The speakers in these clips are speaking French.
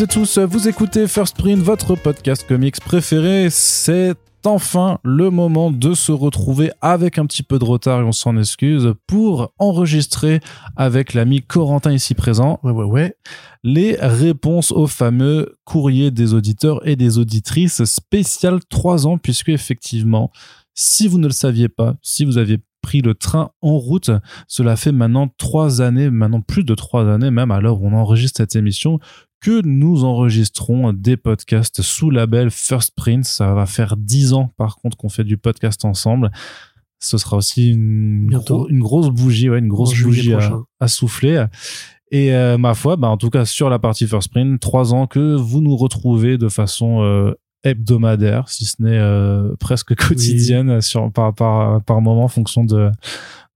Toutes et tous, vous écoutez First Print, votre podcast comics préféré. C'est enfin le moment de se retrouver avec un petit peu de retard et on s'en excuse pour enregistrer avec l'ami Corentin ici présent. Ouais, ouais, ouais. Les réponses au fameux courrier des auditeurs et des auditrices spécial 3 ans puisque effectivement, si vous ne le saviez pas, si vous aviez pris le train en route. Cela fait maintenant trois années, maintenant plus de trois années même, à l'heure où on enregistre cette émission, que nous enregistrons des podcasts sous label First Print. Ça va faire dix ans, par contre, qu'on fait du podcast ensemble. Ce sera aussi une, grosse bougie, ouais, une grosse En bougie à, souffler. Et euh, ma foi, bah, en tout cas sur la partie First Print, trois ans que vous nous retrouvez de façon euh, hebdomadaire, si ce n'est euh, presque quotidienne sur par par par moment en fonction de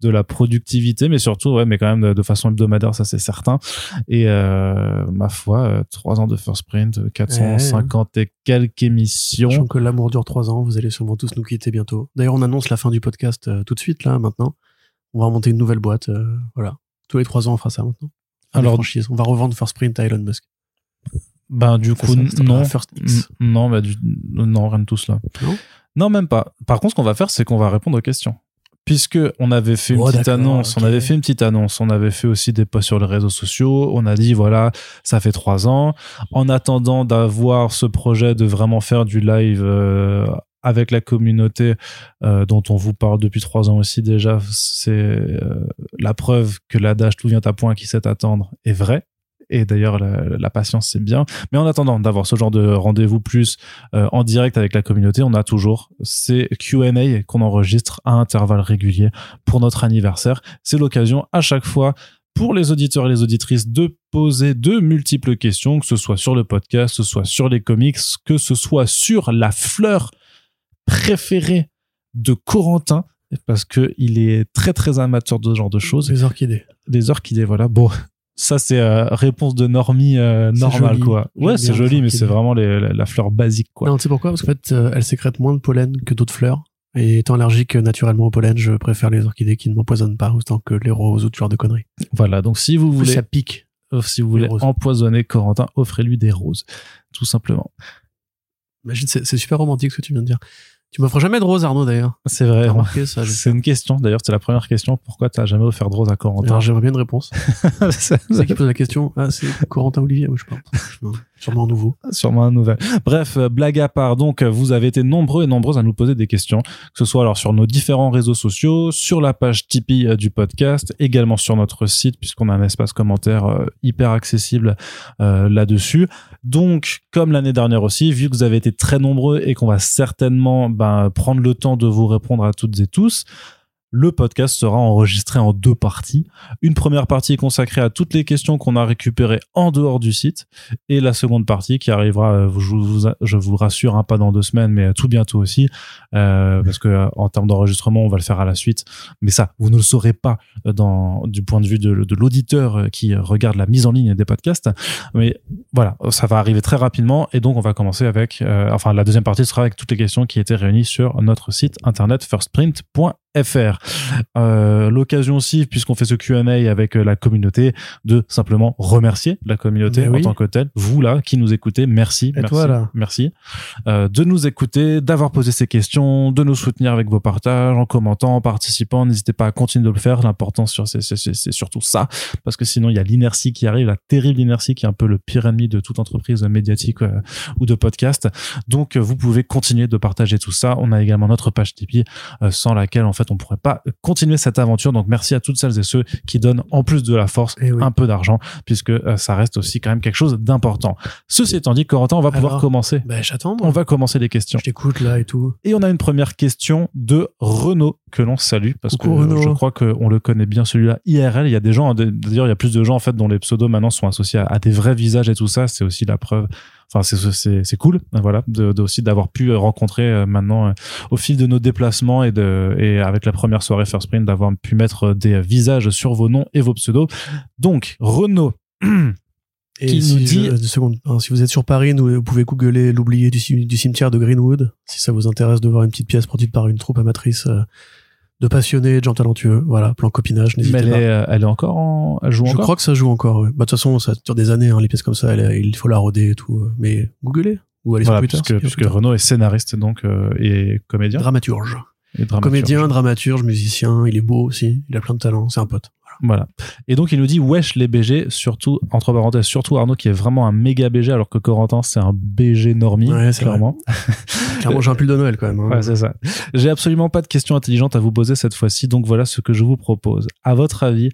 de la productivité, mais surtout ouais, mais quand même de, de façon hebdomadaire, ça c'est certain. Et euh, ma foi, euh, trois ans de First Print, euh, 450 et quelques émissions. Sachant que l'amour dure trois ans, vous allez sûrement tous nous quitter bientôt. D'ailleurs, on annonce la fin du podcast euh, tout de suite, là, maintenant. On va remonter une nouvelle boîte. euh, voilà. Tous les trois ans, on fera ça maintenant. Alors- on va revendre First Print à Elon Musk. Ben du coup ça, non, First X. Non, bah, du- non, rien de tout cela. Non? Non, même pas. Par contre, ce qu'on va faire, c'est qu'on va répondre aux questions. Puisque on avait fait une Oh, petite annonce, on avait fait une petite annonce, on avait fait aussi des posts sur les réseaux sociaux, on a dit voilà, ça fait trois ans. En attendant d'avoir ce projet de vraiment faire du live euh, avec la communauté euh, dont on vous parle depuis trois ans aussi déjà, c'est euh, la preuve que l'adage tout vient à point qui sait attendre est vrai. Et d'ailleurs, la, la patience, c'est bien. Mais en attendant d'avoir ce genre de rendez-vous plus euh, en direct avec la communauté, on a toujours ces Q&A qu'on enregistre à intervalles réguliers pour notre anniversaire. C'est l'occasion à chaque fois pour les auditeurs et les auditrices de poser de multiples questions, que ce soit sur le podcast, que ce soit sur les comics, que ce soit sur la fleur préférée de Corentin, parce que il est très très amateur de ce genre de choses. Les orchidées. Des orchidées, voilà. Bon, ça c'est euh, réponse de normie euh, normale quoi. Ouais, c'est joli, mais c'est vraiment les- la, la fleur basique quoi. Non, tu sais pourquoi? Parce qu'en fait, euh, elles sécrètent moins de pollen que d'autres fleurs. Et étant allergique naturellement au pollen, je préfère les orchidées qui ne m'empoisonnent pas autant que les roses ou tout genre de conneries. Voilà, donc si vous voulez ça pique. Euh, si vous voulez roses. empoisonner Corentin, offrez-lui des roses, tout simplement. Imagine, c'est super romantique ce que tu viens de dire. Tu m'offres jamais de roses, Arnaud, d'ailleurs. C'est vrai. C'est une question. D'ailleurs, c'est la première question. Pourquoi t'as jamais offert de roses à Corentin Alors, j'aimerais bien une réponse. C'est C'est qui pose la question? Ah, c'est Corentin Olivier, oui, je pense. Sûrement nouveau. Sûrement un. Bref, euh, blague à part. Donc, euh, vous avez été nombreux et nombreuses à nous poser des questions, que ce soit alors sur nos différents réseaux sociaux, sur la page Tipeee euh, du podcast, également sur notre site, puisqu'on a un espace commentaire hyper accessible là-dessus. Donc, comme l'année dernière aussi, vu que vous avez été très nombreux et qu'on va certainement ben, prendre le temps de vous répondre à toutes et tous, le podcast sera enregistré en deux parties. Une première partie consacrée à toutes les questions qu'on a récupérées en dehors du site et la seconde partie qui arrivera, euh, je vous, rassure, hein, pas dans deux semaines, mais tout bientôt aussi, euh, parce que euh, en termes d'enregistrement, on va le faire à la suite. Mais ça, vous ne le saurez pas du point de vue de, l'auditeur qui regarde la mise en ligne des podcasts. Mais voilà, ça va arriver très rapidement et donc on va commencer avec, enfin la deuxième partie sera avec toutes les questions qui étaient réunies sur notre site internet firstprint.fr. Euh, L'occasion aussi, puisqu'on fait ce Q&A avec euh, la communauté, de simplement remercier la communauté en tant que telle. Vous là, qui nous écoutez, merci, merci, toi, là. merci euh, de nous écouter, d'avoir posé ces questions, de nous soutenir avec vos partages, en commentant, en participant. N'hésitez pas à continuer de le faire. L'important, c'est surtout ça, parce que sinon il y a l'inertie qui arrive, la terrible inertie qui est un peu le pire ennemi de toute entreprise médiatique euh, ou de podcast. Donc, vous pouvez continuer de partager tout ça. On a également notre page Tipeee, euh, sans laquelle en fait on pourrait pas continuer cette aventure. Donc, merci à toutes celles et ceux qui donnent en plus de la force Eh oui. un peu d'argent, puisque euh, ça reste aussi quand même quelque chose d'important. Ceci étant dit, Corentin, on va pouvoir commencer. Ben, j'attends. On va commencer les questions. Je t'écoute là et tout. Et on a une première question de Renaud que l'on salue parce Coucou, que Renaud. je crois qu'on le connaît bien celui-là IRL. Il y a des gens, d'ailleurs, il y a plus de gens en fait dont les pseudos maintenant sont associés à, à des vrais visages et tout ça. C'est aussi la preuve. Enfin, c'est cool, voilà, de, de aussi d'avoir pu euh, rencontrer euh, maintenant euh, au fil de nos déplacements et de et avec la première soirée First Print d'avoir pu mettre des visages sur vos noms et vos pseudos. Donc Renaud. Et Qui si nous dit- je-. Hein, si vous êtes sur Paris, nous, vous pouvez googler l'oublié du, ci- du cimetière de Greenwood. Si ça vous intéresse de voir une petite pièce produite par une troupe amatrice euh, de passionnés, de gens talentueux. Voilà, plan copinage, Mais n'hésitez elle pas. est, euh, elle est encore en, elle joue Je encore. crois que ça joue encore. ouais. Bah, de toute façon, ça dure des années, hein, les pièces comme ça. elle- il faut la roder et tout. euh. Mais googlez ou allez Voilà, sur Twitter. puisque, puisque Twitter. Renaud est scénariste donc euh, et comédien. Dramaturge. et dramaturge. Comédien, dramaturge, musicien. Il est beau aussi. Il a plein de talent. C'est un pote. Voilà. Et donc il nous dit wesh les BG, surtout entre parenthèses, surtout Arnaud qui est vraiment un méga BG alors que Corentin c'est un BG normie Ouais, c'est clairement. Clairement, j'ai un pull de Noël quand même. hein. Ouais, c'est ça. J'ai absolument pas de questions intelligentes à vous poser cette fois-ci, donc voilà ce que je vous propose. À votre avis,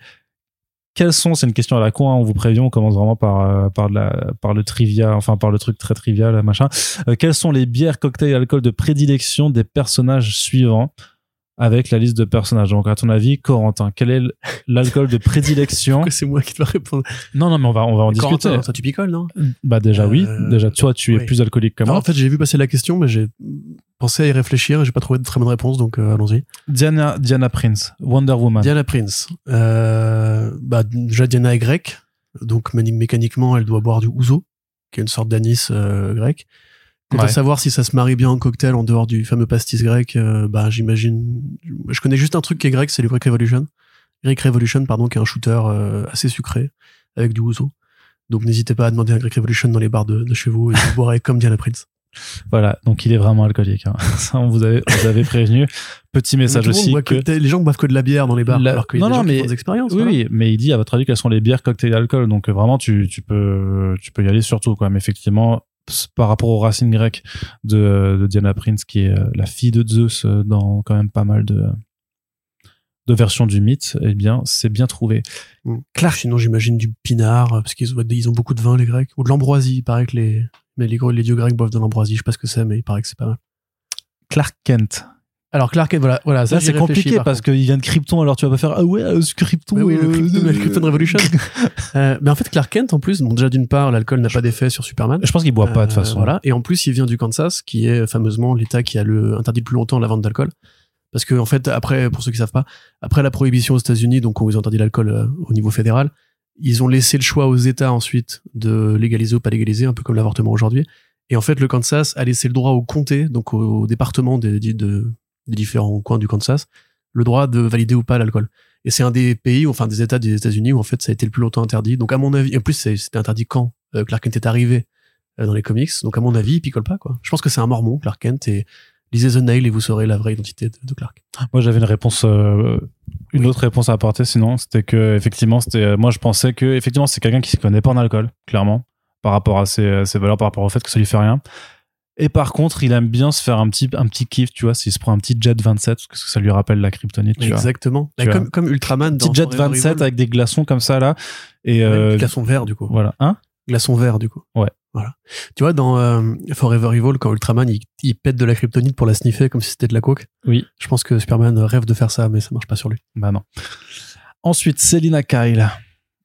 quels sont, c'est une question à la con, hein, on vous prévient, on commence vraiment par, euh, par, de la, par le trivia, enfin par le truc très trivial, machin. Euh, quelles sont les bières, cocktails, alcool de prédilection des personnages suivants? Avec la liste de personnages Donc à ton avis, Corentin, quel est l'alcool de prédilection? C'est moi qui dois répondre? Non, non, mais on va, on va en discuter. Corentin, tu picoles, non? Bah déjà oui, Euh, déjà toi tu es plus alcoolique que moi. En fait, j'ai vu passer la question, mais j'ai pensé à y réfléchir et j'ai pas trouvé de très bonne réponse, donc euh, allons-y. Diana, Diana Prince, Wonder Woman. Diana Prince. Euh, bah, déjà, Diana est grecque, donc mé- mécaniquement, elle doit boire du ouzo, qui est une sorte d'anis grec. Quant à Ouais. savoir si ça se marie bien en cocktail en dehors du fameux pastis grec, euh, bah, j'imagine. Je connais juste un truc qui est grec, c'est le Greek Revolution. Greek Revolution, pardon, qui est un shooter euh, assez sucré avec du ouzo. Donc n'hésitez pas à demander un Greek Revolution dans les bars de, de chez vous et vous boirez comme Diana Prince. Voilà, donc il est vraiment alcoolique. hein. Ça, on vous avait, on vous avait prévenu. Petit message aussi que. que- les gens boivent que de la bière dans les bars, La- alors qu'il y a Non, des non, gens mais- qui font des expériences. Oui, voilà. oui, mais il dit à votre avis quelles sont les bières, cocktails, alcool? Donc euh, vraiment, tu, tu peux, tu peux y aller surtout quoi. Mais effectivement, par rapport aux racines grecques de, de Diana Prince, qui est euh, la fille de Zeus euh, dans quand même pas mal de de versions du mythe, eh bien, c'est bien trouvé. Claire, sinon j'imagine du pinard, euh, parce qu'ils ont, ils ont beaucoup de vin, les Grecs. Ou de l'ambroisie, il paraît que les, mais les, les dieux grecs boivent de l'ambroisie, je sais pas ce que c'est, mais il paraît que c'est pas mal. Clark Kent. Alors Clark, Kent, voilà, voilà ça c'est compliqué par parce qu'il vient de Krypton, alors tu vas pas faire ah ouais, euh, ce Krypton. Mais oui, le euh, Krypton, euh, le Krypton Revolution. Euh, mais en fait, Clark Kent, en plus, bon, déjà d'une part, l'alcool n'a pas d'effet sur Superman. Je pense qu'il boit pas de toute Euh, façon. Voilà. Et en plus, il vient du Kansas, qui est fameusement l'État qui a le interdit le plus longtemps la vente d'alcool. Parce que en fait, après, pour ceux qui savent pas, après la prohibition aux États-Unis, donc où ils ont interdit l'alcool euh, au niveau fédéral, ils ont laissé le choix aux États ensuite de légaliser ou pas légaliser, un peu comme l'avortement aujourd'hui. Et en fait, le Kansas a laissé le droit au comté, donc au, département des, des- de- des différents coins du Kansas, le droit de valider ou pas l'alcool. Et c'est un des pays, enfin des États des États-Unis où en fait ça a été le plus longtemps interdit. Donc à mon avis, en plus c'était interdit quand euh, Clark Kent est arrivé euh, dans les comics. Donc à mon avis, il picole pas quoi. Je pense que c'est un mormon, Clark Kent, et lisez The Nail et vous saurez la vraie identité de, Clark. Moi, j'avais une réponse, euh, une autre réponse à apporter. Sinon, c'était que effectivement, c'était. moi, je pensais que effectivement, c'est quelqu'un qui se connaît pas en alcool, clairement, par rapport à ses, ses valeurs, par rapport au fait que ça lui fait rien. Et par contre, il aime bien se faire un petit, un petit kiff, tu vois, s'il se prend un petit jet 27, parce que ça lui rappelle la kryptonite, tu vois. Exactement. Tu vois. comme, Ultraman dans Petit jet Forever 27 Evil. avec des glaçons comme ça, là. Et, euh, glaçon vert du coup. voilà. Hein? Glaçon vert du coup. Ouais. Voilà. Tu vois dans euh, Forever Evil quand Ultraman il, il pète de la kryptonite pour la sniffer comme si c'était de la coke. Oui. Je pense que Superman rêve de faire ça mais ça marche pas sur lui. Bah non. Ensuite, Selina Kyle.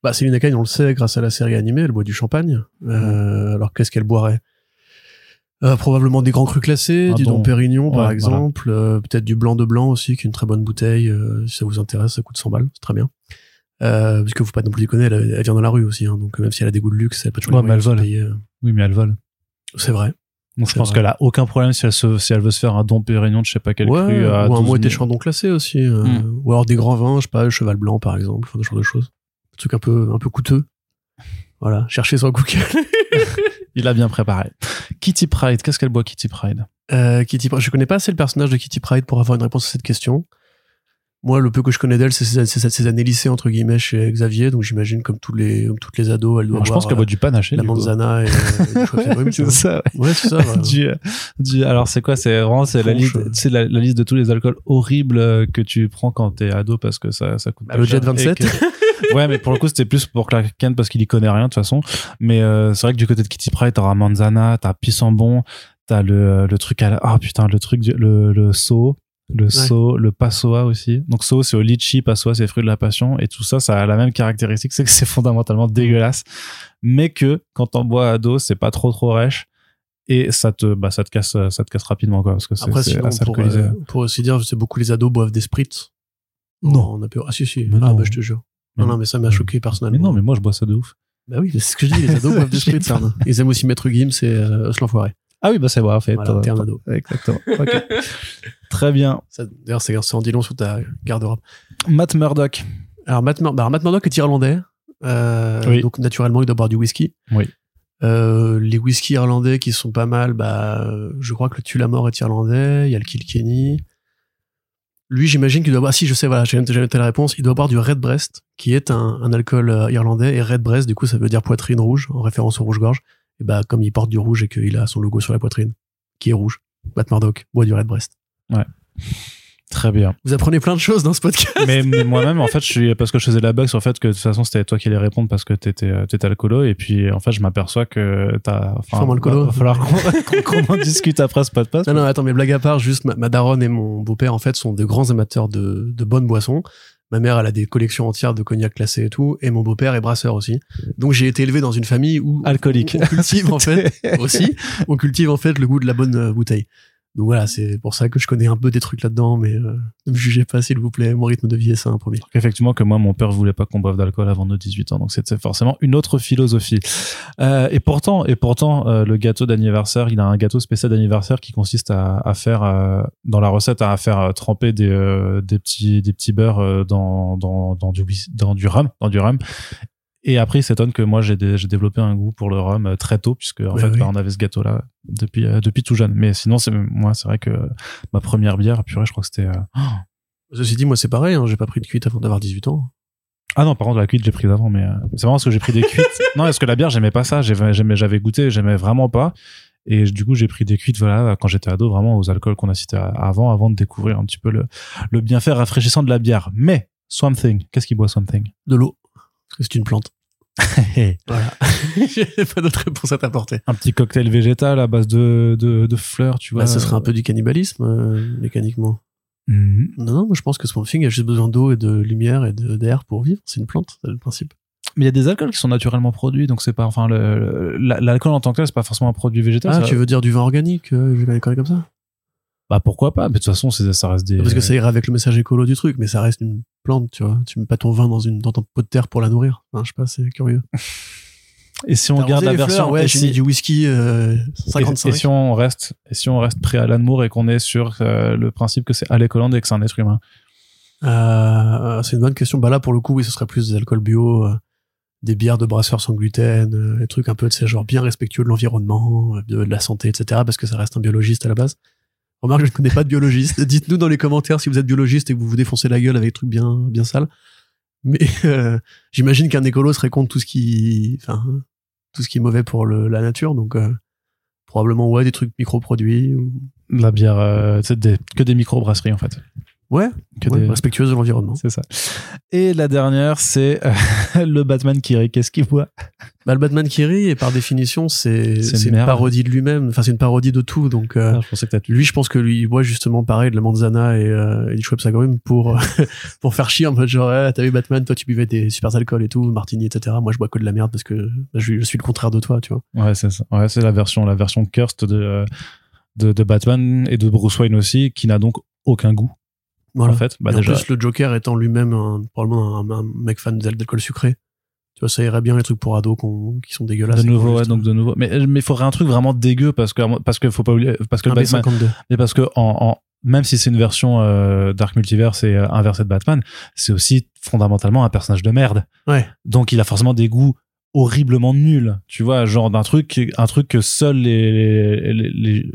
Bah, Selina Kyle, on le sait, grâce à la série animée, elle boit du champagne. Euh, alors, qu'est-ce qu'elle boirait? Euh, Probablement des grands crus classés, Un du don. Dom Pérignon, par exemple. euh, Peut-être du blanc de blanc aussi, qui est une très bonne bouteille. euh, si ça vous intéresse, ça coûte 100 balles, c'est très bien. Euh, parce que vous pas non plus déconner, elle, elle vient dans la rue aussi. Hein, donc, même si elle a des goûts de luxe, elle a pas toujours Ouais, mais elle vole. payer, Oui, mais elle vole. C'est vrai. Donc, je pense qu'elle a aucun problème si elle, se, si elle veut se faire un don Pérignon de je sais pas quel Ouais, cru à ou un 12 moët 000. et chandon classé aussi. Hmm. Ou alors des grands vins, je sais pas, le cheval blanc, par exemple, enfin, ce genre de choses. Des trucs un peu, un peu coûteux. Voilà, cherchez sur Google. Il a bien préparé. Kitty Pride, qu'est-ce qu'elle boit, Kitty Pride? Euh, Kitty Pryde. Je connais pas assez le personnage de Kitty Pride pour avoir une réponse à cette question. Moi, le peu que je connais d'elle, c'est ses, ses- ses années lycée, entre guillemets, chez Xavier. Donc, j'imagine, comme tous les, comme toutes les ados, elle doit Alors, Je pense qu'elle boit du panaché. euh, la du manzana et, euh, C'est ça, ouais. Ouais, c'est ça. Du, du- alors c'est quoi C'est vraiment c'est la liste, c'est la, la liste de tous les alcools horribles euh, que tu prends quand t'es ado parce que ça ça coûte. Pas le Jet 27. ouais, mais pour le coup c'était plus pour Clark Kent parce qu'il y connaît rien de toute façon. Mais euh, c'est vrai que du côté de Kitty Pryde, t'auras Manzana, t'as Pissambon, t'as le le truc à la ah putain le truc du- le le saut. Le so, le passoa aussi. Donc so, c'est au litchi, passoa, c'est les fruits de la passion. Et tout ça, ça a la même caractéristique, c'est que c'est fondamentalement dégueulasse. Mais que, quand t'en bois à dos, c'est pas trop trop rêche. Et ça te, bah, ça te casse, ça te casse rapidement, quoi, parce que c'est assez pour, alcoolisé. euh, pour aussi dire, c'est beaucoup les ados boivent des spritz. Non. On a pu- Ah, si, si. Ah, non. bah, je te jure. Mais Non, non. non, mais ça m'a choqué mais personnellement. non, mais moi, je bois ça de ouf. Bah oui, c'est ce que je dis, les ados boivent J'ai spritz. Ils aiment aussi Maître Gims et euh, Os l'Enfoiré. Ah oui, bah c'est vrai, en fait. Voilà, t'es un ado. Exactement. Ok. Très bien. Ça, D'ailleurs, c'est ça en dit long sur ta garde-robe. Matt Murdock. Alors, Matt, Mur- bah, Matt Murdock est irlandais. Euh, Oui. Donc, naturellement, il doit boire du whisky. Oui. Euh, les whisky irlandais qui sont pas mal, bah, euh, je crois que le Tullamore est irlandais. Il y a le Kilkenny. Lui, j'imagine qu'il doit boire. Ah, si, je sais, voilà, j'ai noté la réponse. Il doit boire du Redbreast, qui est un, un alcool euh, irlandais. Et Redbreast, du coup, ça veut dire poitrine rouge, en référence au rouge-gorge. Et bah, comme il porte du rouge et qu'il a son logo sur la poitrine, qui est rouge, Matt Murdock boit du Redbreast. Très bien. Vous apprenez plein de choses dans ce podcast. mais, mais moi-même, en fait, je suis parce que je faisais la bug sur le fait que de toute façon, c'était toi qui allais répondre parce que t'étais euh, t'étais alcoolo et puis en fait, je m'aperçois que t'as. Enfin, alcoolo. va, va falloir qu'on qu'on en discute après ce podcast. Non, non, attends, mais blague à part, juste ma, ma daronne et mon beau-père, en fait, sont de grands amateurs de, de bonnes boissons. Ma mère, elle a des collections entières de cognac classé et tout, et mon beau-père est brasseur aussi. Donc j'ai été élevé dans une famille où Alcoolique. on, on cultive en fait aussi, on cultive en fait le goût de la bonne euh, bouteille. Donc voilà, c'est pour ça que je connais un peu des trucs là-dedans, mais euh, ne me jugez pas s'il vous plaît, mon rythme de vie est sain, premier. Effectivement, que moi, mon père voulait pas qu'on boive d'alcool avant nos 18 ans, donc c'était forcément une autre philosophie. Euh, et pourtant, et pourtant, euh, le gâteau d'anniversaire, il a un gâteau spécial d'anniversaire qui consiste à, à faire euh, dans la recette à faire euh, tremper des, euh, des petits des petits beurres dans dans dans du dans du rhum, dans du rhum. Et après, il s'étonne que moi, j'ai dé- j'ai développé un goût pour le rhum euh, très tôt, puisque en fait, oui. bah, on avait ce gâteau-là depuis euh, depuis tout jeune. Mais sinon, c'est moi, c'est vrai que ma première bière, purée, je crois que c'était. euh, Ceci dit, moi c'est pareil, hein, j'ai pas pris de cuite avant d'avoir 18 ans. Ah non, par contre, la cuite, j'ai pris d'avant, mais euh, c'est vraiment parce que j'ai pris des cuites. non, parce que la bière, j'aimais pas ça. J'avais goûté, j'aimais vraiment pas. Et du coup, j'ai pris des cuites, voilà, quand j'étais ado, vraiment aux alcools qu'on a cités avant, avant de découvrir un petit peu le, le bienfait rafraîchissant de la bière. Mais, Swamp Thing, qu'est-ce qu'il boit Swamp Thing? De l'eau, c'est une plante. Voilà. j'ai pas d'autre réponse à t'apporter. Un petit cocktail végétal à base de, de, de fleurs, tu vois. Bah, ce serait un peu du cannibalisme, euh, mécaniquement. Mhm. Non, non, moi je pense que Swamp Thing a juste besoin d'eau et de lumière et de- d'air pour vivre. C'est une plante, c'est le principe. Mais il y a des alcools qui sont naturellement produits, donc c'est pas, enfin, le- le- la- l'alcool en tant que tel, c'est pas forcément un produit végétal. Ah, ça- tu veux dire du vin organique euh, Je vais aller comme ça Bah, pourquoi pas? Mais de toute façon, c'est- ça reste des. Parce que ça ira avec le message écolo du truc, mais ça reste une plante, tu vois. Tu mets pas ton vin dans, une, dans ton pot de terre pour la nourrir. Enfin, je sais pas, c'est curieux. Et si on arrosé la version, fleurs ouais, et j'ai si- mis du whisky euh, Et, 55. et si on reste, et si on reste prêt à Alan Moore et qu'on est sur euh, le principe que c'est Alec Holland et que c'est un être humain? Euh, c'est une bonne question. Bah là, pour le coup, oui, ce serait plus des alcools bio, euh, des bières de brasseurs sans gluten, euh, des trucs un peu de ces genre bien respectueux de l'environnement, euh, de, de la santé, etc. Parce que ça reste un biologiste à la base. Remarque, je ne connais pas de biologiste. Dites-nous dans les commentaires si vous êtes biologiste et que vous vous défoncez la gueule avec des trucs bien, bien sales. Mais euh, j'imagine qu'un écolo serait contre tout ce qui, enfin, tout ce qui est mauvais pour le, la nature. Donc euh, probablement ouais, des trucs microproduits. Ou... La bière, euh, c'est que des micro-brasseries en fait. Ouais, Que ouais, des- respectueuse de l'environnement. C'est ça. Et la dernière, c'est euh, le Batman qui rit. Qu'est-ce qu'il voit? Bah, le Batman qui rit, et par définition, c'est une une, parodie de lui-même. Enfin, c'est une parodie de tout. Donc, euh, Ah, Je pensais que lui, je pense que lui, il boit justement pareil de la manzana et, euh, et du Schweppes Agrumes pour, pour faire chier en mode genre, eh, t'as vu Batman, toi, tu buvais des super alcools et tout, martini, etc. Moi, je bois que de la merde parce que bah, je, je suis le contraire de toi, tu vois. Ouais, c'est ça. Ouais, c'est la version, la version cursed de, euh, de, de Batman et de Bruce Wayne aussi, qui n'a donc aucun goût. Voilà. En fait, bah Et déjà. En plus, le Joker étant lui-même probablement un, un mec fan d'al- d'alcool sucré. Tu vois, ça irait bien les trucs pour ados qui sont dégueulasses. de nouveau, ouais, donc de nouveau. Mais il faudrait un truc vraiment dégueu parce que parce que faut pas oublier parce que un Batman, B52. mais parce que en, en même si c'est une version euh, Dark Multiverse et euh, inversée de Batman, c'est aussi fondamentalement un personnage de merde. Ouais. Donc il a forcément des goûts horriblement nuls, tu vois, genre d'un truc un truc que seuls les les les,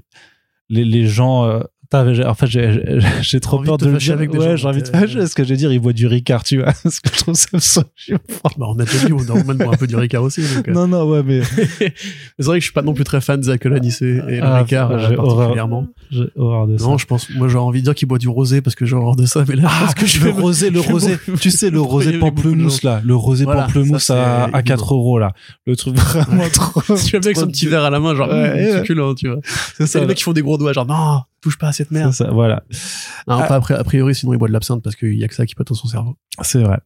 les, les gens euh, en fait, j'ai- trop peur de de, le dire. avec des ouais, j'ai envie de fâcher. Ce que je vais dire, il boit du Ricard, tu vois. Parce que je trouve ça absolument Bah, on a déjà dit, Woman boit un peu du Ricard aussi. Donc, euh. Non, non, ouais, mais c'est vrai que je suis pas non plus très fan de Zach Alanis et, et le Ah, Ricard euh, j'ai horreur. particulièrement. j'ai horreur de ça. Non, je pense, moi j'ai envie de dire qu'il boit du rosé parce que j'ai horreur de ça, mais là, Ah, parce que je me- rosé, le rosé. Tu sais, le rosé pamplemousse, là. Le rosé pamplemousse à, c'est à 4 évident. euros, là. Le truc vraiment trop. Tu vas avec son petit verre à la main, genre, ouais. succulent, tu vois. C'est C'est ça. les mecs qui font des gros doigts, genre, non, touche pas à cette C'est merde. ça, voilà. Non, Ah. pas après, a priori, sinon il boit de l'absinthe parce qu'il y a que ça qui peut dans son cerveau. C'est vrai.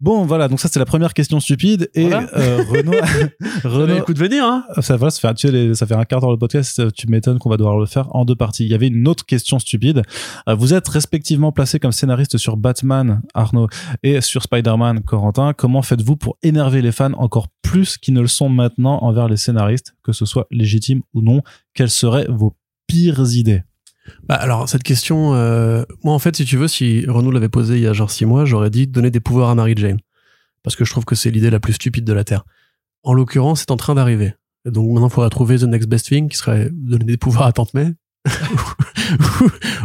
Bon, voilà, donc ça c'est la première question stupide. Et Voilà. euh, Renaud, Renaud écoute venir, hein ça, va, ça, fait, tu sais, les- ça fait un quart d'heure le podcast, tu m'étonnes qu'on va devoir le faire en deux parties. Il y avait une autre question stupide. Euh, Vous êtes respectivement placés comme scénariste sur Batman, Arnaud, et sur Spider-Man, Corentin. Comment faites-vous pour énerver les fans encore plus qu'ils ne le sont maintenant envers les scénaristes, que ce soit légitime ou non? Quelles seraient vos pires idées? Bah, alors, cette question, euh, moi, en fait, si tu veux, si Renaud l'avait posée il y a genre six mois, j'aurais dit donner des pouvoirs à Mary Jane. Parce que je trouve que c'est l'idée la plus stupide de la Terre. En l'occurrence, c'est en train d'arriver. Donc maintenant, il faudra trouver The Next Best Thing, qui serait donner des pouvoirs à Tante May.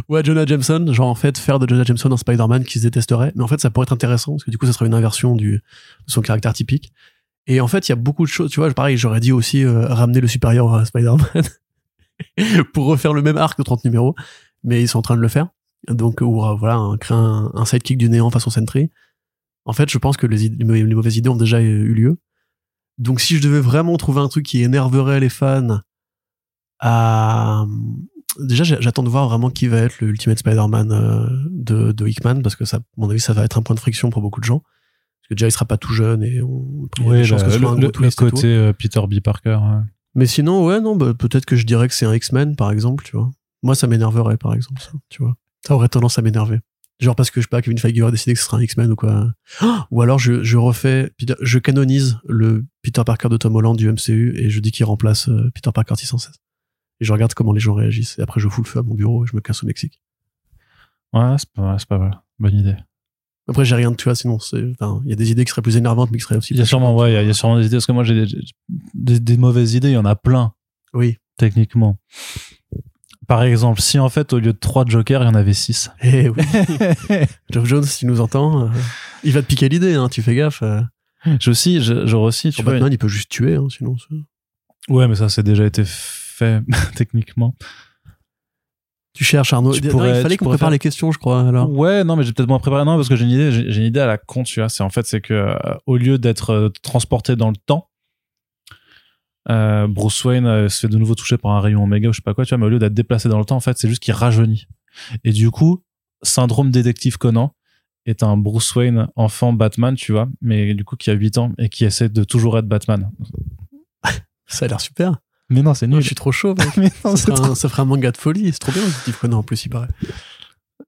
ou à Jonah Jameson, genre en fait faire de Jonah Jameson un Spider-Man qui se détesterait. Mais en fait, ça pourrait être intéressant, parce que du coup, ça serait une inversion du, de son caractère typique. Et en fait, il y a beaucoup de choses, tu vois, pareil, j'aurais dit aussi euh, ramener le supérieur à Spider-Man pour refaire le même arc de 30 numéros, mais ils sont en train de le faire. Donc, ou euh, voilà, un- créer un, un sidekick du néant façon Sentry. En fait, je pense que les, mauvaises idées ont déjà eu lieu. Donc, si je devais vraiment trouver un truc qui énerverait les fans, à... déjà, j'ai- j'attends de voir vraiment qui va être le Ultimate Spider-Man euh, de, de Hickman, parce que ça, à mon avis, ça va être un point de friction pour beaucoup de gens. Parce que déjà, il sera pas tout jeune et on, a des chances que le, le- le côté euh, Peter B. Parker. ouais. Mais sinon, ouais, non, bah, peut-être que je dirais que c'est un X-Men, par exemple, tu vois. Moi, ça m'énerverait, par exemple, ça, tu vois. Ça aurait tendance à m'énerver. Genre parce que, je sais pas, Kevin Feige aurait décidé que ce serait un X-Men ou quoi. Ou alors, je, je refais, je canonise le Peter Parker de Tom Holland du MCU et je dis qu'il remplace euh, Peter Parker 616. Et je regarde comment les gens réagissent. Et après, je fous le feu à mon bureau et je me casse au Mexique. Ouais, c'est pas, pas mal. Bonne idée. Après, j'ai rien de, tu vois, sinon, enfin, il y a des idées qui seraient plus énervantes, mais qui seraient aussi. Il y a sûrement, ouais, il y a- il y a sûrement des idées, parce que moi j'ai des, des, des mauvaises idées, il y en a plein, Oui. techniquement. Par exemple, si en fait, au lieu de trois jokers, il y en avait six. Eh oui. Geoff Jones, s'il nous entend, euh, il va te piquer l'idée, hein, tu fais gaffe. euh. J'ai aussi, je- aussi, tu vois, Batman, il peut juste tuer, hein, sinon. Ouais, mais ça, c'est déjà été fait, techniquement. Tu cherches Arnaud. Tu Non, pourrais- il fallait qu'on prépare faire- les questions, je crois. Alors. Ouais, non, mais j'ai peut-être moins préparé. Non, parce que j'ai une idée, j'ai une idée à la con, tu vois. C'est en fait, c'est que, euh, au lieu d'être euh, transporté dans le temps, euh, Bruce Wayne se fait de nouveau toucher par un rayon oméga ou je sais pas quoi, tu vois, mais au lieu d'être déplacé dans le temps, en fait, c'est juste qu'il rajeunit. Et du coup, syndrome détective Conan est un Bruce Wayne enfant Batman, tu vois, mais du coup qui a 8 ans et qui essaie de toujours être Batman. Ça a l'air super. Mais non, c'est Non, nul. je suis trop chaud. mec. Mais non, ça, ferait un, ça ferait un manga de folie. C'est trop bien, Steve Conan, en plus, il paraît.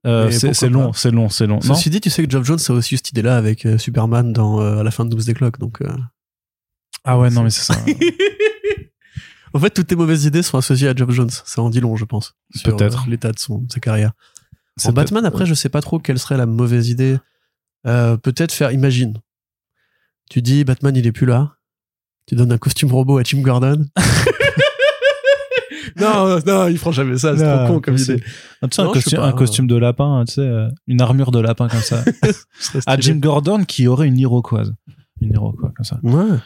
euh, c'est long, c'est long, c'est long. Non Ceci dit, tu sais que Geoff Jones a aussi eu cette idée-là avec euh, Superman dans, euh, à la fin de Doomsday Clock. Donc, ah ouais, non, mais c'est ça. en fait, toutes tes mauvaises idées sont associées à Geoff Jones. Ça en dit long, je pense. Peut-être. l'état de, son, de sa carrière. En Batman, après, je sais pas trop quelle serait la mauvaise idée. Peut-être faire, imagine. Tu dis, Batman, il est plus là. Tu donnes un costume robot à Tim Gordon. non, non, il prend jamais ça. C'est trop con comme idée. Ah, tu sais, un, Non, costume, pas. un costume de lapin, tu sais, euh, une armure de lapin comme ça. À. Jim Gordon qui aurait une iroquoise. Une iroquoise comme ça. Ouais.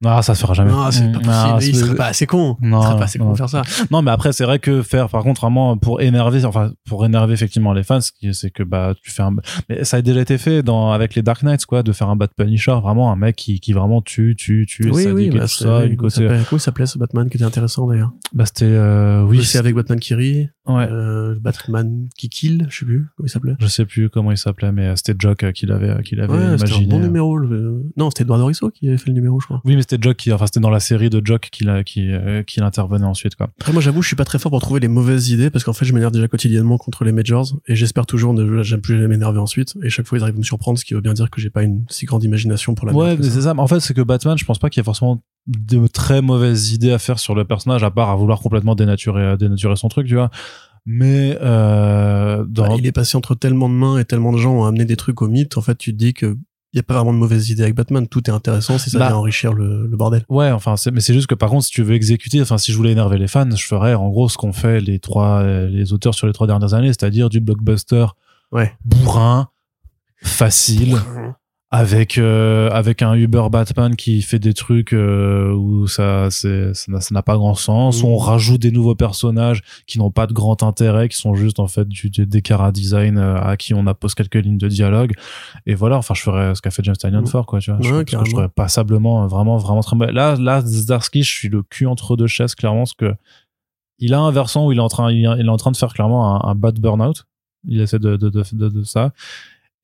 Non, ça se fera jamais. Non, c'est pas Mm, possible. non, il serait pas assez con. Non, il serait pas assez con pour faire ça. Non, mais après, c'est vrai que faire, par contre, vraiment, pour énerver, enfin, pour énerver effectivement les fans, c'est que, bah, tu fais un, mais ça a déjà été fait dans, avec les Dark Knights, quoi, de faire un Bat Punisher, vraiment un mec qui, qui vraiment tue, tue, tue, Oui, oui, bah, ça, du côté, s'appelait- comment s'appelait ce Batman qui était intéressant d'ailleurs? Bah, c'était, euh, oui, C'est avec Batman qui rit, ouais. euh, Batman qui kill, je sais plus comment il s'appelait. Je sais plus comment il s'appelait, mais euh, c'était Jock euh, qui l'avait, euh, qui l'avait Ouais, c'était un imaginé. bon numéro. le- Non, c'était Eduardo Risso qui avait fait le numéro, je crois. Oui, mais c'était Jock qui, enfin, c'était dans la série de Jock qu'il a, qui, euh, qu'il intervenait ensuite, quoi. Après, moi, j'avoue, je suis pas très fort pour trouver les mauvaises idées parce qu'en fait, je m'énerve déjà quotidiennement contre les majors et j'espère toujours ne jamais plus m'énerver ensuite. Et chaque fois, ils arrivent à me surprendre, ce qui veut bien dire que j'ai pas une si grande imagination pour la Ouais, mais c'est ça. En fait, c'est que Batman, je pense pas qu'il y ait forcément de très mauvaises idées à faire sur le personnage, à part à vouloir complètement dénaturer, dénaturer son truc, tu vois. Mais euh, dans... Bah, il est passé entre tellement de mains et tellement de gens ont amené des trucs au mythe. En fait, tu te dis que y a pas vraiment de mauvaises idées avec Batman. Tout est intéressant si ça Bah. vient enrichir le, le bordel. Ouais, enfin, mais c'est juste que par contre, si tu veux exécuter, enfin, si je voulais énerver les fans, je ferais en gros ce qu'ont fait les trois, euh, les auteurs sur les trois dernières années, c'est-à-dire du blockbuster Ouais. bourrin, facile, avec euh, avec un Uber Batman qui fait des trucs euh, où ça c'est ça n'a- ça n'a pas grand sens. Mhm. on rajoute des nouveaux personnages qui n'ont pas de grand intérêt qui sont juste en fait du, du des cara design euh, à qui on appose quelques lignes de dialogue. Et voilà enfin je ferais ce qu'a fait James Tynion Mhm. fort quoi tu vois. Je, Ouais, je ferais passablement euh, vraiment vraiment très mal là là Zdarsky je suis le cul entre deux chaises clairement parce que il a un versant où il est en train il est il est en train de faire clairement un, un bad burnout. Il essaie de de, de, de, de ça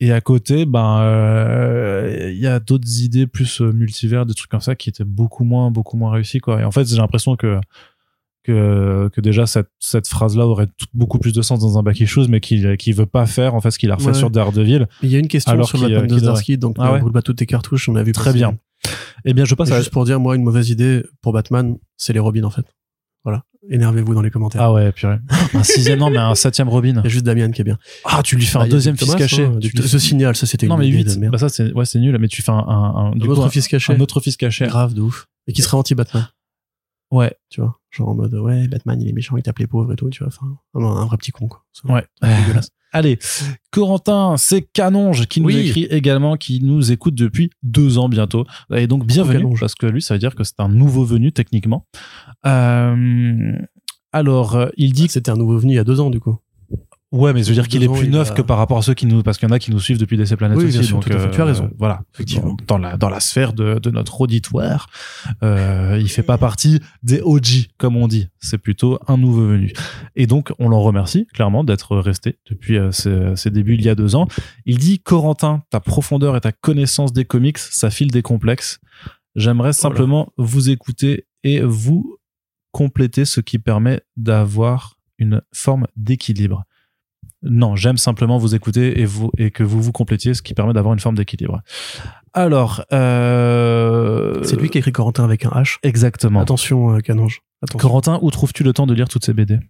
Et à côté, ben, euh, il y a d'autres idées plus euh, multivers, des trucs comme ça qui étaient beaucoup moins, beaucoup moins réussis, quoi. Et en fait, j'ai l'impression que que, que déjà cette, cette phrase-là aurait tout- beaucoup plus de sens dans un back issues, mais qu'il qui veut pas faire en fait ce qu'il a refait Ouais. sur Daredevil. Il y a une question Alors sur qu'il, Batman euh, de. Zdarsky, donc Ah euh, ouais. brûle pas toutes tes cartouches, on a vu Très passer. bien. Eh bien, je passe à Juste pour dire, moi, une mauvaise idée pour Batman, c'est les Robins en fait. Voilà. Énervez-vous dans les commentaires. ah ouais, purée. Un sixième, non, mais un septième Robin. Il y a juste Damien qui est bien. Ah, tu lui fais Bah, un a deuxième fils caché. hein, Tu lui- Ce signal, ça c'était non, une mais 8. de merde. Bah, ça, c'est, ouais, c'est nul, mais tu fais un, un, un, du Un autre fils caché. un autre fils caché. Grave de ouf. Et qui serait anti-Batman. Ouais. Tu vois. Genre en mode, ouais, Batman, il est méchant, il tape les pauvres et tout, tu vois. Enfin, un, un vrai petit con, quoi. C'est Ouais. dégueulasse. Allez, Corentin, c'est Canonge qui nous Oui. écrit également, qui nous écoute depuis deux ans bientôt. Et donc, bienvenue, Canonge. parce que lui, ça veut dire que c'est un nouveau venu, techniquement. Euh, alors, euh, il dit... C'était un nouveau venu il y a deux ans, du coup. Ouais, mais je veux dire qu'il est plus neuf a- que par rapport à ceux qui nous... Parce qu'il y en a qui nous suivent depuis DC Planète Oui, aussi. bien sûr, donc, tout à fait. Tu as raison. Voilà, Effectivement. Dans, dans la, dans la sphère de, de notre auditoire, euh, il fait pas partie des OG, comme on dit. C'est plutôt un nouveau venu. Et donc, on l'en remercie, clairement, d'être resté depuis euh, ses, ses débuts il y a deux ans. Il dit, Corentin, ta profondeur et ta connaissance des comics, ça file des complexes. J'aimerais simplement vous écouter et vous compléter ce qui permet d'avoir une forme d'équilibre. Non, j'aime simplement vous écouter et, vous, et que vous vous complétiez, ce qui permet d'avoir une forme d'équilibre. Alors, euh... C'est lui qui a écrit Corentin avec un H. Exactement. Attention, euh, Canonge. Attention. Corentin, où trouves-tu le temps de lire toutes ces BD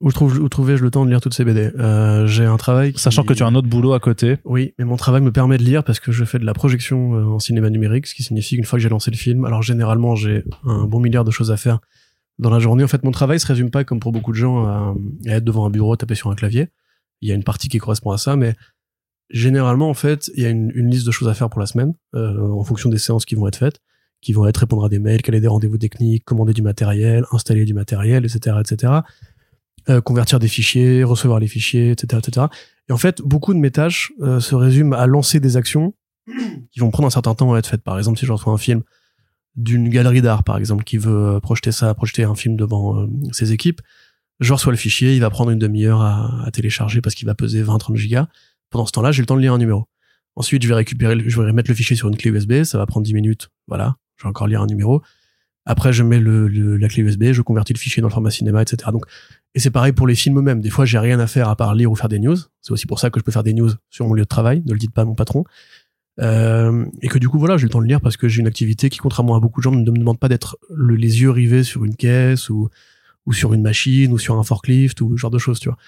Où, trouve, où trouvais-je le temps de lire toutes ces BD euh, J'ai un travail. qui- Sachant que tu as un autre boulot à côté. Oui, mais mon travail me permet de lire parce que je fais de la projection en cinéma numérique, ce qui signifie qu'une fois que j'ai lancé le film, alors généralement j'ai un bon milliard de choses à faire dans la journée. En fait, mon travail se résume pas, comme pour beaucoup de gens, à, être devant un bureau, taper sur un clavier. Il y a une partie qui correspond à ça, mais généralement, en fait, il y a une, une liste de choses à faire pour la semaine, euh, en fonction des séances qui vont être faites, qui vont être répondre à des mails, caler des rendez-vous techniques, commander du matériel, installer du matériel, etc., etc., euh, convertir des fichiers, recevoir les fichiers, etc., etc. Et en fait, beaucoup de mes tâches euh, se résument à lancer des actions qui vont prendre un certain temps à être faites. Par exemple, si je reçois un film d'une galerie d'art, par exemple, qui veut euh, projeter ça, projeter un film devant euh, ses équipes, je reçois le fichier, il va prendre une demi-heure à, télécharger parce qu'il va peser 20-30 gigas. Pendant ce temps-là, j'ai le temps de lire un numéro. Ensuite, je vais récupérer, je vais remettre le fichier sur une clé USB, ça va prendre 10 minutes. Voilà, je vais encore lire un numéro. Après, je mets le, le- la clé USB, je convertis le fichier dans le format cinéma, etc. Donc, et c'est pareil pour les films eux-mêmes. Des fois, j'ai rien à faire à part lire ou faire des news. C'est aussi pour ça que je peux faire des news sur mon lieu de travail. Ne le dites pas à mon patron. Euh, et que du coup, voilà, j'ai le temps de lire parce que j'ai une activité qui, contrairement à beaucoup de gens, ne me demande pas d'être le- les yeux rivés sur une caisse ou, ou sur une machine ou sur un forklift ou ce genre de choses, tu vois.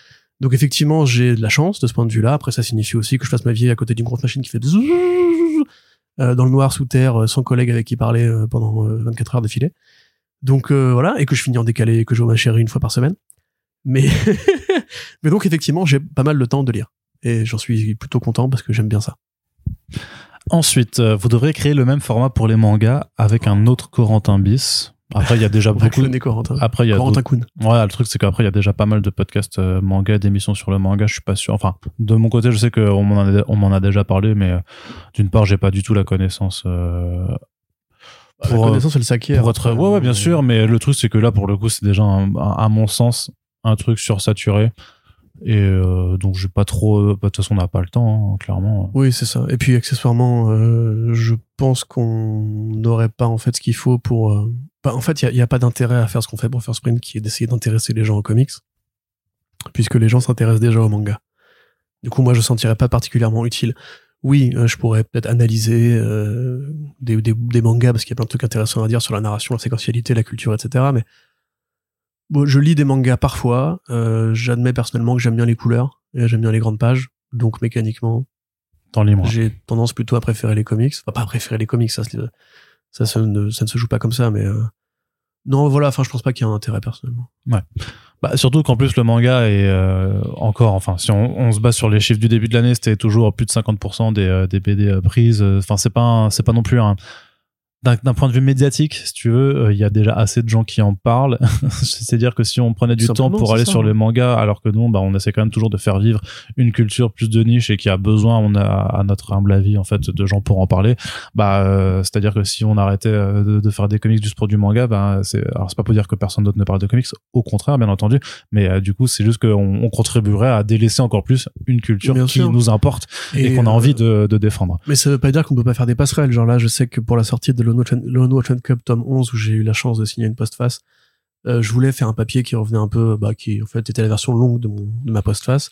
Donc effectivement, j'ai de la chance de ce point de vue-là. Après, ça signifie aussi que je passe ma vie à côté d'une grosse machine qui fait euh, dans le noir sous terre, euh, sans collègue avec qui parler euh, pendant euh, 24 heures d'affilée. Donc euh, voilà, et que je finis en décalé, et que je vois ma chérie une fois par semaine. Mais, mais donc effectivement, j'ai pas mal de temps de lire. Et j'en suis plutôt content parce que j'aime bien ça. Ensuite, euh, vous devrez créer le même format pour les mangas avec un autre Corentin bis. Après, il y a déjà beaucoup. Corentin. Après, il y a Corentin Kuhn. Ouais, le truc c'est qu'après il y a déjà pas mal de podcasts euh, manga, d'émissions sur le manga. Je suis pas sûr. Enfin, de mon côté, je sais qu'on m'en a, on m'en a déjà parlé, mais euh, d'une part, j'ai pas du tout la connaissance. euh, la pour, euh, connaissance, elle s'acquiert. pour être. Ouais, ouais, bien sûr. Mais le truc c'est que là, pour le coup, c'est déjà, un- à mon sens, un truc sursaturé. Et euh, donc, j'ai pas trop. euh, bah, De toute façon, on n'a pas le temps, hein, clairement. Oui, c'est ça. Et puis accessoirement, euh, je pense qu'on n'aurait pas en fait ce qu'il faut pour. euh, bah, en fait, il n'y a, pas d'intérêt à faire ce qu'on fait pour faire Sprint, qui est d'essayer d'intéresser les gens aux comics, puisque les gens s'intéressent déjà au manga. Du coup, moi, je ne sentirais pas particulièrement utile. Oui, euh, je pourrais peut-être analyser euh, des, des, des mangas parce qu'il y a plein de trucs intéressants à dire sur la narration, la séquentialité, la culture, etc. Mais bon, je lis des mangas parfois. Euh, J'admets personnellement que j'aime bien les couleurs et j'aime bien les grandes pages. Donc mécaniquement, j'ai tendance plutôt à préférer les comics. Enfin, pas à préférer les comics, ça, se- ça, ça, ne, ça ne se joue pas comme ça, mais euh, non, voilà. Enfin, je pense pas qu'il y ait un intérêt personnellement. Bah, surtout qu'en plus le manga est euh, encore, enfin si on, on se base sur les chiffres du début de l'année, c'était toujours plus de 50% des, des BD prises. Enfin c'est pas c'est pas non plus un d'un point de vue médiatique, si tu veux, euh, il y a déjà assez de gens qui en parlent. C'est-à-dire que si on prenait du temps pour aller ça, sur les mangas, alors que nous, bah, on essaie quand même toujours de faire vivre une culture plus de niche et qui a besoin, on a à notre humble avis, en fait, de gens pour en parler. Bah, euh, c'est-à-dire que si on arrêtait euh, de, de faire des comics juste pour du manga, bah, c'est, alors c'est pas pour dire que personne d'autre ne parle de comics, au contraire, bien entendu, mais euh, du coup, c'est juste qu'on on contribuerait à délaisser encore plus une culture Bien qui sûr. nous importe et, qu'on a envie de, de défendre. Mais ça veut pas dire qu'on peut pas faire des passerelles. Genre là, je sais que pour la sortie de Lone Watch and Cup tome 11, où j'ai eu la chance de signer une postface, euh, je voulais faire un papier qui revenait un peu, bah, qui en fait était la version longue de, ma postface.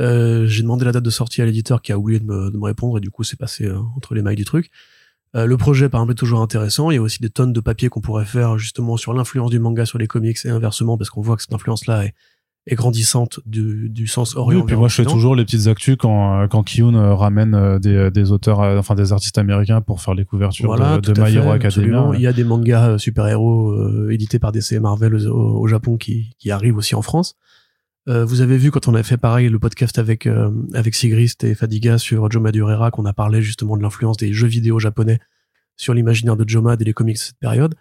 Euh, j'ai demandé la date de sortie à l'éditeur qui a oublié de me, répondre et du coup c'est passé euh, entre les mailles du truc. Le projet par exemple est toujours intéressant. Il y a aussi des tonnes de papiers qu'on pourrait faire justement sur l'influence du manga sur les comics et inversement parce qu'on voit que cette influence-là est, est grandissante du, du sens Oui, orient. et puis moi je fais toujours les petites actus quand euh, quand Kiyun euh, ramène euh, des, des auteurs enfin des artistes américains pour faire les couvertures Voilà, de, de My Hero. Academia. Il y a des mangas super-héros euh, édités par DC et Marvel au, Japon qui, qui arrivent aussi en France. Euh, vous avez vu quand on a fait pareil le podcast avec euh, avec Sigrist et Fadiga sur Joe Madureira qu'on a parlé justement de l'influence des jeux vidéo japonais sur l'imaginaire de Jomad et les comics de cette période.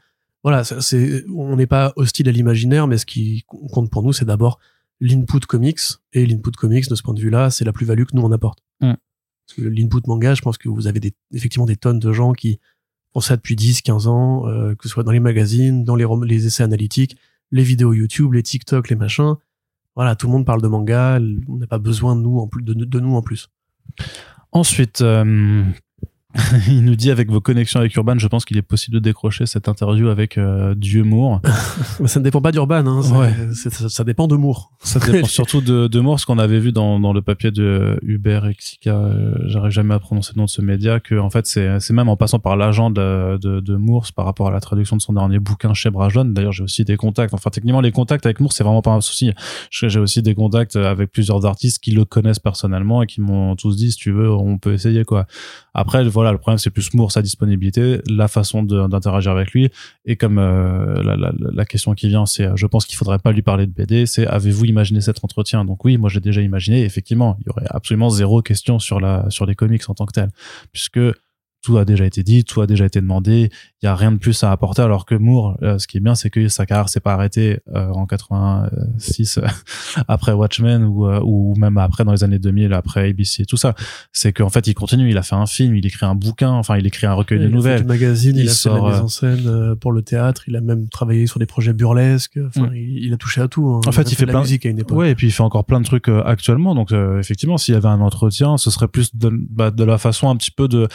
Voilà, c'est on n'est pas hostile à l'imaginaire, mais ce qui compte pour nous, c'est d'abord l'input comics et l'input comics de ce point de vue-là, c'est la plus-value que nous on apporte. Mm. Parce que l'input manga, je pense que vous avez des, effectivement des tonnes de gens qui font ça depuis 10, 15 ans, euh, que ce soit dans les magazines, dans les, les essais analytiques, les vidéos YouTube, les TikTok, les machins. Voilà, tout le monde parle de manga, on n'a pas besoin de nous en plus, de, de nous en plus. Ensuite, euh, il nous dit avec vos connexions avec Urban, je pense qu'il est possible de décrocher cette interview avec euh, Dieu Moore. Ça ne dépend pas d'Urban, hein, ça- Ouais. ça, ça dépend de Moore. Ça dépend surtout de, de Moore, ce qu'on avait vu dans, dans le papier de Hubert Exika, euh, j'arrive jamais à prononcer le nom de ce média, que en fait c'est même en passant par l'agent de, de, de Moore par rapport à la traduction de son dernier bouquin chez Brajon. D'ailleurs, j'ai aussi des contacts. Enfin, techniquement, les contacts avec Moore, c'est vraiment pas un souci. J'ai aussi des contacts avec plusieurs artistes qui le connaissent personnellement et qui m'ont tous dit, si tu veux, on peut essayer quoi. Après, voilà, le problème c'est plus Moore, sa disponibilité, la façon d'interagir avec lui, et comme euh, la, la, la question qui vient, c'est, euh, je pense qu'il faudrait pas lui parler de BD, c'est avez-vous imaginé cet entretien? Donc oui, moi j'ai déjà imaginé. Effectivement, il y aurait absolument zéro question sur la sur les comics en tant que tel, puisque tout a déjà été dit, tout a déjà été demandé. Il y a rien de plus à apporter. Alors que Moore, euh, ce qui est bien, c'est que sa carrière s'est pas arrêtée euh, en 86 euh, après Watchmen ou euh, ou même après dans les années 2000 après ABC et tout ça. C'est qu'en fait, il continue. Il a fait un film, il écrit un bouquin, enfin, il écrit un recueil il de a fait nouvelles. du magazine, il, Il a sort, fait la mise euh, en scène euh, pour le théâtre, il a même travaillé sur des projets burlesques. Enfin, Mm. il, il a touché à tout. hein. En fait, il fait de plein- la musique à une époque. Ouais, et puis il fait encore plein de trucs euh, actuellement. Donc euh, effectivement, s'il y avait un entretien, ce serait plus de, bah, de la façon un petit peu de,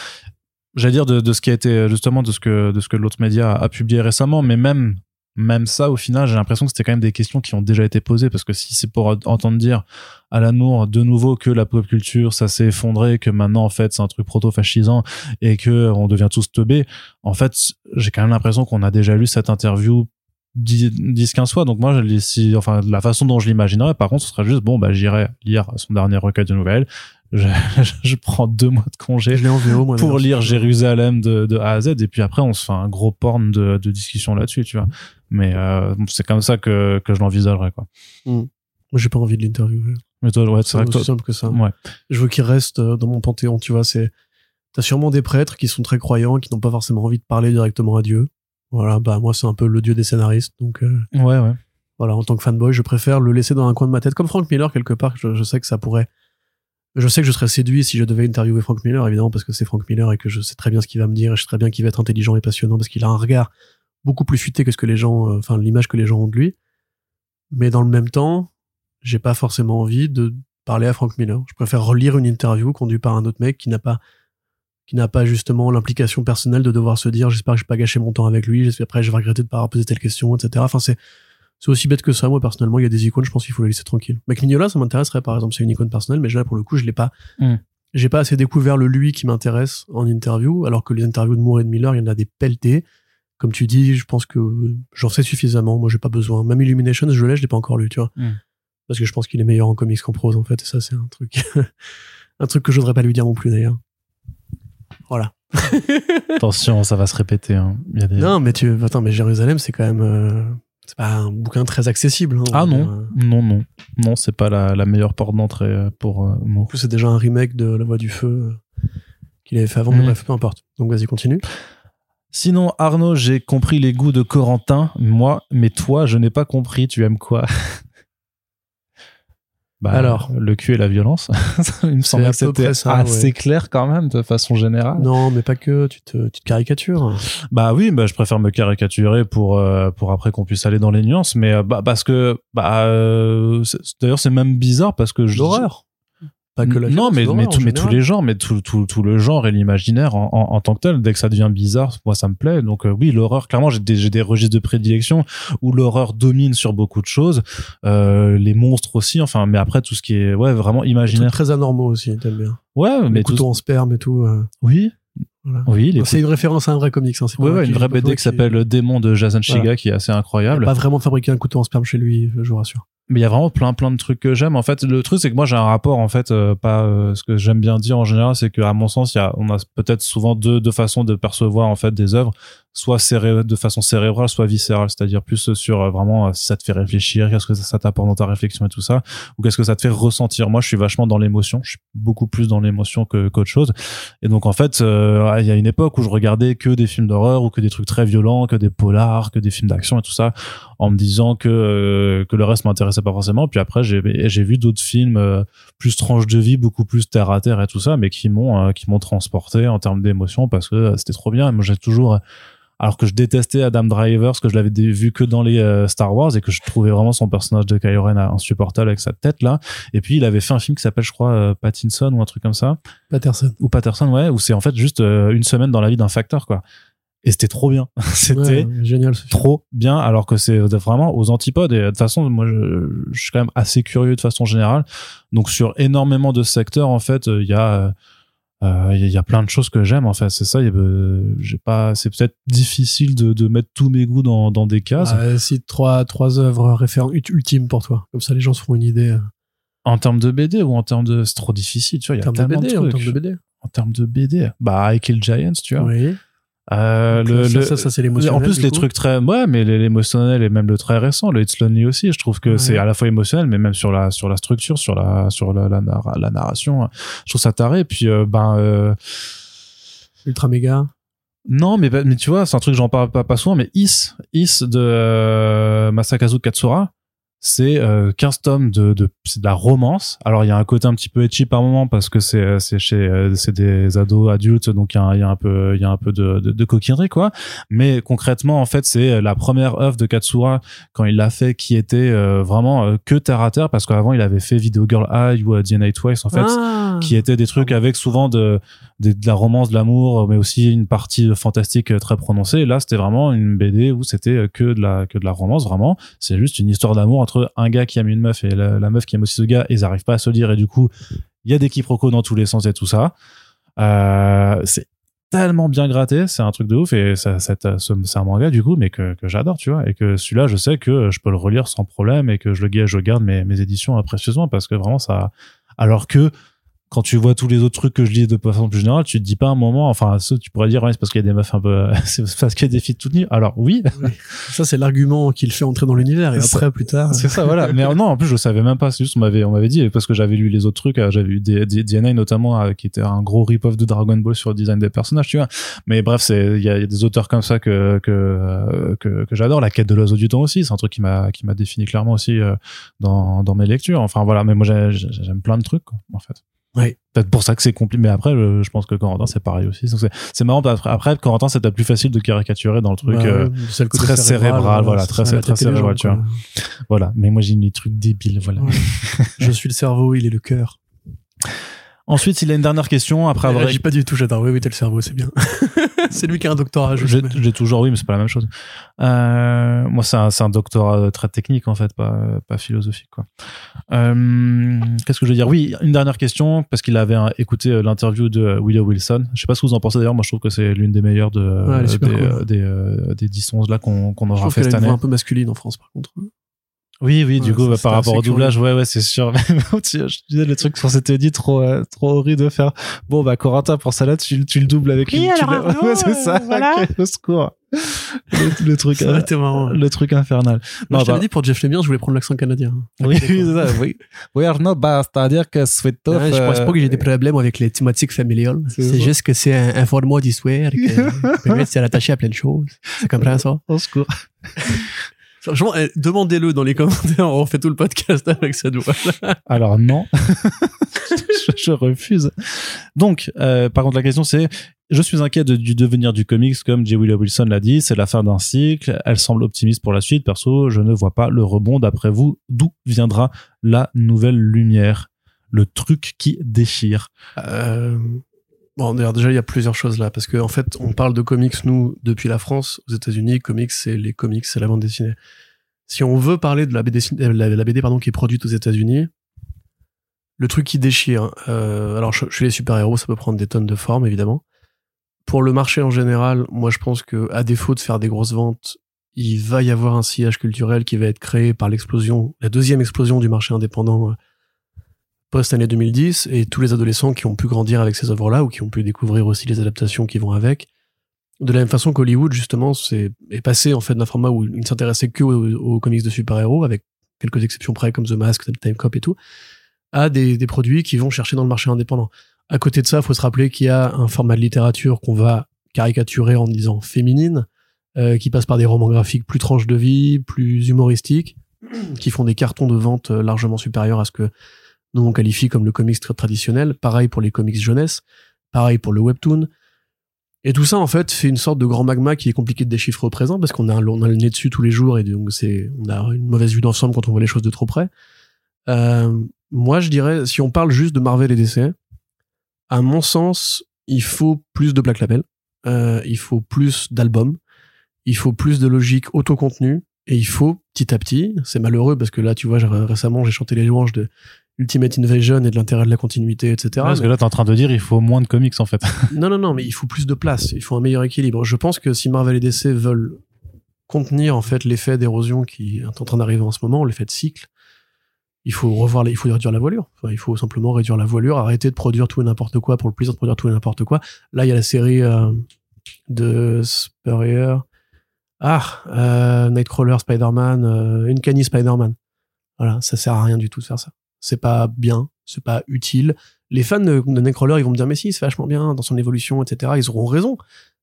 j'allais dire de, de ce qui a été euh, justement de ce que de ce que l'autre média a, publié récemment. Mais même même ça, au final, j'ai l'impression que c'était quand même des questions qui ont déjà été posées parce que si c'est pour entendre dire à l'amour de nouveau que la pop culture ça s'est effondré, que maintenant en fait c'est un truc proto-fascisant et que on devient tous teubés, en fait j'ai quand même l'impression qu'on a déjà lu cette interview 10 15 fois donc moi si enfin la façon dont je l'imaginerais par contre ce serait juste bon bah j'irai lire son dernier recueil de nouvelles je, je prends deux mois de congé Je l'ai en VO, moi. pour lire Jérusalem de, de A à Z et puis après on se fait un gros porn de, de discussion là-dessus tu vois mais euh, c'est comme ça que, que je l'envisagerais quoi Moi, j'ai pas envie de l'interviewer. mais toi ouais c'est vrai que toi simple que ça. ouais Je veux qu'il reste euh, dans mon panthéon, tu vois. C'est, t'as sûrement des prêtres qui sont très croyants, qui n'ont pas forcément envie de parler directement à Dieu. Voilà, bah moi c'est un peu le dieu des scénaristes, donc euh, ouais ouais voilà, en tant que fanboy, je préfère le laisser dans un coin de ma tête, comme Frank Miller quelque part. Je, je sais que ça pourrait, je sais que je serais séduit si je devais interviewer Frank Miller, évidemment parce que c'est Frank Miller et que je sais très bien ce qu'il va me dire et je sais très bien qu'il va être intelligent et passionnant parce qu'il a un regard beaucoup plus futé que ce que les gens, euh, enfin l'image que les gens ont de lui. Mais dans le même temps, j'ai pas forcément envie de parler à Frank Miller. Je préfère relire une interview conduite par un autre mec qui n'a pas qui n'a pas justement l'implication personnelle de devoir se dire j'espère que j'ai pas gâché mon temps avec lui, j'espère après je vais regretter de pas avoir posé telle question, etc. Enfin c'est c'est aussi bête que ça. Moi personnellement, il y a des icônes, je pense qu'il faut les laisser tranquilles. Mec Mignola, ça m'intéresserait par exemple, c'est une icône personnelle, mais là pour le coup, je l'ai pas. Mm. J'ai pas assez découvert le lui qui m'intéresse en interview, alors que les interviews de Moore et de Miller, il y en a des pelletés. Comme tu dis, je pense que j'en sais suffisamment. Moi, j'ai pas besoin. Même Illuminations, je l'ai, je l'ai pas encore lu, tu vois. Mm. Parce que je pense qu'il est meilleur en comics qu'en prose, en fait. Et ça, c'est un truc, un truc que je voudrais pas lui dire non plus, d'ailleurs. Voilà. attention ça va se répéter hein. Il y a des... Non, mais tu, attends, mais Jérusalem, c'est quand même, euh, c'est pas un bouquin très accessible. hein, ah non dire. non non non c'est pas la, la meilleure porte d'entrée euh, pour euh, Moore c'est déjà un remake de La Voix du Feu euh, qu'il avait fait avant, mais Mm. bref, peu importe. Donc, vas-y, continue. Sinon, Arnaud, j'ai compris les goûts de Corentin. Moi, mais toi, je n'ai pas compris. Tu aimes quoi? Bah, Alors. le cul et la violence. Il me semble à que c'était assez ouais. clair quand même, de façon générale. Non, mais pas que, tu te, tu te caricatures. Bah oui, bah je préfère me caricaturer pour euh, pour après qu'on puisse aller dans les nuances, mais euh, bah parce que bah euh, d'ailleurs c'est même bizarre parce que je L'horreur. Pas que la non, mais, mais, tout- mais tous les genres, mais tout, tout, tout le genre et l'imaginaire en, en, en tant que tel, dès que ça devient bizarre, moi ça me plaît. Donc euh, oui, l'horreur, clairement, j'ai des, j'ai des registres de prédilection où l'horreur domine sur beaucoup de choses, euh, les monstres aussi, enfin, mais après tout ce qui est ouais vraiment imaginaire. très anormaux aussi, t'aimes bien. Ouais, Les mais tout, en sperme et tout. euh, oui, voilà. oui, C'est une référence à un vrai comics. Hein, Ouais, ouais, une vraie BD qui s'appelle Le Démon de Jason Shiga Voilà. qui est assez Il a incroyable. pas vraiment fabriqué un couteau en sperme chez lui, je vous rassure. Mais il y a vraiment plein plein de trucs que j'aime. En fait, le truc c'est que moi j'ai un rapport en fait euh, pas euh, ce que j'aime bien dire en général, c'est que à mon sens, il y a on a peut-être souvent deux deux façons de percevoir en fait des œuvres, soit céré- de façon cérébrale, soit viscérale, c'est-à-dire plus sur euh, vraiment euh, si ça te fait réfléchir, qu'est-ce que ça, t'apporte dans ta réflexion et tout ça, ou qu'est-ce que ça te fait ressentir. Moi, je suis vachement dans l'émotion, je suis beaucoup plus dans l'émotion que qu'autre chose. Et donc en fait, euh, il y a une époque où je regardais que des films d'horreur ou que des trucs très violents, que des polars, que des films d'action et tout ça en me disant que euh, que le reste m'intéressait pas forcément puis après j'ai j'ai vu d'autres films euh, plus tranches de vie beaucoup plus terre à terre et tout ça mais qui m'ont qui m'ont transporté en termes d'émotion parce que c'était trop bien et moi j'ai toujours alors que je détestais Adam Driver parce que je l'avais vu que dans les euh, Star Wars et que je trouvais vraiment son personnage de Kylo Ren insupportable avec sa tête là. Et puis il avait fait un film qui s'appelle je crois euh, Pattinson ou un truc comme ça. Patterson. ou Patterson ouais où c'est en fait juste euh, une semaine dans la vie d'un facteur quoi. Et c'était trop bien. C'était Ouais, génial ce film. trop bien alors que c'est vraiment aux antipodes. Et de toute façon moi je, je suis quand même assez curieux de façon générale. Donc sur énormément de secteurs en fait il y a euh, il y a- il y a plein de choses que j'aime en fait c'est ça euh, j'ai pas c'est peut-être difficile de, de mettre tous mes goûts dans, dans des cases Ouais, cite trois, trois œuvres référentes ultimes pour toi. Comme ça, les gens se feront une idée. euh, en termes de BD ou en termes de c'est trop difficile tu vois il y En a termes de tellement BD, de en trucs termes de BD. en termes de BD bah I Kill Giants tu vois Oui. Euh, le, ça, le- ça, ça, c'est l'émotionnel. En plus, les coup. trucs très, ouais, mais l'émotionnel et même le très récent, le It's Lonely aussi, je trouve que Ouais. c'est à la fois émotionnel, mais même sur la, sur la structure, sur la, sur la, la, narra- la narration, je trouve ça taré. Et puis, euh, ben, euh, Ultra méga. non, mais, mais tu vois, c'est un truc que j'en parle pas, pas souvent, mais Is, Is de euh, Masakazu Katsura, c'est euh, 15 tomes de, de, c'est de la romance. Alors, il y a un côté un petit peu etchi par moment parce que c'est, euh, c'est chez, euh, c'est des ados adultes, donc il y a, il y a un peu, il y a un peu de, de, de coquinerie, quoi. Mais concrètement, en fait, c'est la première œuvre de Katsura quand il l'a fait qui était euh, vraiment euh, que terre à terre parce qu'avant, il avait fait Video Girl Eye ou euh, DNA Twice, en fait Ah. qui étaient des trucs avec souvent de, de, la romance, de l'amour, mais aussi une partie fantastique euh, très prononcée. Là, c'était vraiment une BD où c'était euh, que de la que de la romance, vraiment. C'est juste une histoire d'amour entre un gars qui aime une meuf et la, meuf qui aime aussi ce gars. Et ils arrivent pas à se dire et du coup, il y a des quiproquos dans tous les sens et tout ça. Euh, c'est tellement bien gratté, c'est un truc de ouf et ça, ça, ce- c'est un manga du coup, mais que, que j'adore, tu vois, et que celui-là, je sais que je peux le relire sans problème et que je le je garde mes, mes éditions euh, précieusement parce que vraiment ça, alors que quand tu vois tous les autres trucs que je lis de façon plus générale, tu te dis pas un moment, enfin, ça, tu pourrais dire, ouais, c'est parce qu'il y a des meufs un peu, c'est parce qu'il y a des filles toutes nues. Alors oui, Oui. Ça, c'est l'argument qui le fait entrer dans l'univers. Et Ça- après, plus tard. c'est ça, voilà. Mais non, en plus, je savais même pas. C'est juste, on m'avait, on m'avait dit, parce que j'avais lu les autres trucs, euh, j'avais eu des, des DNA notamment, euh, qui était un gros rip-off de Dragon Ball sur le design des personnages, tu vois. Mais bref, c'est, il y a, il y a des auteurs comme ça que, que, euh, que, que j'adore. La quête de l'oiseau du temps aussi, c'est un truc qui m'a, qui m'a défini clairement aussi, euh, dans, dans mes lectures. Enfin, voilà. Mais moi, j'ai- j'ai- j'aime plein de trucs, quoi, en fait. Ouais. Peut-être pour ça que c'est compliqué. Mais après, je, pense que Corentin, c'est pareil aussi. C'est, marrant. Après, Corentin, c'est peut-être plus facile de caricaturer dans le truc, Bah, euh, le côté très cérébral, voilà, très- très cérébral, tu quoi. voilà. Mais moi, j'ai des trucs débiles, voilà. Ouais. Je suis le cerveau, il est le cœur. Ensuite, il a une dernière question après avoir. réagit pas du tout, j'adore. Oui, oui, t'es le cerveau, c'est bien. c'est lui qui a un doctorat, je J'ai j'ai toujours oui, mais c'est pas la même chose. Euh, moi, c'est un, doctorat très technique en fait, pas, pas philosophique quoi. Euh, Qu'est-ce que je veux dire? Oui, une dernière question parce qu'il avait euh, écouté euh, l'interview de euh, Willow Wilson. Je sais pas ce que vous en pensez d'ailleurs. Moi, je trouve que c'est l'une des meilleures de Ouais, des, cool. euh, des, euh, des 10 11 là qu'on qu'on Je aura trouve fait qu'elle cette année. voix un peu masculine en France, par contre. Oui, oui, du Ouais, coup, ça, bah, par rapport au doublage, ouais, ouais, c'est sûr. je disais le truc sur c'était dit trop, euh, trop horrible de faire. Bon, bah, Corentin, pour ça là, tu, tu le doubles avec Oui, une, tu alors, le- Arnaud, ouais, c'est ça, euh, voilà. ok, au secours. Le, le truc, Ça euh, marrant. le truc infernal. Moi, je t'avais bah, dit pour Jeff Lemire, je voulais prendre l'accent canadien. oui, oui, c'est ça, oui. Oui, Arnaud, bah, c'est-à-dire que Svetov, Ouais, je pense euh, pas que j'ai des problèmes avec les thématiques familiales. C'est C'est ça. juste que c'est un, un format d'histoire que permet de se rattacher à plein de choses. Tu comprends ça? au secours. Franchement, eh, demandez-le dans les commentaires. On fait tout le podcast avec cette voix. Alors non, je, je refuse. Donc, euh, par contre, la question c'est, je suis inquiet de- du devenir du comics, comme J. Willow Wilson l'a dit, c'est la fin d'un cycle, elle semble optimiste pour la suite, perso, je ne vois pas le rebond, d'après vous, d'où viendra la nouvelle lumière Le truc qui déchire? Euh, bon, d'ailleurs, déjà, il y a plusieurs choses là. Parce qu'en en fait, on parle de comics, nous, depuis la France. Aux États-Unis, comics, c'est les comics, c'est la bande dessinée. Si on veut parler de la BD, euh, la, la BD pardon, qui est produite aux États-Unis, le truc qui déchire. euh, alors, chez chez les super-héros, ça peut prendre des tonnes de formes, évidemment. Pour le marché en général, moi, je pense que à défaut de faire des grosses ventes, il va y avoir un sillage culturel qui va être créé par l'explosion, la deuxième explosion du marché indépendant euh, post-année 2010 et tous les adolescents qui ont pu grandir avec ces œuvres-là ou qui ont pu découvrir aussi les adaptations qui vont avec. De la même façon qu'Hollywood, justement, c'est, est passé en fait d'un format où il ne s'intéressait que aux, comics de super-héros, avec quelques exceptions près comme The Mask, Time Cop et tout, à des, des produits qui vont chercher dans le marché indépendant. À côté de ça, il faut se rappeler qu'il y a un format de littérature qu'on va caricaturer en disant féminine, euh, qui passe par des romans graphiques plus tranches de vie, plus humoristiques, qui font des cartons de vente euh, largement supérieurs à ce que nous on qualifie comme le comics très traditionnel. Pareil pour les comics jeunesse, pareil pour le webtoon. Et tout ça, en fait, fait une sorte de grand magma qui est compliqué de déchiffrer au présent parce qu'on a, on a le nez dessus tous les jours et donc c'est, on a une mauvaise vue d'ensemble quand on voit les choses de trop près. Euh, moi, je dirais, si on parle juste de Marvel et DC, à mon sens, il faut plus de Black Label, euh, il faut plus d'albums, il faut plus de logique autocontenu et il faut petit à petit, c'est malheureux parce que là, tu vois, récemment, j'ai chanté les louanges de Ultimate Invasion et de l'intérêt de la continuité, etc. Parce que là, t'es en train de dire, il faut moins de comics, en fait. non, non, non, mais il faut plus de place, il faut un meilleur équilibre. Je pense que si Marvel et DC veulent contenir en fait l'effet d'érosion qui est en train d'arriver en ce moment, l'effet de cycle, il faut revoir, les- il faut réduire la voilure. Enfin, il faut simplement réduire la voilure, arrêter de produire tout et n'importe quoi pour le plaisir de produire tout et n'importe quoi. Là, il y a la série euh, de Spurrier. Ah, euh, Nightcrawler, Spider-Man, euh, Uncanny Spider-Man. Voilà, ça sert à rien du tout de faire ça. C'est pas bien, c'est pas utile. Les fans de, de ils vont me dire, mais si, c'est vachement bien dans son évolution, etc. Ils auront raison.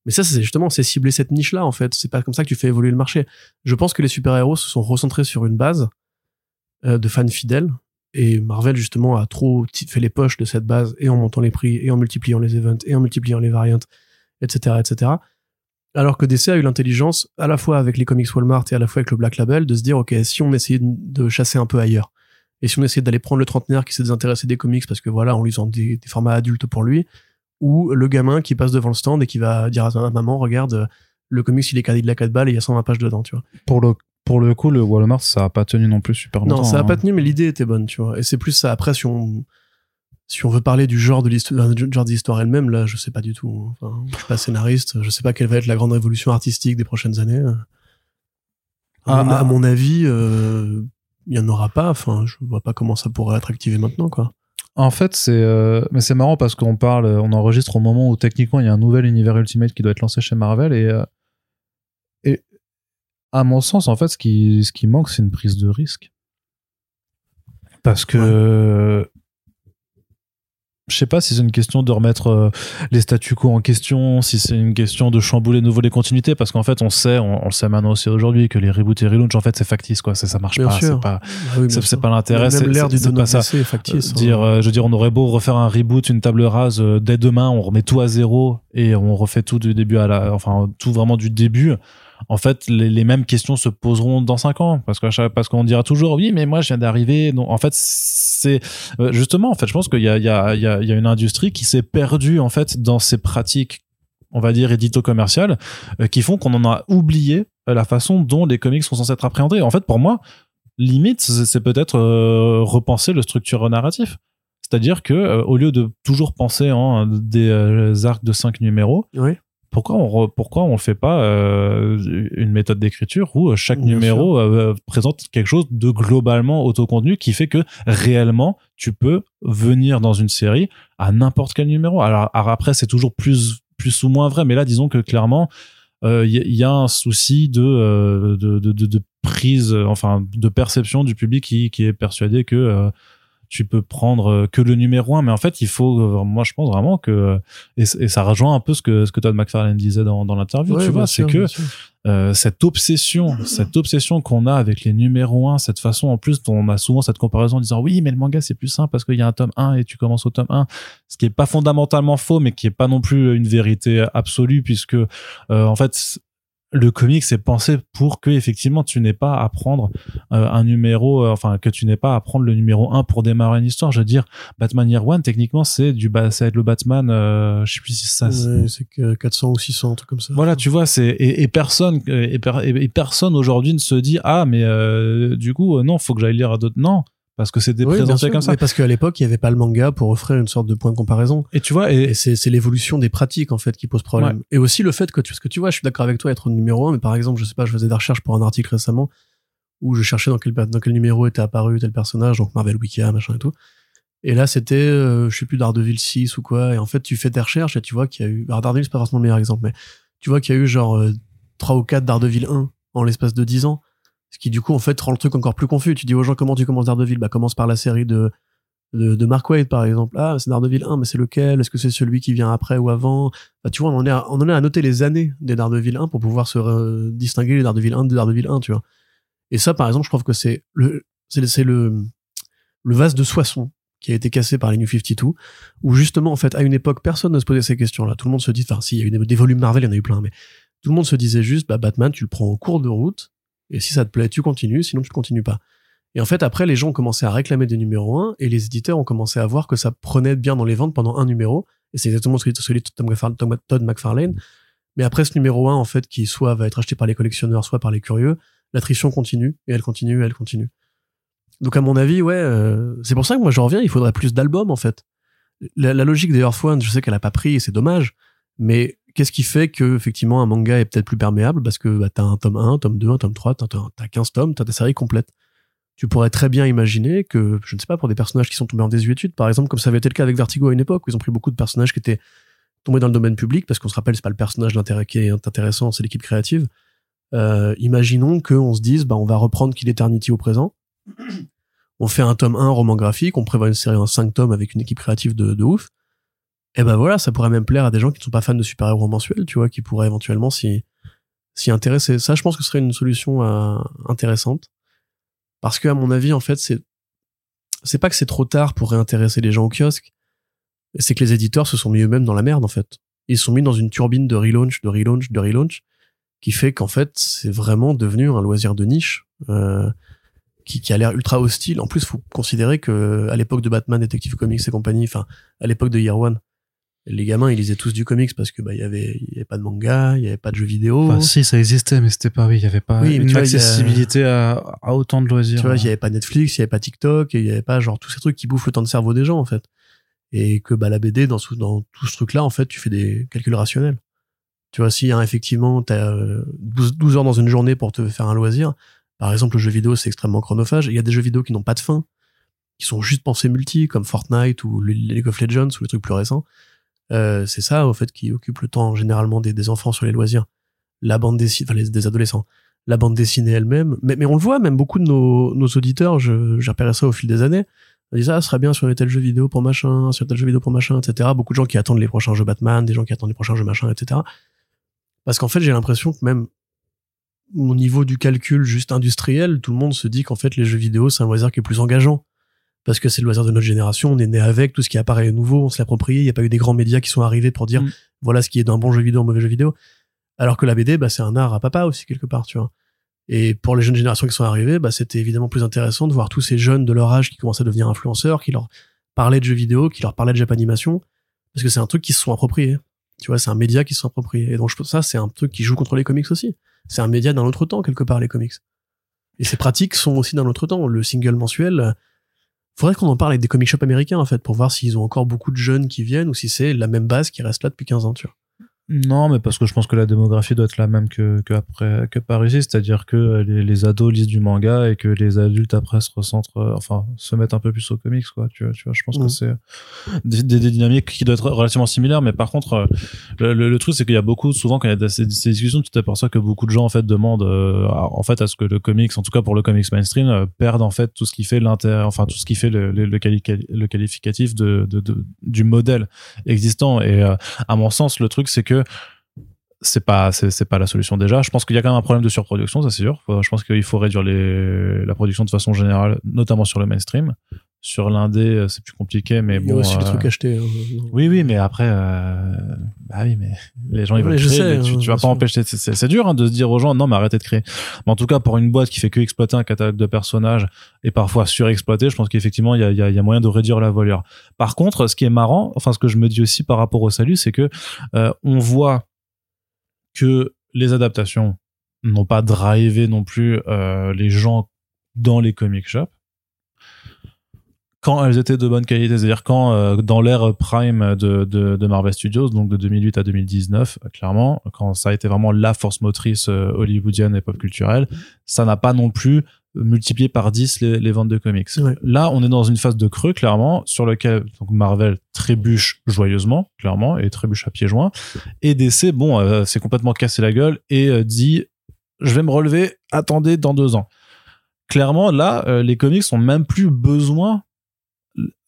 Mais ça, c'est justement, c'est cibler cette niche-là, en fait. C'est pas comme ça que tu fais évoluer le marché. Je pense que les super-héros se sont recentrés sur une base euh, de fans fidèles. Et Marvel, justement, a trop fait les poches de cette base, et en montant les prix, et en multipliant les events, et en multipliant les variantes, etc., etc. Alors que DC a eu l'intelligence, à la fois avec les comics Walmart et à la fois avec le Black Label, de se dire, OK, si on essayait de chasser un peu ailleurs, et si on essayait d'aller prendre le trentenaire qui s'est désintéressé des comics parce que voilà, lui vend des, des formats adultes pour lui, ou le gamin qui passe devant le stand et qui va dire à sa maman, regarde, euh, le comics il est cadet de la 4 balles et il y a 120 pages dedans, tu vois. Pour le, pour le coup, le Walmart, ça a pas tenu non plus super longtemps. Non, ça a hein. pas tenu, mais l'idée était bonne, tu vois. Et c'est plus ça. Après, si on, si on veut parler du genre de l'histoire, du genre de l'histoire elle-même, là, je sais pas du tout. Enfin, je suis pas scénariste, je sais pas quelle va être la grande révolution artistique des prochaines années. À, Ah, mon, ah. à mon avis, euh, il y en aura pas. Enfin, je vois pas comment ça pourrait être activé maintenant, quoi. En fait, c'est euh, mais c'est marrant parce qu'on parle, on enregistre au moment où techniquement il y a un nouvel univers Ultimate qui doit être lancé chez Marvel et euh, et à mon sens, en fait, ce qui ce qui manque, c'est une prise de risque parce que euh, je sais pas si c'est une question de remettre euh, les statu quo en question, si c'est une question de chambouler de nouveau les continuités, parce qu'en fait, on sait, on, on le sait maintenant aussi aujourd'hui, que les reboots et relaunch, en fait, c'est factice, quoi. Ça, ça marche Bien pas. C'est pas, Ah oui, c'est pas l'intérêt. C'est- c'est- du pas ça. c'est factice. Euh, hein. dire, euh, je veux dire, on aurait beau refaire un reboot, une table rase euh, dès demain, on remet tout à zéro et on refait tout du début à la, enfin tout vraiment du début. En fait, les, mêmes questions se poseront dans cinq ans parce que qu'on dira toujours oui, mais moi je viens d'arriver. Donc en fait, c'est euh, justement en fait, je pense qu'il y a il y a il y a, une industrie qui s'est perdue en fait dans ces pratiques on va dire édito-commerciales euh, qui font qu'on en a oublié euh, la façon dont les comics sont censés être appréhendés. En fait, pour moi, limite, c'est peut-être repenser le structure narratif. C'est-à-dire que au lieu de toujours penser en des arcs de cinq numéros, Oui. Pourquoi on pourquoi on fait pas euh, une méthode d'écriture où euh, chaque Bien numéro euh, présente quelque chose de globalement autocontenu qui fait que réellement tu peux venir dans une série à n'importe quel numéro. Alors, alors après c'est toujours plus plus ou moins vrai, mais là disons que clairement il y, a- y a un souci de, de, de, de, prise, enfin de perception du public qui, qui est persuadé que tu peux prendre euh, que le numéro un, mais en fait il faut, euh, moi je pense vraiment que et, c- et ça rejoint un peu ce que ce que Todd McFarlane disait dans, dans l'interview, Ouais, tu vois, c'est que euh, cette obsession, cette obsession qu'on a avec les numéros 1, cette façon en plus dont on a souvent cette comparaison en disant oui mais le manga c'est plus simple parce qu'il y a un tome 1 et tu commences au tome 1, ce qui est pas fondamentalement faux mais qui est pas non plus une vérité absolue puisque euh, en fait le comic c'est pensé pour que effectivement tu n'aies pas à prendre euh, un numéro euh, enfin que tu n'aies pas à prendre le numéro 1 pour démarrer une histoire je veux dire Batman Year One techniquement c'est du ba- ça va être le Batman euh, je sais plus si ça Ouais, c'est que 400 ou 600, un truc comme ça. voilà, tu vois, c'est et, et personne et, per- et- et personne aujourd'hui ne se dit ah mais euh, du coup euh, non, faut que j'aille lire d'autres non parce que c'était Oui, présenté comme ça. Mais parce qu'à l'époque, il n'y avait pas le manga pour offrir une sorte de point de comparaison. Et tu vois Et et c'est l'évolution des pratiques, en fait, qui pose problème. Et aussi le fait que, tu, parce que tu vois, je suis d'accord avec toi, être au numéro un, mais par exemple, je sais pas, je faisais des recherches pour un article récemment où je cherchais dans quel, dans quel numéro était apparu tel personnage, donc Marvel Wicca, machin et tout. Et là, c'était, euh, je sais plus, Daredevil 6 ou quoi. Et en fait, tu fais tes recherches et tu vois qu'il y a eu, alors Daredevil, c'est pas forcément le meilleur exemple, mais tu vois qu'il y a eu genre euh, 3 ou 4 Daredevil 1 en l'espace de 10 ans. Ce qui, du coup, en fait, rend le truc encore plus confus. Tu dis aux gens comment tu commences Daredevil? Bah, commence par la série de, de, de Mark Waid, par exemple. Ah, c'est Daredevil 1, mais c'est lequel? Est-ce que c'est celui qui vient après ou avant? Bah, tu vois, on en est à, on en est à noter les années des Daredevil 1 pour pouvoir se distinguer les Daredevil 1 de Daredevil 1, tu vois. Et ça, par exemple, je trouve que c'est le, c'est le, le, vase de Soissons qui a été cassé par les New 52, où justement, en fait, à une époque, personne ne se posait ces questions-là. Tout le monde se dit, enfin, si, il y a eu des, des volumes Marvel, il y en a eu plein, mais tout le monde se disait juste, bah, Batman, tu le prends en cours de route, et si ça te plaît, tu continues, sinon tu continues pas. Et en fait, après, les gens ont commencé à réclamer des numéros 1, et les éditeurs ont commencé à voir que ça prenait bien dans les ventes pendant un numéro, et c'est exactement celui, de Todd McFarlane. Mais après ce numéro 1, en fait, qui soit va être acheté par les collectionneurs, soit par les curieux, l'attrition continue, et elle continue, et elle continue. Donc à mon avis, ouais, euh, c'est pour ça que moi je reviens, il faudrait plus d'albums en fait. La, la logique des Earth One, je sais qu'elle a pas pris et c'est dommage, mais qu'est-ce qui fait que effectivement un manga est peut-être plus perméable? Parce que bah, t'as un tome 1, un tome 2, un tome 3, t'as, t'as, t'as 15 tomes, t'as ta série complète. Tu pourrais très bien imaginer que, je ne sais pas, pour des personnages qui sont tombés en désuétude, par exemple, comme ça avait été le cas avec Vertigo à une époque, où ils ont pris beaucoup de personnages qui étaient tombés dans le domaine public, parce qu'on se rappelle, c'est pas le personnage d'intérêt qui est intéressant, c'est l'équipe créative. Euh, imaginons qu'on se dise, bah, on va reprendre Kill Eternity au présent. On fait un tome 1 roman graphique, on prévoit une série en 5 tomes avec une équipe créative de, de ouf. Et ben voilà, ça pourrait même plaire à des gens qui ne sont pas fans de super-héros mensuels, tu vois, qui pourraient éventuellement s'y, s'y intéresser. Ça, je pense que ce serait une solution euh, intéressante. Parce que, à mon avis, en fait, c'est, c'est pas que c'est trop tard pour réintéresser les gens au kiosque. C'est que les éditeurs se sont mis eux-mêmes dans la merde, en fait. Ils se sont mis dans une turbine de relaunch, de relaunch, de relaunch, qui fait qu'en fait, c'est vraiment devenu un loisir de niche, euh, qui, qui a l'air ultra hostile. En plus, faut considérer que, à l'époque de Batman, Detective Comics et compagnie, enfin, à l'époque de Year One, les gamins, ils lisaient tous du comics parce que, bah, il y avait, il y avait pas de manga, il y avait pas de jeux vidéo. Enfin, si ça existait mais c'était pas oui, il y avait pas Oui, une tu vois, a- accessibilité à, à autant de loisirs. Tu vois, il y avait pas Netflix, il y avait pas TikTok, il y avait pas genre tous ces trucs qui bouffent le temps de cerveau des gens en fait. Et que bah la BD dans tout ce truc là en fait, tu fais des calculs rationnels. Tu vois, si hein, effectivement t'as euh, 12, 12 heures dans une journée pour te faire un loisir, par exemple le jeu vidéo c'est extrêmement chronophage. Il y a des jeux vidéo qui n'ont pas de fin, qui sont juste pensés multi comme Fortnite ou le- League of Legends ou les trucs plus récents. Euh, c'est ça en fait qui occupe le temps généralement des, enfants sur les loisirs. La bande dessinée, enfin des adolescents la bande dessinée elle-même. Mais, mais on le voit, même beaucoup de nos, nos auditeurs, je, repéré ça au fil des années, ils disent, ah, ce serait bien sur un tel jeu vidéo pour machin, sur tel jeu vidéo pour machin, etc. Beaucoup de gens qui attendent les prochains jeux Batman, des gens qui attendent les prochains jeux machin, etc. Parce qu'en fait, j'ai l'impression que même au niveau du calcul juste industriel, tout le monde se dit qu'en fait, les jeux vidéo, c'est un loisir qui est plus engageant. Parce que c'est le loisir de notre génération, on est né avec, tout ce qui apparaît est nouveau, on se l'approprie, il n'y a pas eu des grands médias qui sont arrivés pour dire, Mm. voilà ce qui est d'un bon jeu vidéo, un mauvais jeu vidéo. Alors que la BD, bah, c'est un art à papa aussi, quelque part, tu vois. Et pour les jeunes générations qui sont arrivées, bah, c'était évidemment plus intéressant de voir tous ces jeunes de leur âge qui commençaient à devenir influenceurs, qui leur parlaient de jeux vidéo, qui leur parlaient de Japanimation, parce que c'est un truc qui se sont appropriés. Tu vois, c'est un média qui se sont appropriés. Et donc, je pense ça, c'est un truc qui joue contre les comics aussi. C'est un média d'un autre temps, quelque part, les comics. Et ces pratiques sont aussi d'un autre temps. Le single mensuel, faudrait qu'on en parle avec des comic shops américains, en fait, pour voir s'ils ont encore beaucoup de jeunes qui viennent ou si c'est la même base qui reste là depuis 15 ans, tu vois. Non, mais parce que je pense que la démographie doit être la même que, que après que par ici, c'est-à-dire que les, les ados lisent du manga et que les adultes après se recentrent, euh, enfin se mettent un peu plus aux comics, quoi. Tu vois, tu vois je pense que c'est des, des, des dynamiques qui doivent être relativement similaires, mais par contre, euh, le, le, le truc c'est qu'il y a beaucoup, souvent quand il y a ces, ces discussions, tu t'aperçois que beaucoup de gens en fait demandent, euh, à- en fait, à ce que le comics, en tout cas pour le comics mainstream, euh, perde en fait tout ce qui fait l'intérêt, enfin tout ce qui fait le, le, le, quali- le qualificatif de, de, de- du modèle existant. Et euh, à mon sens, le truc c'est que c'est pas la solution déjà. Je pense qu'il y a quand même un problème de surproduction ça c'est sûr. Je pense qu'il faut réduire la production de façon générale notamment sur le mainstream sur l'indé euh, c'est plus compliqué mais Il y a bon aussi euh, trucs achetés. hein. oui oui mais après euh, bah oui mais les gens ils veulent je créer, sais, mais tu, hein, tu vas pas empêcher c'est- dur hein, de se dire aux gens non mais arrêtez de créer mais en tout cas pour une boîte qui fait que exploiter un catalogue de personnages et parfois surexploiter je pense qu'effectivement il y a, il y, a, il y a moyen de réduire la voilure par contre ce qui est marrant enfin ce que je me dis aussi par rapport au salut c'est que euh, on voit que les adaptations n'ont pas drivé non plus euh, les gens dans les comic shops quand elles étaient de bonne qualité, c'est-à-dire quand euh, dans l'ère prime de, de, de Marvel Studios, donc de 2008 à 2019, euh, clairement, quand ça a été vraiment la force motrice euh, hollywoodienne et pop culturelle, ça n'a pas non plus multiplié par 10 les, les ventes de comics. Ouais. Là, on est dans une phase de creux, clairement, sur lequel donc Marvel trébuche joyeusement, clairement, et trébuche à pieds joints. Et DC, bon, euh, c'est complètement cassé la gueule et euh, dit, je vais me relever, attendez dans deux ans. Clairement, là, euh, les comics ont même plus besoin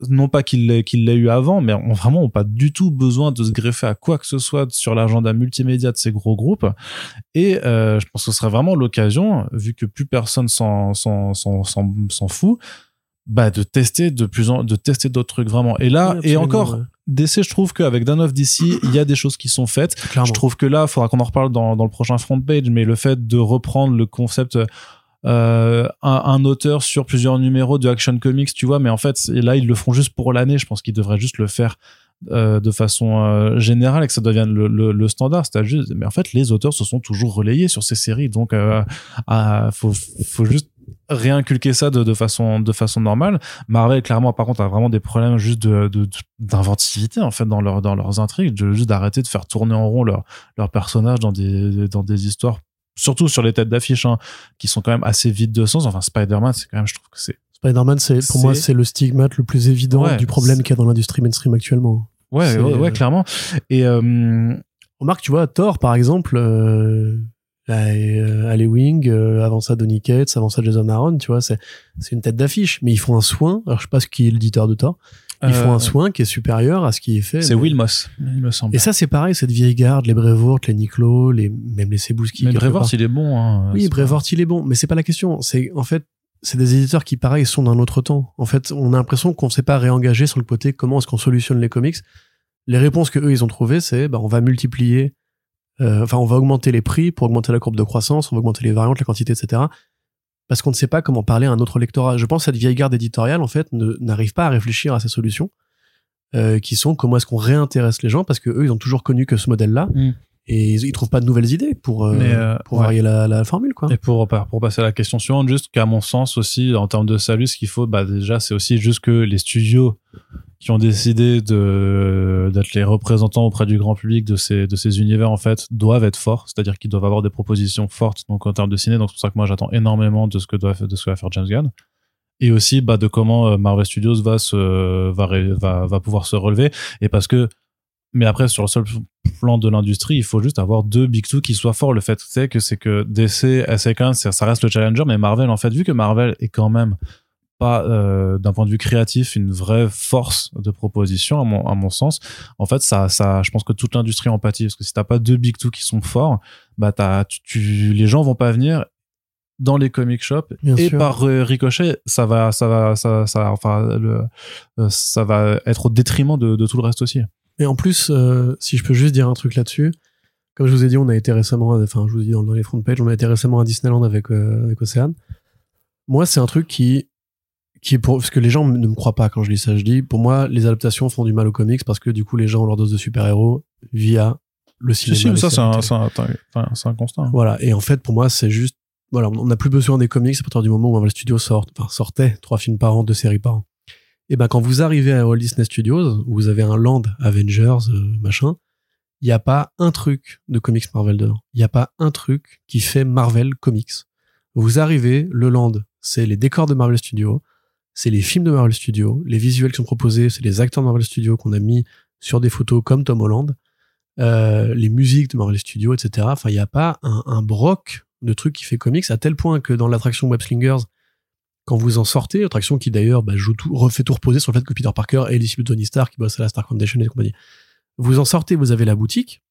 non pas qu'il l'ait eu avant, mais on vraiment ont pas du tout besoin de se greffer à quoi que ce soit sur l'agenda multimédia de ces gros groupes. Et euh, je pense que ce serait vraiment l'occasion, vu que plus personne s'en fout, bah de tester de plus en de tester d'autres trucs vraiment. Et là, Oui, et encore, ouais. DC, je trouve qu'avec Dawn of DC, il y a des choses qui sont faites. Clairement. Je trouve que là, il faudra qu'on en reparle dans, dans le prochain front page, mais le fait de reprendre le concept euh, un, auteur sur plusieurs numéros de Action Comics, tu vois, mais en fait, là, ils le font juste pour l'année. Je pense qu'ils devraient juste le faire euh, de façon euh, générale et que ça devienne le, standard. C'est juste, mais en fait, les auteurs se sont toujours relayés sur ces séries, donc faut, faut juste réinculquer ça de, de façon de façon normale. Marvel clairement par contre a vraiment des problèmes juste de d'inventivité en fait dans leur dans leurs intrigues, de, juste d'arrêter de faire tourner en rond leurs leurs personnages dans des dans des histoires surtout sur les têtes d'affiche hein, qui sont quand même assez vides de sens. Enfin Spider-Man c'est quand même je trouve que c'est Spider-Man, c'est pour moi C'est- le stigmate le plus évident Ouais, du problème qu'il y a dans l'industrie mainstream actuellement. ouais ouais, ouais, euh, clairement et euh, Remarque, tu vois, Thor, par exemple, euh, euh, Alley Wing, euh, avant ça Donny Cates, avant ça Jason Aaron, tu vois, c'est c'est une tête d'affiche, mais ils font un soin. Alors je sais pas ce qui est l'éditeur de Thor. Ils euh, font un soin qui est supérieur à ce qui est fait. c'est mais- Will Moss il me semble. Et ça, c'est pareil, cette vieille garde, les Brevoort, les Niclo, les même les Sebouski. mais part. il est bon. Hein, Oui, Brevoort, il est bon, mais c'est pas la question. C'est en fait, c'est des éditeurs qui, pareil, sont d'un autre temps. En fait, on a l'impression qu'on s'est pas réengagé sur le côté comment est-ce qu'on solutionne les comics. Les réponses que eux ils ont trouvées, c'est bah, on va multiplier, euh, enfin on va augmenter les prix pour augmenter la courbe de croissance, on va augmenter les variantes, la quantité, etc. Parce qu'on ne sait pas comment parler à un autre lectorat. Je pense que cette vieille garde éditoriale, en fait, ne- n'arrive pas à réfléchir à ces solutions, euh, qui sont comment est-ce qu'on réintéresse les gens, parce que eux, ils ont toujours connu que ce modèle-là, Mm. et ils, ils trouvent pas de nouvelles idées pour, euh, euh, pour ouais. varier la, la formule, quoi. Et pour, pour passer à la question suivante, juste qu'à mon sens aussi, en termes de salut, ce qu'il faut, bah déjà, c'est aussi juste que les studios qui ont décidé d'être les représentants auprès du grand public de ces univers en fait doivent être forts, c'est-à-dire qu'ils doivent avoir des propositions fortes donc en termes de ciné. Donc c'est pour ça que moi j'attends énormément de ce que va faire James Gunn. Et aussi bah de comment euh, Marvel Studios va pouvoir se relever. Et parce que mais après sur le seul plan de l'industrie il faut juste avoir deux big two qui soient forts. Le fait c'est que c'est que DC même ça ça reste le challenger. Mais Marvel en fait vu que Marvel est quand même pas euh, d'un point de vue créatif une vraie force de proposition à mon à mon sens en fait ça ça je pense que toute l'industrie en pâtit parce que si t'as pas deux big two qui sont forts bah t'as tu, tu- les gens vont pas venir dans les comic shops Bien et sûr. par euh, ricochet ça va ça va ça ça enfin le euh, ça va être au détriment de, de tout le reste aussi Et en plus, euh, si je peux juste dire un truc là-dessus, comme je vous ai dit, on a été récemment, enfin, je vous ai dit dans, les front pages, on a été récemment à Disneyland avec, euh, avec Océane. Moi, c'est un truc qui, qui est pour, parce que les gens ne me croient pas quand je dis ça, je dis, pour moi, les adaptations font du mal aux comics parce que du coup, les gens ont leur dose de super-héros via le si, cinéma. si, les ça c'est un, un, un constat. Voilà. Et en fait, pour moi, c'est juste, voilà, on n'a plus besoin des comics à partir du moment où Marvel Studios sort, enfin, sortait trois films par an, deux séries par an. Et ben, quand vous arrivez à Walt Disney Studios, où vous avez un land Avengers, euh, machin, il n'y a pas un truc de comics Marvel dedans. Il n'y a pas un truc qui fait Marvel Comics. Vous arrivez, le land, c'est les décors de Marvel Studios, c'est les films de Marvel Studios, les visuels qui sont proposés, c'est les acteurs de Marvel Studios qu'on a mis sur des photos comme Tom Holland, euh, les musiques de Marvel Studios, etc. Enfin, il n'y a pas un, un broc de trucs qui fait comics à tel point que dans l'attraction Web Slingers, quand vous en sortez, attraction qui d'ailleurs bah, tout, refait tout reposer sur le fait que Peter Parker est disciple de Tony Stark qui bosse à la Star Foundation et compagnie. Vous en sortez, vous avez la boutique,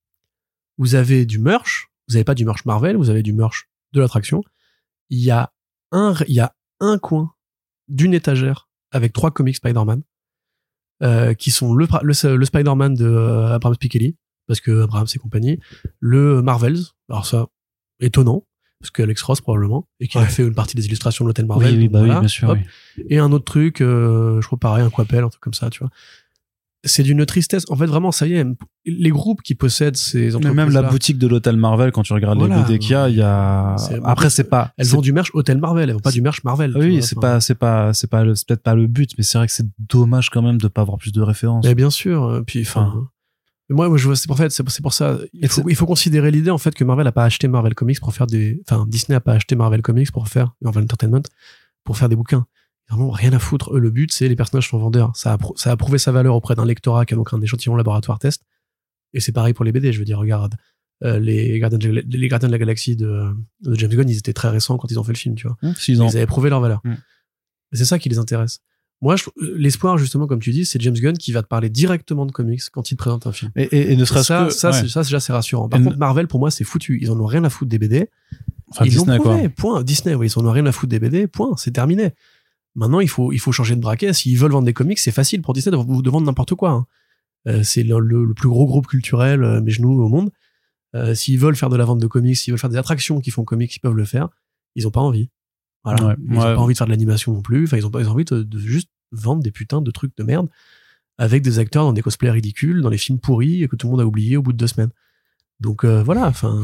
vous avez du merch, vous avez pas du merch Marvel, vous avez du merch de l'attraction. Il y a un, il y a un coin d'une étagère avec trois comics Spider-Man euh, qui sont le, le, le Spider-Man de euh, Abraham Spichelli parce que Abraham et compagnie, le Marvels, alors ça étonnant parce que Alex Ross probablement et qui a fait une partie des illustrations de l'hôtel Marvel. oui, oui, donc bah oui, voilà, bien sûr. hop. oui. Et un autre truc, euh, je crois pareil, un Quapel, un truc comme ça, tu vois. C'est d'une tristesse. En fait, vraiment, ça y est, les groupes qui possèdent ces Mais entreprises même la boutique de l'hôtel Marvel, quand tu regardes Voilà. les BD qu'il y a, il y a. Après, c'est pas. elles vendent du merch Hôtel Marvel, elles vendent pas du merch Marvel. Oui, c'est pas, c'est pas, c'est pas, le- c'est peut-être pas le but, mais c'est vrai que c'est dommage quand même de pas avoir plus de références. Mais bien sûr. euh, Puis, enfin. Moi, moi, je vois, c'est pour, fait, c'est pour- ça. Il faut, c'est- il faut considérer l'idée, en fait, que Marvel a pas acheté Marvel Comics pour faire des, enfin, Disney a pas acheté Marvel Comics pour faire, Marvel Entertainment, pour faire des bouquins. Ont rien à foutre. Eux, le but, c'est les personnages sont vendeurs. Ça a, ça a prouvé sa valeur auprès d'un lectorat qui a donc un échantillon laboratoire test. Et c'est pareil pour les BD. Je veux dire, regarde, euh, les, Gardiens de, la- les Gardiens de la Galaxie de, de James Gunn, ils étaient très récents quand ils ont fait le film, tu vois. Ont- Ils avaient prouvé leur valeur. Mm. Et C'est ça qui les intéresse. Moi, l'espoir, justement, comme tu dis, c'est James Gunn qui va te parler directement de comics quand il te présente un film. Et, et, et ne serait-ce que. ça, ouais. c'est, ça, déjà, c'est rassurant. Par Et contre, Marvel, pour moi, c'est foutu. Ils en ont rien à foutre des BD. Enfin, ils Disney, l'ont quoi. prouvé. Point. Disney, oui, ils en ont rien à foutre des BD. Point. C'est terminé. Maintenant, il faut, il faut changer de braquet. S'ils veulent vendre des comics, c'est facile pour Disney de, vous- de vendre n'importe quoi. hein. Euh, c'est le, le- le plus gros groupe culturel, euh, mes genoux au monde. Euh, s'ils veulent faire de la vente de comics, s'ils veulent faire des attractions qui font comics, ils peuvent le faire. Ils ont pas envie. Voilà. Ouais, ils ont ouais. pas envie de faire de l'animation non plus. Enfin, ils ont pas, ils ont envie de, de juste vendre des putains de trucs de merde avec des acteurs dans des cosplays ridicules, dans les films pourris et que tout le monde a oublié au bout de deux semaines. Donc euh, voilà, enfin.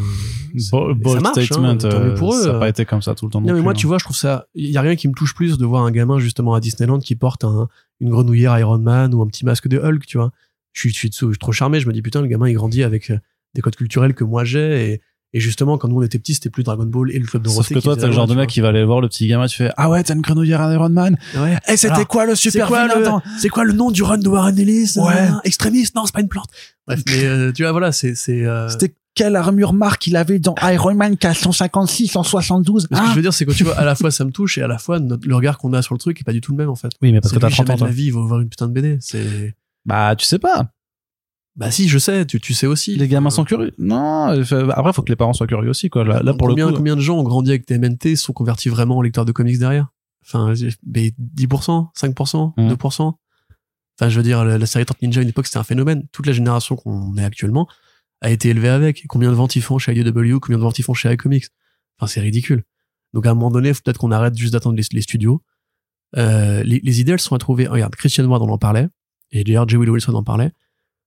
ça hein, statement, tant mieux euh, pour eux. ça n'a pas été comme ça tout le temps. Non, non mais moi, plus, tu hein. vois, je trouve ça. Il y a rien qui me touche plus de voir un gamin justement à Disneyland qui porte un, une grenouillère Iron Man ou un petit masque de Hulk, tu vois. Je suis, je suis, dessous, je suis trop charmé. Je me dis putain, le gamin il grandit avec euh, des codes culturels que moi j'ai et, et justement quand nous on était petits, c'était plus Dragon Ball et le club Sauf Dorothée. que qui toi, t'es le genre de mec qui va aller voir le petit gamin, tu fais Ah ouais, t'as une grenouillère à Iron Man. Ouais. Et c'était quoi le super c'est quoi le nom du run de Warren Ellis Ouais. nanana Extrémiste? Non, c'est pas une plante. Bref, mais euh, tu vois, voilà, c'est. c'est euh, C'était quelle armure marque il avait dans Iron Man 456 en 72 mais ce que hein je veux dire, c'est que tu vois, à la fois ça me touche et à la fois notre- le regard qu'on a sur le truc est pas du tout le même en fait. Oui, mais parce que t'as lui, 30 jamais ans. la vie, il va voir une putain de BD. C'est. Bah, tu sais pas. Bah si, je sais, tu, tu sais aussi. Les gamins sont curieux. Non, euh, après, faut que les parents soient curieux aussi, quoi. Là, là pour combien, le coup. combien de gens ont grandi avec TMNT sont convertis vraiment en lecteurs de comics derrière? Enfin, mais 10%, 5%, Mhm. 2%. Enfin, je veux dire, la, la série Tortue Ninja, à une époque, c'était un phénomène. Toute la génération qu'on est actuellement a été élevée avec. Combien de ventes ils font chez IDW, combien de ventes ils font chez iComics? Enfin, c'est ridicule. Donc, à un moment donné, faut peut-être qu'on arrête juste d'attendre les, les studios. Euh, les, les idées, elles sont à trouver. Regarde, Christian Ward, on en parlait. Et d'ailleurs, J. Willow Wilson en parlait.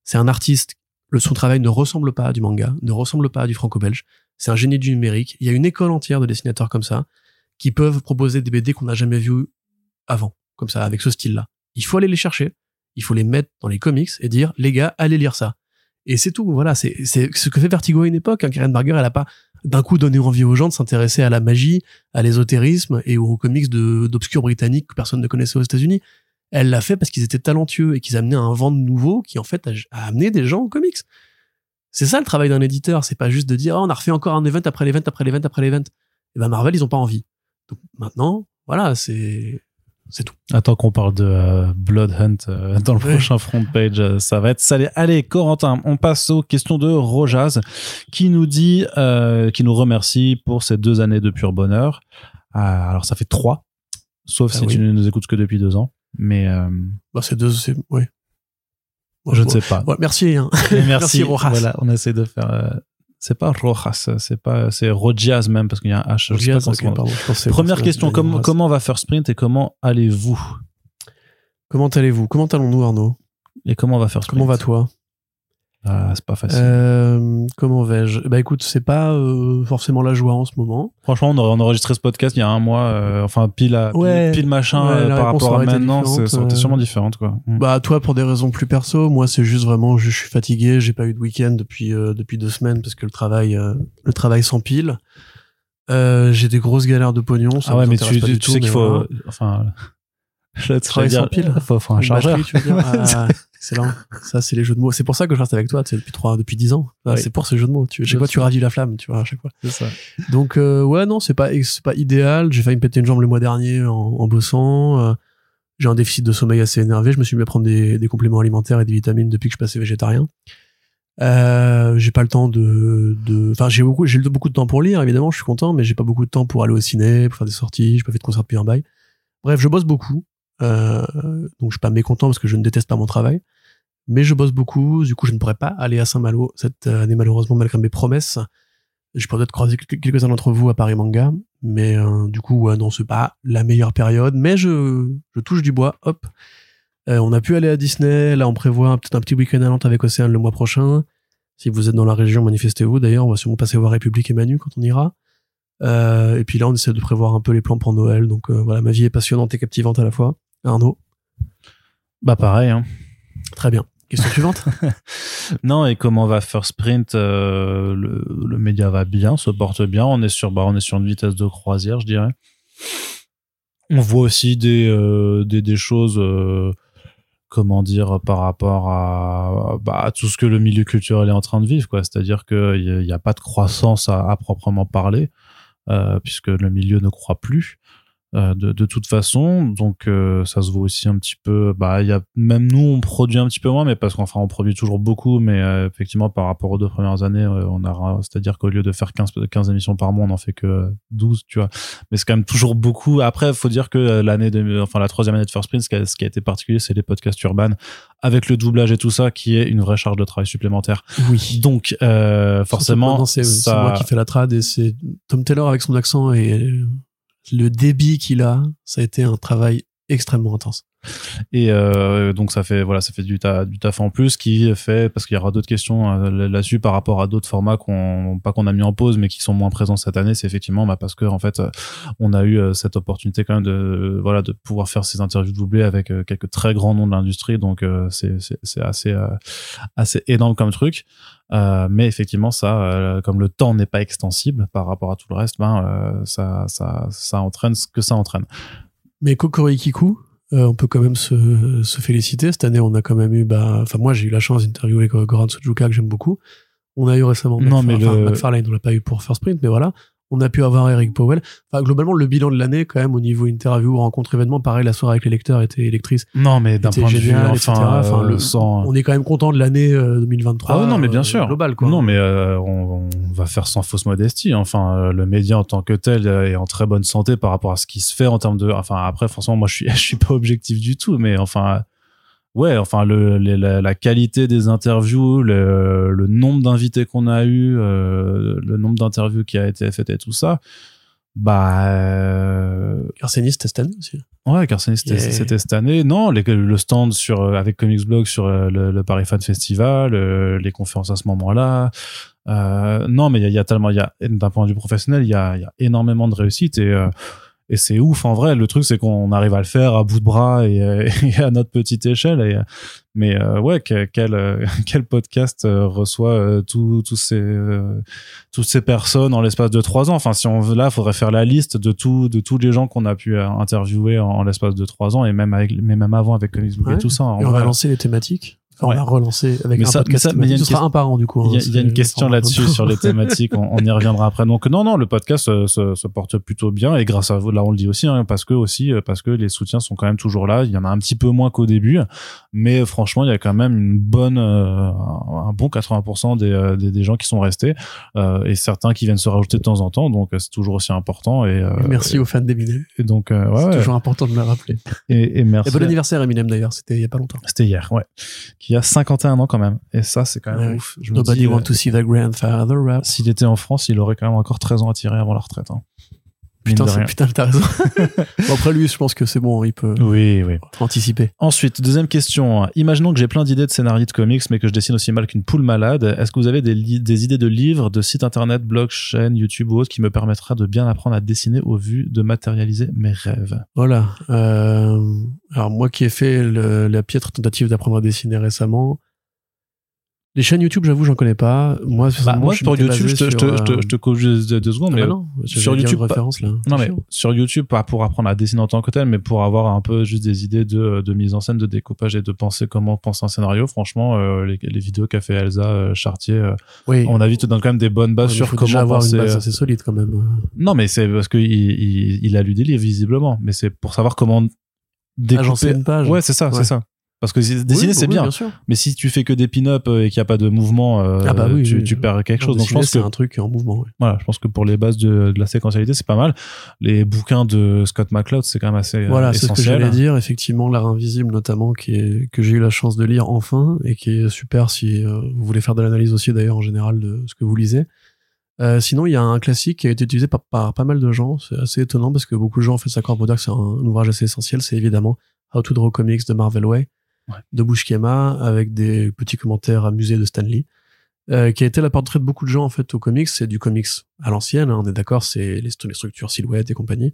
C'est un artiste. Le, son travail ne ressemble pas à du manga, ne ressemble pas à du franco-belge. C'est un génie du numérique. Il y a une école entière de dessinateurs comme ça qui peuvent proposer des BD qu'on n'a jamais vus avant, comme ça, avec ce style-là. Il faut aller les chercher, il faut les mettre dans les comics et dire, les gars, allez lire ça. Et c'est tout, voilà, c'est ce que fait Vertigo à une époque. Hein. Karen Barger, elle a pas d'un coup donné envie aux gens de s'intéresser à la magie, à l'ésotérisme et aux comics d'obscurs britanniques que personne ne connaissait aux États-Unis. Elle l'a fait parce qu'ils étaient talentueux et qu'ils amenaient un vent nouveau qui, en fait, a, a amené des gens aux comics. C'est ça le travail d'un éditeur. C'est pas juste de dire, Ah, on a refait encore un event après l'event, après l'event, après l'event. Et ben, Marvel, ils ont pas envie. Donc, maintenant, voilà, c'est, c'est tout. Attends qu'on parle de euh, Blood Hunt euh, dans le Ouais. prochain front page, euh, ça va être salé. Allez, Corentin, on passe aux questions de Rojaz, qui nous dit, euh, qui nous remercie pour ces deux années de pur bonheur. Alors ça fait trois, sauf Ah si oui. tu ne nous écoutes que depuis deux ans. Mais euh, Bah, c'est deux, c'est, ouais. je ne sais pas. ouais, merci, hein. Merci, Rojas. Voilà, on essaie de faire. euh, c'est pas Rojas, c'est pas, c'est Rojaz même parce qu'il y a un H. je sais pas pardon, Première question, comment, Rojas. comment va First Sprint et comment allez-vous? Comment allez-vous? Comment allons-nous, Arnaud? Et comment va First Sprint? Comment va toi? Ah, c'est pas facile. Euh, comment vais-je? Bah écoute, c'est pas euh, forcément la joie en ce moment. Franchement, on aurait enregistré ce podcast il y a un mois, euh, enfin pile, à, pile, Ouais. pile machin Ouais, euh, par rapport à maintenant, été euh. sûrement différente quoi. Mm. Bah toi pour des raisons plus perso, moi c'est juste vraiment je suis fatigué, j'ai pas eu de week-end depuis euh, depuis deux semaines parce que le travail euh, le travail s'empile. Euh, j'ai des grosses galères de pognon. Ça ah ouais, mais tu, pas tu, du tu tout, sais qu'il faut, enfin, je vais te Travailler dire, sans pile. faut, faut un chargeur. dire Ah, excellent. Ça c'est les jeux de mots. C'est pour ça que je reste avec toi. Tu sais, depuis trois depuis dix ans. Ah, Oui. C'est pour ces jeux de mots. Tu, chaque fois tu ravis la flamme. Tu vois à chaque fois. C'est ça. Donc euh, ouais non c'est pas c'est pas idéal. J'ai failli me péter une jambe le mois dernier en, en bossant. Euh, j'ai un déficit de sommeil assez énervé. Je me suis mis à prendre des, des compléments alimentaires et des vitamines depuis que je suis passé végétarien. Euh, j'ai pas le temps de de enfin j'ai beaucoup j'ai beaucoup de temps pour lire évidemment je suis content mais j'ai pas beaucoup de temps pour aller au ciné pour faire des sorties j'ai pas fait de concert depuis un bail bref je bosse beaucoup euh, donc je suis pas mécontent parce que je ne déteste pas mon travail mais je bosse beaucoup du coup je ne pourrais pas aller à Saint-Malo cette année malheureusement malgré mes promesses je pourrais peut-être croiser quelques- quelques-uns d'entre vous à Paris Manga mais euh, du coup ouais, non c'est pas la meilleure période mais je touche du bois hop euh, on a pu aller à Disney. Là, on prévoit peut-être un petit week-end à Nantes avec Océane le mois prochain. Si vous êtes dans la région, manifestez-vous. D'ailleurs, on va sûrement passer voir République et Manu quand on ira. Et puis là, on essaie de prévoir un peu les plans pour Noël. Donc voilà, ma vie est passionnante et captivante à la fois. Arnaud, Bah pareil. Hein. très bien. Question suivante. Non, et comment va First Sprint euh, le, le média va bien, se porte bien. On est sur, bah, on est sur une vitesse de croisière, je dirais. On voit aussi des, euh, des, des choses, euh, comment dire, par rapport à, bah, à tout ce que le milieu culturel est en train de vivre, quoi. C'est-à-dire qu'il n'y a, il y a pas de croissance à, à proprement parler, puisque le milieu ne croit plus. Euh, de, de toute façon, donc euh, ça se voit aussi un petit peu. Bah, il y a même nous, on produit un petit peu moins, mais parce qu'enfin on produit toujours beaucoup, mais euh, effectivement par rapport aux deux premières années, on a, c'est-à-dire qu'au lieu de faire 15, 15 émissions par mois, on en fait que 12, tu vois. Mais c'est quand même toujours beaucoup. Après, faut dire que l'année, de, enfin la troisième année de First Print, ce qui a, ce qui a été particulier, c'est les podcasts urbains avec le doublage et tout ça, qui est une vraie charge de travail supplémentaire. Oui. Donc euh, forcément, c'est c'est ça, moi qui fais la trad et c'est Tom Taylor avec son accent et le débit qu'il a. Ça a été un travail extrêmement intense. Et euh, donc ça fait voilà, ça fait du taf, du taf en plus qui fait parce qu'il y aura d'autres questions euh, là-dessus par rapport à d'autres formats qu'on pas qu'on a mis en pause mais qui sont moins présents cette année. C'est effectivement bah, parce que en fait euh, on a eu euh, cette opportunité quand même de voilà de pouvoir faire ces interviews doublées avec quelques très grands noms de l'industrie. Donc c'est c'est assez assez énorme comme truc. Euh, mais effectivement, ça, comme le temps n'est pas extensible par rapport à tout le reste, ben euh, ça, ça, ça entraîne ce que ça entraîne. Mais Kokorikiku, euh, on peut quand même se, se féliciter. Cette année, on a quand même eu, bah, enfin, moi, j'ai eu la chance d'interviewer Goran Suzuka, que j'aime beaucoup. On a eu récemment Non, mais le- McFarlane, on l'a pas eu pour First Print, mais voilà. On a pu avoir Eric Powell. Enfin, globalement, le bilan de l'année, quand même, au niveau interview, rencontre, événement, pareil, la soirée avec les lecteurs était électrice. Non, mais d'un point de vue, enfin, Enfin, euh, le- sans. On est quand même content de l'année euh, 2023. Ah ouais, non, mais bien euh, sûr. Global, quoi. Non, mais euh, on, on va faire sans fausse modestie. Enfin, euh, le média en tant que tel euh, est en très bonne santé par rapport à ce qui se fait en termes de. Enfin, après, forcément, moi, je suis, je suis pas objectif du tout, mais enfin, ouais, enfin, le, la, la qualité des interviews, le, le nombre d'invités qu'on a eu, euh, le nombre d'interviews qui a été fait et tout ça, bah. euh, c'était cette année aussi. Ouais, c'était Yeah. c'était cette année. Non, les- le stand sur euh, avec Comics Blog sur euh, le, le Paris Fan Festival, les conférences à ce moment-là. Euh, non, mais il y a, il y a tellement, il y a d'un point de vue professionnel, il y a, y a énormément de réussite et et c'est ouf en vrai. Le truc, c'est qu'on arrive à le faire à bout de bras et, euh, et à notre petite échelle. Et, euh, mais euh, ouais, que- quel quel podcast reçoit tous ces toutes ces personnes en l'espace de trois ans? Enfin, si on veut là, faudrait faire la liste de tout de tous les gens qu'on a pu interviewer en, en l'espace de trois ans et même avec mais même avant avec Comics Book Ouais. et tout ça. Et on va lancer les thématiques. Enfin, Ouais. On va relancer avec Mais un ça- podcast. mais ça- mais il y a thématique. une Ce sera question- un par an, du coup. Il y, a, hein, il y a une question là-dessus sur les thématiques. On, on y reviendra après. Donc non, non, le podcast se, se, se porte plutôt bien et grâce à vous, là on le dit aussi, hein, parce que aussi euh, parce que les soutiens sont quand même toujours là. Il y en a un petit peu moins qu'au début, mais franchement, il y a quand même une bonne, euh, un bon 80% des, euh, des, des gens qui sont restés euh, et certains qui viennent se rajouter de temps en temps. Donc c'est toujours aussi important. Et, euh, Merci aux fans d'Eminem. Et donc ouais, C'est ouais. toujours important de me le rappeler. Et, et merci. Et bon anniversaire Eminem d'ailleurs, c'était il y a pas longtemps. C'était hier, ouais. Qui a 51 ans quand même. Et ça, c'est quand même Ouais. ouf. Je me Nobody dis, want euh, to see the grandfather rap. S'il était en France, il aurait quand même encore 13 ans à tirer avant la retraite. hein. Putain, c'est- putain, t'as raison. Bon, après lui, je pense que c'est bon, il peut Oui, oui. anticiper. Ensuite, deuxième question. Imaginons que j'ai plein d'idées de scénarios de comics, mais que je dessine aussi mal qu'une poule malade. Est-ce que vous avez des, idées de livres, de sites internet, blogs, chaînes, YouTube ou autres qui me permettra de bien apprendre à dessiner au vu de matérialiser mes rêves? Voilà. Euh, alors moi qui ai fait le- la piètre tentative d'apprendre à dessiner récemment, les chaînes YouTube, j'avoue, j'en connais pas. Moi, Bah, Moi, je m'étais YouTube, je te, sur, je te, je te coupe juste deux, secondes, ah mais bah non, sur YouTube, référence là. Non mais sur YouTube pas pour apprendre à dessiner en tant que tel mais pour avoir un peu juste des idées de, de mise en scène de découpage et de penser comment penser un scénario franchement euh, les, les vidéos qu'a fait Elsa euh, Chartier euh, oui. à mon avis te donnent quand même des bonnes bases Ouais, sur faut comment déjà avoir penser une base euh, assez solide quand même. non mais c'est parce que il, a lu des livres visiblement mais c'est pour savoir comment découper une page. ouais c'est ça Ouais. c'est ça parce que dessiner Oui, c'est oui, bien, sûr. mais si tu fais que des pin-up euh, et qu'il n'y a pas de mouvement euh, Ah bah oui, tu, perds quelque chose donc je pense que c'est un truc en mouvement. ouais. voilà je pense que pour les bases de, de la séquentialité c'est pas mal les bouquins de Scott McCloud c'est quand même assez euh, Voilà, c'est ce que j'allais dire. Effectivement, l'art invisible, notamment, qui est, que j'ai eu la chance de lire enfin et qui est super si euh, vous voulez faire de l'analyse aussi, d'ailleurs, en général, de ce que vous lisez. Euh, sinon, il y a un classique qui a été utilisé par, par pas mal de gens. C'est assez étonnant parce que beaucoup de gens en fait s'accordent pour dire que c'est un, un ouvrage assez essentiel. C'est évidemment How to Draw Comics de Marvel Way, Ouais. de Buscema, avec des petits commentaires amusés de Stanley. Euh, qui a été la portrait de beaucoup de gens en fait au comics, c'est du comics à l'ancienne, hein, on est d'accord, c'est les, les structures silhouettes et compagnie.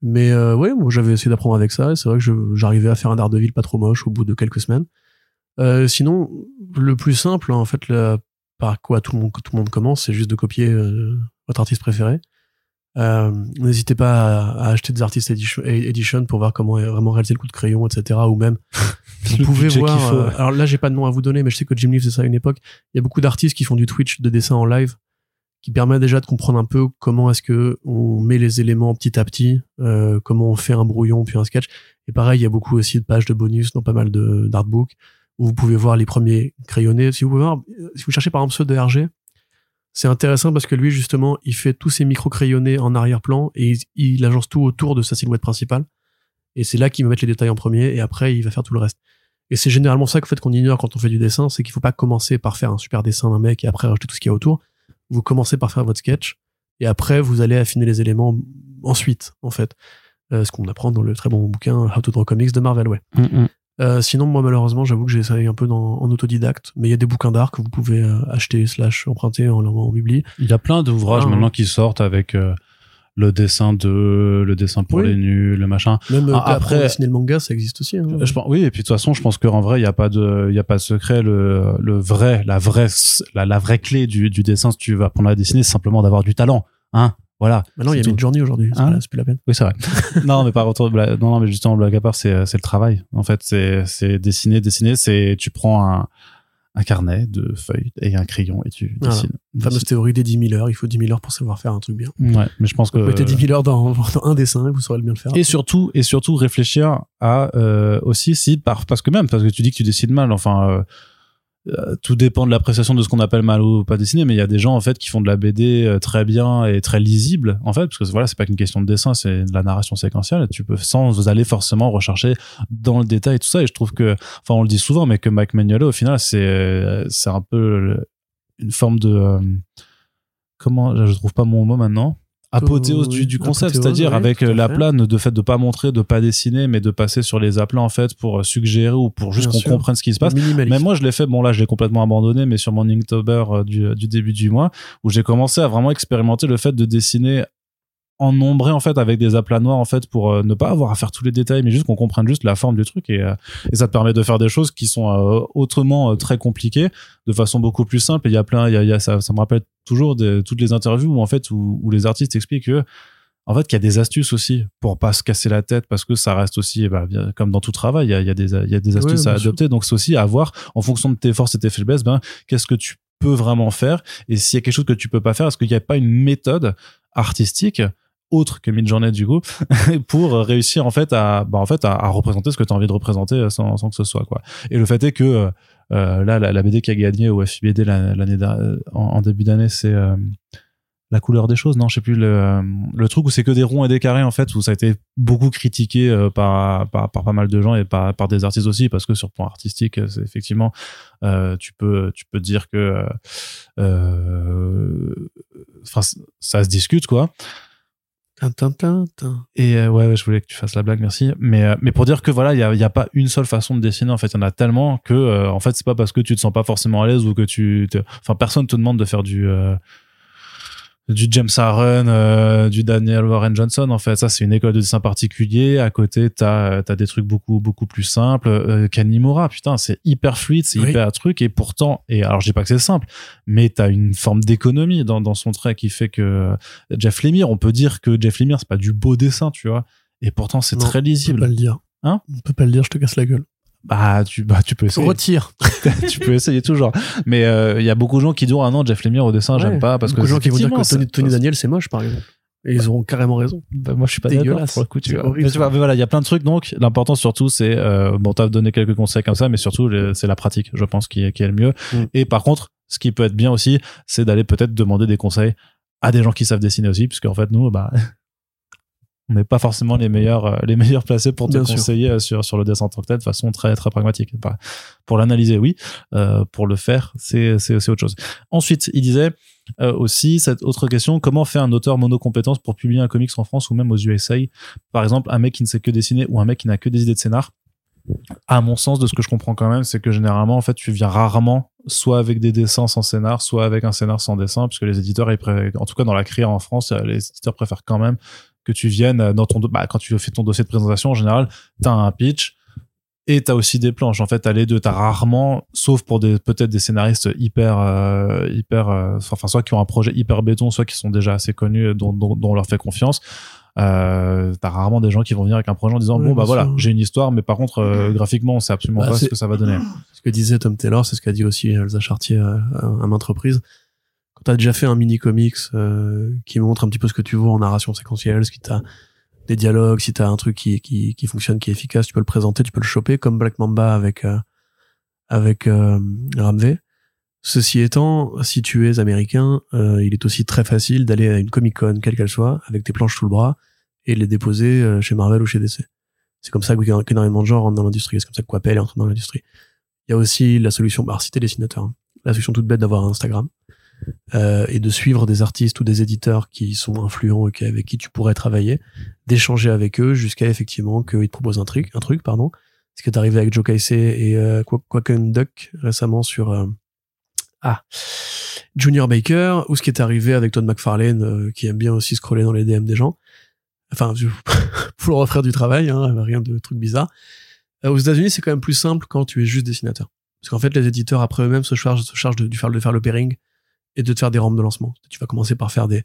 Mais euh, ouais, moi j'avais essayé d'apprendre avec ça, c'est vrai que j'arrivais à faire un Daredevil pas trop moche au bout de quelques semaines. Euh, sinon, le plus simple, en fait, par quoi tout le monde, tout le monde commence, c'est juste de copier euh, votre artiste préféré. Euh, N'hésitez pas à, à acheter des artistes edition, edition pour voir comment vraiment réaliser le coup de crayon, etc. Ou même, vous pouvez voir. euh, alors là, j'ai pas de nom à vous donner, mais je sais que Jim Lee faisait ça à une époque. Il y a beaucoup d'artistes qui font du Twitch de dessin en live, qui permet déjà de comprendre un peu comment est-ce que on met les éléments petit à petit, euh, comment on fait un brouillon puis un sketch. Et pareil, il y a beaucoup aussi de pages de bonus dans pas mal de d'artbooks où vous pouvez voir les premiers crayonnés. Si vous pouvez voir, euh, si vous cherchez par exemple ceux de RG, c'est intéressant parce que lui justement, il fait tous ses micro crayonnés en arrière-plan et il, il agence tout autour de sa silhouette principale. Et c'est là qu'il va mettre les détails en premier et après il va faire tout le reste. Et c'est généralement ça que fait qu'on ignore quand on fait du dessin, c'est qu'il faut pas commencer par faire un super dessin d'un mec et après rajouter tout ce qu'il y a autour. Vous commencez par faire votre sketch et après vous allez affiner les éléments ensuite en fait. Euh, ce qu'on apprend dans le très bon bouquin How to Draw Comics de Marvel Way. Euh, sinon, moi, malheureusement, j'avoue que j'essaye un peu dans, en autodidacte, mais il y a des bouquins d'art que vous pouvez euh, acheter slash emprunter en, en bibli. Il y a plein d'ouvrages Ah, maintenant qui sortent avec euh, le dessin de, le dessin pour Oui. les nuls, le machin. Même Ah, après, après- dessiner le manga, ça existe aussi. Hein. Je pense, oui, et puis de toute façon, je pense qu'en vrai, il n'y a pas de, il y a pas de secret. Le, le vrai, la vraie, la, la vraie clé du, du dessin, si tu vas apprendre à dessiner, c'est simplement d'avoir du talent. Hein, voilà. Maintenant, il y a tout. Midjourney aujourd'hui, c'est Hein c'est plus la peine. Oui, c'est vrai. non, mais par contre, non, non, mais justement, blague à part, c'est, c'est le travail. En fait, c'est, c'est dessiner, dessiner, c'est, tu prends un, un carnet de feuilles et un crayon et tu Voilà. dessines. Fameuse théorie des 10 000 heures, il faut 10 000 heures pour savoir faire un truc bien. Ouais, mais je pense que. Vous mettez 10 000 heures dans, dans un dessin et vous saurez le bien le faire. Et surtout, et surtout réfléchir à euh, aussi si par parce que même parce que tu dis que tu dessines mal, enfin. euh, euh, tout dépend de l'appréciation de ce qu'on appelle mal ou pas dessiné, mais il y a des gens en fait qui font de la BD euh, très bien et très lisible en fait, parce que voilà, c'est pas qu'une question de dessin, c'est de la narration séquentielle. Tu peux sans aller forcément rechercher dans le détail tout ça. Et je trouve que, enfin, on le dit souvent, mais que Mike Mignola au final, c'est euh, c'est un peu une forme de euh, comment, je trouve pas mon mot maintenant. Apothéose du, du concept, c'est-à-dire oui, avec euh, la fait. plane de fait de pas montrer, de pas dessiner, mais de passer sur les aplats en fait pour euh, suggérer ou pour juste qu'on comprenne ce qui se passe. Mais moi, je l'ai fait. Bon, là, je l'ai complètement abandonné, mais sur mon Inktober euh, du, du début du mois, où j'ai commencé à vraiment expérimenter le fait de dessiner en nombré en fait avec des aplats noirs en fait pour euh, ne pas avoir à faire tous les détails mais juste qu'on comprenne juste la forme du truc et, euh, et ça te permet de faire des choses qui sont euh, autrement euh, très compliquées de façon beaucoup plus simple et il y a plein il y a, y a ça, ça me rappelle toujours des, toutes les interviews où en fait où, où les artistes expliquent que en fait, qu'il y a des astuces aussi pour pas se casser la tête parce que ça reste aussi, bah, bien, comme dans tout travail, il y a, il y a des, il y a des astuces à sûr. adopter. Donc, c'est aussi à voir en fonction de tes forces et tes faiblesses, ben, qu'est-ce que tu peux vraiment faire et s'il y a quelque chose que tu peux pas faire, est-ce qu'il n'y a pas une méthode artistique autre que Midjourney du coup pour réussir en fait à bah, en fait à, à représenter ce que tu as envie de représenter euh, sans, sans que ce soit quoi et le fait est que euh, là la, la BD qui a gagné au FIBD la- l'année euh, en, en début d'année c'est euh, la couleur des choses. Non je sais plus le, euh, le truc où c'est que des ronds et des carrés en fait où ça a été beaucoup critiqué euh, par, par par pas mal de gens et par par des artistes aussi parce que sur plan artistique euh, c'est effectivement euh, tu peux tu peux dire que euh, euh, enfin c- ça se discute quoi Et euh, ouais, je voulais que tu fasses la blague, merci. Mais, euh, pour dire que voilà, il y a, pas une seule façon de dessiner. En fait, il y en a tellement que, euh, en fait, c'est pas parce que tu te sens pas forcément à l'aise ou que tu, te- enfin, personne te demande de faire du, du James Aaron, euh, du Daniel Warren Johnson. En fait, ça, c'est une école de dessin particulier. À côté, t'as, euh, t'as des trucs beaucoup, beaucoup plus simples. Euh, Kanimura, putain, c'est hyper fluide, c'est Oui. hyper truc. Et pourtant, et alors, je dis pas que c'est simple, mais t'as une forme d'économie dans, dans son trait qui fait que Jeff Lemire, on peut dire que Jeff Lemire, c'est pas du beau dessin, tu vois. Et pourtant, c'est très On peut lisible. pas le dire. Hein? On peut pas le dire, je te casse la gueule. Bah, tu, bah, tu peux essayer. Retire. tu peux essayer toujours. Mais euh, il y a beaucoup de gens qui disent ah non, Jeff Lemire au dessin, j'aime pas parce Beaucoup que de gens qui vont dire que Tony, Tony Daniel, c'est moche, par exemple. Et ils auront carrément raison. Bah, moi, je suis pas d'accord Dégueulasse. pour le coup. Tu vois. horrible, Mais tu vois, ça. mais voilà, il y a plein de trucs. Donc, l'important surtout, c'est euh, bon, t'as donné quelques conseils comme ça, mais surtout, c'est la pratique, je pense, qui est, qui est le mieux. Mm. Et par contre, ce qui peut être bien aussi, c'est d'aller peut-être demander des conseils à des gens qui savent dessiner aussi, puisque en fait, nous, bah, on n'est pas forcément les meilleurs, euh, les meilleurs placés pour te Bien sûr. conseiller euh, sur sur le dessin en tant que tel de façon très très pragmatique. Pour l'analyser, oui. Euh, pour le faire, c'est c'est autre chose. Ensuite, il disait euh, aussi cette autre question comment fait un auteur monocompétence pour publier un comics en France ou même aux USA Par exemple, un mec qui ne sait que dessiner ou un mec qui n'a que des idées de scénar. À mon sens, de ce que je comprends quand même, c'est que généralement, en fait, tu viens rarement soit avec des dessins sans scénar, soit avec un scénar sans dessin, puisque les éditeurs, ils en tout cas dans la créa en France, euh, les éditeurs préfèrent quand même que tu viennes dans ton, bah, quand tu fais ton dossier de présentation, en général, t'as un pitch, et t'as aussi des planches. En fait, t'as les deux. T'as rarement, sauf pour des peut-être des scénaristes hyper, euh, hyper, euh, enfin soit qui ont un projet hyper béton, soit qui sont déjà assez connus, dont, dont, dont on leur fait confiance. Euh, t'as rarement des gens qui vont venir avec un projet en disant Oui, bon bah voilà, j'ai une histoire, mais par contre euh, graphiquement, on sait absolument Bah, pas ce que ça va donner. Ce que disait Tom Taylor, c'est ce qu'a dit aussi Elsa Chartier à, à, à maintes reprises. Quand t'as déjà fait un mini comics euh, qui montre un petit peu ce que tu vois en narration séquentielle, ce qui t'a des dialogues, si t'as un truc qui, qui, qui fonctionne, qui est efficace, tu peux le présenter, tu peux le choper, comme Black Mamba avec euh, avec euh, Ramvé. Ceci étant, si tu es américain, euh, il est aussi très facile d'aller à une Comic Con, quelle qu'elle soit, avec tes planches sous le bras et les déposer euh, chez Marvel ou chez DC. C'est comme ça qu'énormément de gens rentrent dans l'industrie. C'est comme ça que Coppel est entré dans l'industrie. Il y a aussi la solution, bah, alors si t'es dessinateur, hein, la solution toute bête d'avoir un Instagram euh, et de suivre des artistes ou des éditeurs qui sont influents et avec qui tu pourrais travailler, d'échanger avec eux jusqu'à effectivement qu'ils te proposent un truc, un truc, pardon. Ce qui est arrivé avec Joe Casey et euh, Qua- Quacken Duck récemment sur euh, ah Junior Baker? Ou ce qui est arrivé avec Todd McFarlane euh, qui aime bien aussi scroller dans les DM des gens? Enfin, pour le refaire du travail, hein, rien de truc bizarre. Euh, aux États-Unis, c'est quand même plus simple quand tu es juste dessinateur. Parce qu'en fait, les éditeurs, après eux-mêmes, se chargent, se chargent de faire le pairing et de te faire des rampes de lancement. Tu vas commencer par faire des,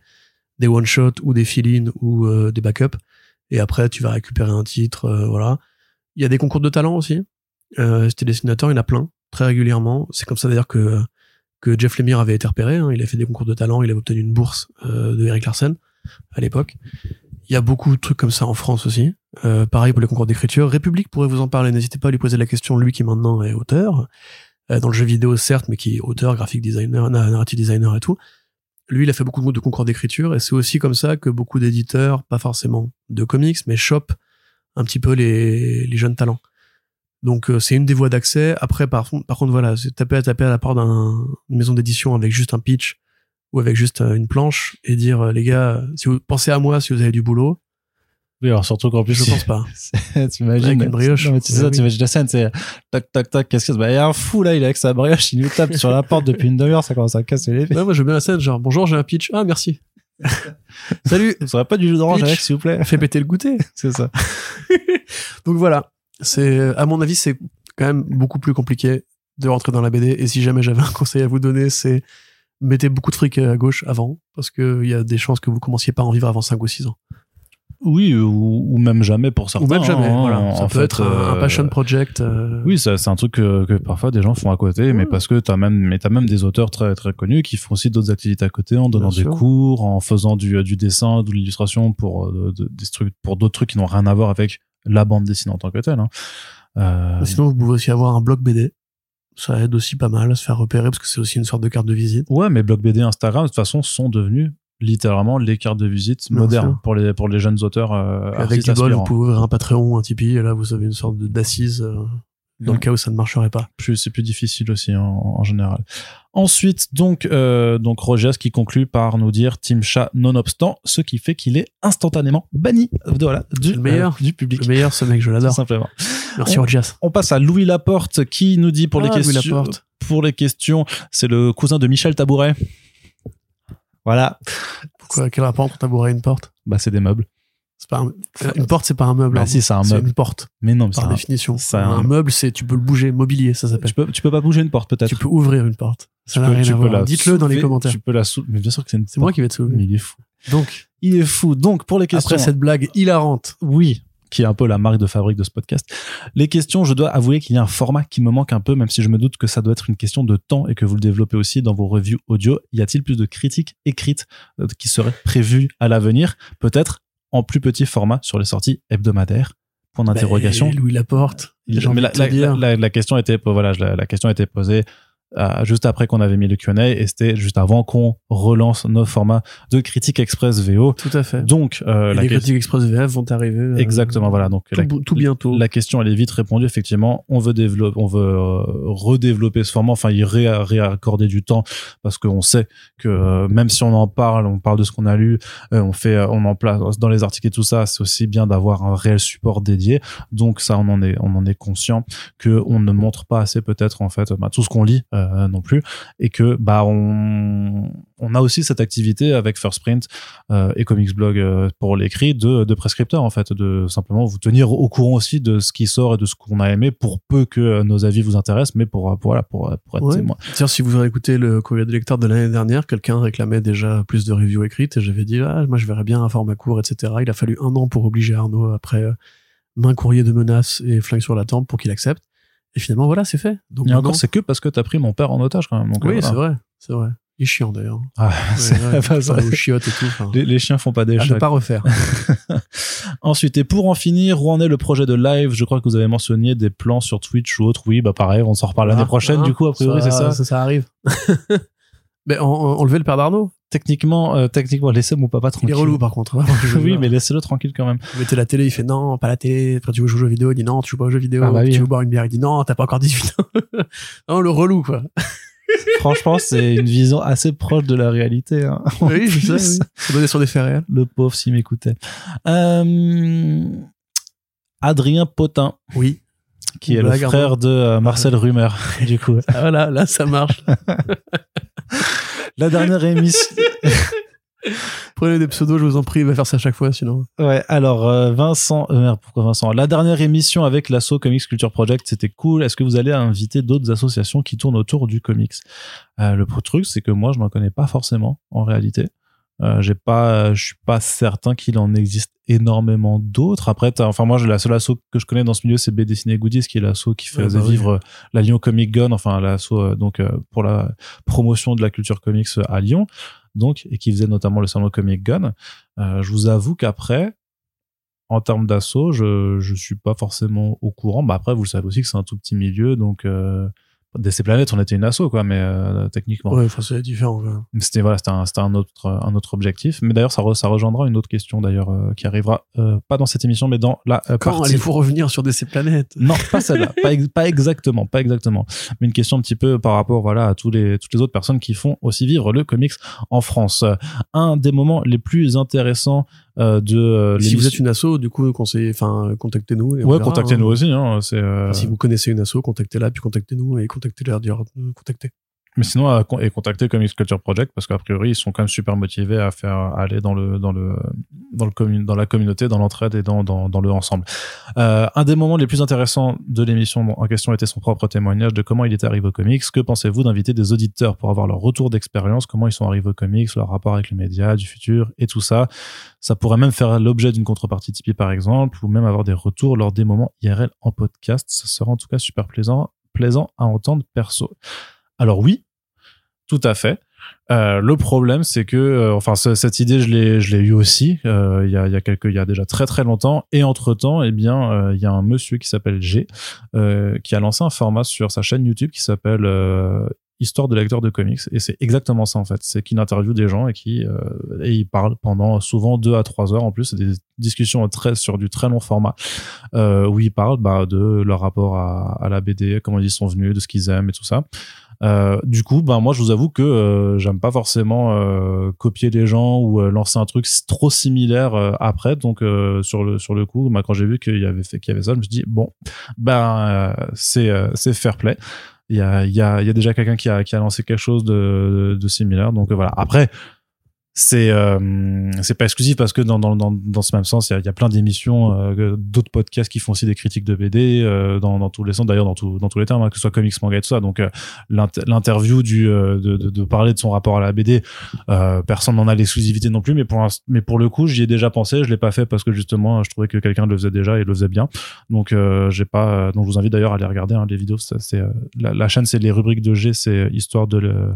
des one-shots ou des fill-in ou euh, des backups. Et après, tu vas récupérer un titre, euh, voilà. Il y a des concours de talent aussi. Euh, t'es dessinateur, il y en a plein, très régulièrement. C'est comme ça d'ailleurs que, que Jeff Lemire avait été repéré. hein. Il a fait des concours de talent, il avait obtenu une bourse euh, de Eric Larsen à l'époque. Il y a beaucoup de trucs comme ça en France aussi. Euh, pareil pour les concours d'écriture. République pourrait vous en parler. N'hésitez pas à lui poser la question, lui qui maintenant est auteur. Euh, dans le jeu vidéo, certes, mais qui est auteur, graphic designer, na- narrative designer et tout. Lui, il a fait beaucoup de concours d'écriture et c'est aussi comme ça que beaucoup d'éditeurs, pas forcément de comics, mais chopent un petit peu les, les jeunes talents. Donc euh, c'est une des voies d'accès. Après, par, par contre, voilà, c'est taper à taper à la porte d'un- d'une maison d'édition avec juste un pitch ou avec juste euh, une planche et dire les gars, si vous pensez à moi si vous avez du boulot, Oui, alors surtout qu'en plus, je pense pas. t'imagines, Avec une brioche. Non, mais tu sais ça, oui. t'imagines la scène, c'est tac, tac, tac, qu'est-ce que c'est? Bah, il y a un fou là, il est avec sa brioche, il nous tape sur la porte depuis une demi-heure, ça commence à casser les Ouais, moi je veux bien la scène, genre bonjour, j'ai un pitch. Ah merci. Salut, Vous aurez pas du jus d'orange avec, s'il vous plaît fais péter le goûter. C'est ça. Donc voilà, c'est à mon avis c'est quand même beaucoup plus compliqué de rentrer dans la BD. Et si jamais j'avais un conseil à vous donner, c'est mettez beaucoup de fric à gauche avant, parce que il y a des chances que vous commenciez pas à en vivre avant 5 ou 6 ans. Oui, ou, ou même jamais pour certains. ou même jamais. hein, voilà. Ça en peut fait, être un, un euh, passion project. euh, Oui, c'est un truc que, que parfois des gens font à côté, mais Ouais. parce que t'as même, mais t'as même des auteurs très très connus qui font aussi d'autres activités à côté, en donnant Bien des sûr. cours, en faisant du, du dessin, de l'illustration pour euh, de- des trucs, pour d'autres trucs qui n'ont rien à voir avec la bande dessinée en tant que telle. Hein. Euh, Sinon, vous pouvez aussi avoir un blog BD. Ça aide aussi pas mal à se faire repérer parce que c'est aussi une sorte de carte de visite. Ouais, mais blog BD, Instagram, de toute façon, sont devenus littéralement les cartes de visite Bien modernes sûr. pour les pour les jeunes auteurs euh, avec du bol, vous pouvez ouvrir un Patreon un Tipeee et là, vous avez une sorte d'assise euh, dans Mm. le cas où ça ne marcherait pas. c'est plus difficile aussi en, en général. Ensuite, donc euh, donc Rogers qui conclut par nous dire Team Chat nonobstant, ce qui fait qu'il est instantanément banni de, voilà, du, le meilleur. euh, du public. Le meilleur, ce mec, je l'adore. simplement. Merci On- Rogers. On passe à Louis Laporte qui nous dit pour les Ah, Louis questions Laporte. pour les questions, c'est le cousin de Michel Tabouret. Voilà, Pourquoi Quel rapport entre un tabouret et une porte? Bah c'est des meubles. C'est pas un- Une porte, c'est pas un meuble. Bah hein. si, c'est un c'est meuble. une porte, Mais non, mais c'est par un- définition. c'est un... un- meuble, c'est tu peux le bouger, mobilier, ça s'appelle. tu peux tu peux pas bouger une porte peut-être. Tu peux ouvrir une porte. Ça n'a rien tu à voir. Dites-le dans les soulever, commentaires. Tu peux la sou- mais bien sûr que c'est une C'est moi qui vais te soulever. Mais il est fou. Donc, Il est fou. Donc pour les questions après cette blague hilarante, Oui, qui est un peu la marque de fabrique de ce podcast. Les questions, je dois avouer qu'il y a un format qui me manque un peu, même si je me doute que ça doit être une question de temps et que vous le développez aussi dans vos reviews audio. Y a-t-il plus de critiques écrites euh, qui seraient prévues à l'avenir? Peut-être en plus petit format sur les sorties hebdomadaires Point d'interrogation. bah, Louis Laporte. Il- mais la, la- la- la question était voilà la, question était posée juste après qu'on avait mis le Q&A et c'était juste avant qu'on relance nos formats de critique express VO Tout à fait. donc euh, la les critiques Express VF vont arriver. euh, exactement voilà donc Tout, la- bou- tout bientôt. la question elle est vite répondue effectivement on veut développer on veut euh, redévelopper ce format enfin y ré réaccorder du temps parce qu'on sait que euh, même si on en parle on parle de ce qu'on a lu on fait on en place dans les articles et tout ça c'est aussi bien d'avoir un réel support dédié donc ça on en est on en est conscient que on ne montre pas assez peut-être en fait bah, tout ce qu'on lit euh, non plus et que bah on on a aussi cette activité avec First Print euh, et Comics Blog euh, pour l'écrit de, de prescripteurs en fait de simplement vous tenir au courant aussi de ce qui sort et de ce qu'on a aimé pour peu que euh, nos avis vous intéressent mais pour, pour voilà pour, pour être Ouais. témoin Tiens, si vous avez écouté le courrier des lecteurs de l'année dernière, quelqu'un réclamait déjà plus de reviews écrites et j'avais dit, ah, moi je verrais bien un format court, etc. Il a fallu un an pour obliger Arnaud après euh, main courrier de menaces et flingue sur la tempe pour qu'il accepte. Et finalement, voilà, c'est fait. Donc, et maintenant- encore c'est que parce que t'as pris mon père en otage quand même donc, euh, oui, voilà. c'est vrai, c'est vrai. Il est chiant d'ailleurs. Ah, c'est Ouais, ouais, pas ça. et tout. enfin, les, les chiens font pas des à ne chats pas refaire. Ensuite, et pour en finir, où en est le projet de live? Je crois que vous avez mentionné des plans sur Twitch ou autre. Oui, bah pareil, on s'en reparle l'année Ah, prochaine, hein, du coup, a priori, c'est ça? Ça, ça arrive. Mais on, on, enlevez le père d'Arnaud? Techniquement, euh, techniquement, laissez mon papa Il tranquille. est relou par contre. Vous oui, mais laissez-le tranquille quand même. Vous mettez la télé, il fait non, pas la télé. Après, tu veux jouer aux jeux vidéo, il dit non, tu joues pas aux jeux vidéo. Ah bah oui, tu hein. veux boire une bière, il dit non, t'as pas encore 18 ans. non, le relou, quoi. Franchement, c'est une vision assez proche de la réalité. Hein. En oui, je sais, oui. C'est basé sur des faits réels. Le pauvre s'il m'écoutait. Euh, Adrien Potin, Oui. Qui est Une le blague, frère de euh, Marcel Rumer, du coup. Ah, voilà, là, ça marche. La dernière émission. Prenez des pseudos, je vous en prie, il va faire ça à chaque fois, sinon. Ouais, alors euh, Vincent, euh, merde, pourquoi Vincent? La dernière émission avec l'asso Comics Culture Project, c'était cool. Est-ce que vous allez inviter d'autres associations qui tournent autour du comics? Euh, Le truc, c'est que moi, je n'en connais pas forcément en réalité. Euh, j'ai pas, je suis pas certain qu'il en existe énormément d'autres. Après, enfin moi, j'ai la seule asso que je connais dans ce milieu, c'est B Dessiné Goodies, qui est l'asso qui Ah, faisait bah vivre la Lyon Comic Gun, enfin l'asso euh, donc euh, pour la promotion de la culture comics euh, à Lyon, donc et qui faisait notamment le salon Comic Gun. Euh, je vous avoue qu'après, en termes d'assaut, je je suis pas forcément au courant. Bah après, vous le savez aussi que c'est un tout petit milieu, donc euh, DC Planète, on était une asso quoi, mais euh, techniquement. Ouais, enfin, c'est différent, quoi. Mais C'était voilà, c'était un, un autre un autre objectif. Mais d'ailleurs, ça re- ça rejoindra une autre question d'ailleurs euh, qui arrivera euh, pas dans cette émission, mais dans la euh, Quand partie. allez-vous revenir sur DC Planète Non, pas celle-là, pas, ex- pas exactement, pas exactement. Mais une question un petit peu par rapport voilà à tous les toutes les autres personnes qui font aussi vivre le comics en France. Un des moments les plus intéressants euh, de euh, Si vous êtes une asso, du coup, conseillez, enfin, contactez-nous. ouais, contactez-nous hein. aussi. Hein, c'est euh, Si vous connaissez une asso, contactez-la, puis contactez-nous et contactez-la, dire, euh, contactez. Mais sinon, con- et contacter Comics Culture Project parce qu'a priori, ils sont quand même super motivés à faire à aller dans le dans le dans le commun- dans la communauté, dans l'entraide et dans dans dans le ensemble. Euh, un des moments les plus intéressants de l'émission en question était son propre témoignage de comment il était arrivé au comics. Que pensez-vous d'inviter des auditeurs pour avoir leur retour d'expérience, comment ils sont arrivés au comics, leur rapport avec les médias du futur et tout ça. Ça pourrait même faire l'objet d'une contrepartie Tipeee par exemple, ou même avoir des retours lors des moments IRL en podcast. Ça sera en tout cas super plaisant plaisant à entendre perso. Alors oui, tout à fait. Euh, le problème, c'est que, euh, enfin, ce- cette idée, je l'ai, je l'ai eu aussi euh, il y a, y a quelques, il y a déjà très très longtemps. Et entre temps, eh bien, euh, il y a un monsieur qui s'appelle G, euh, qui a lancé un format sur sa chaîne YouTube qui s'appelle histoire de lecteur de comics et c'est exactement ça en fait c'est qu'il interviewe des gens et qui et il parle pendant souvent deux à trois heures en plus c'est des discussions très sur du très long format où ils parlent bah, de leur rapport à, à la BD comment ils sont venus de ce qu'ils aiment et tout ça euh, du coup, ben moi, je vous avoue que euh, j'aime pas forcément euh, copier les gens ou euh, lancer un truc trop similaire euh, après. Donc sur le sur le coup, bah, quand j'ai vu qu'il y avait fait qu'il y avait ça, je me suis dit bon, ben c'est c'est fair play. Il y a il y a il y a déjà quelqu'un qui a qui a lancé quelque chose de de similaire. Donc voilà. Après, c'est euh, c'est pas exclusif parce que dans dans dans, dans ce même sens il y a, y a plein d'émissions euh, d'autres podcasts qui font aussi des critiques de BD euh, dans dans tous les sens d'ailleurs dans tout, dans tous les termes hein, que ce soit comics manga et tout ça. Donc euh, l'int- l'interview du euh, de, de, de parler de son rapport à la BD euh, personne n'en a l'exclusivité non plus mais pour l'inst- mais pour le coup j'y ai déjà pensé je l'ai pas fait parce que justement je trouvais que quelqu'un le faisait déjà et le faisait bien. Donc j'ai pas donc je vous invite d'ailleurs à aller regarder hein, les vidéos ça, c'est la, la chaîne c'est les rubriques de G c'est histoire de le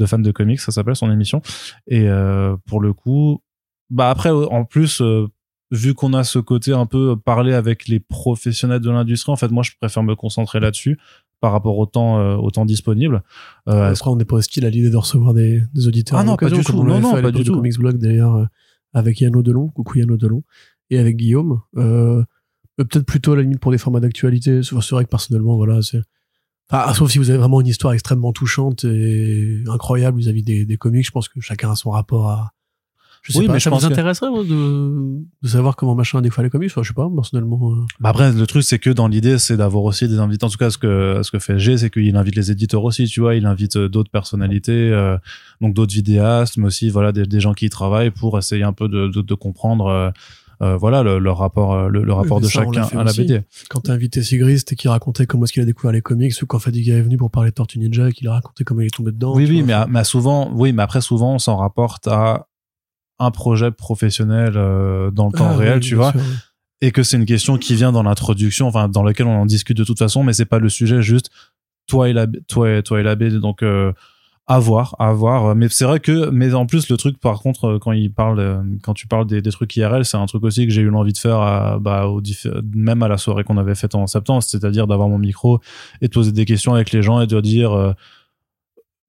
de fans de comics, ça s'appelle son émission. Et euh, pour le coup, bah après, en plus, euh, vu qu'on a ce côté un peu parler avec les professionnels de l'industrie, en fait, moi, je préfère me concentrer là-dessus par rapport au temps, euh, au temps disponible. Euh, Après, on n'est pas hostile à l'idée de recevoir des, des auditeurs. Ah non, pas du tout. on Non, fait non, pas du tout. Comics Blog d'ailleurs, euh, avec Yann Delon, coucou Yann Delon, et avec Guillaume. Euh, euh, Peut-être plutôt à la limite pour des formats d'actualité. C'est vrai que personnellement, voilà, c'est. Enfin, sauf si vous avez vraiment une histoire extrêmement touchante et incroyable vis-à-vis des, des comics, je pense que chacun a son rapport à. Je sais Oui, pas, mais ça je vous que- intéresserait moi, de, de savoir comment machin défait les comics Enfin, Je sais pas, personnellement. euh, Bah après, le truc, c'est que dans l'idée, c'est d'avoir aussi des invités. En tout cas, ce que, ce que fait G, c'est qu'il invite les éditeurs aussi, tu vois. Il invite euh, d'autres personnalités, euh, donc d'autres vidéastes, mais aussi, voilà, des, des gens qui y travaillent pour essayer un peu de, de, de comprendre, euh, euh, voilà, le, le rapport, euh, le, le rapport mais de ça, chacun à la aussi. BD. quand t'as invité Sigrist et qu'il racontait comment est-ce qu'il a découvert les comics, ou quand Fadiga est venu pour parler de Tortue Ninja et qu'il a raconté comment il est tombé dedans. Oui, oui, vois. mais, mais souvent, oui, mais après, souvent, on s'en rapporte à un projet professionnel euh, dans le temps Ah, réel, oui, tu vois. sûr, oui. et que c'est une question qui vient dans l'introduction, enfin dans laquelle on en discute de toute façon, mais c'est pas le sujet juste toi et la toi et toi et la BD donc euh, à voir, à voir. Mais c'est vrai que, mais en plus le truc par contre euh, quand il parle, euh, quand tu parles des, trucs IRL, c'est un truc aussi que j'ai eu l'envie de faire, à, bah, même à la soirée qu'on avait faite en septembre, c'est-à-dire d'avoir mon micro et de poser des questions avec les gens et de dire euh,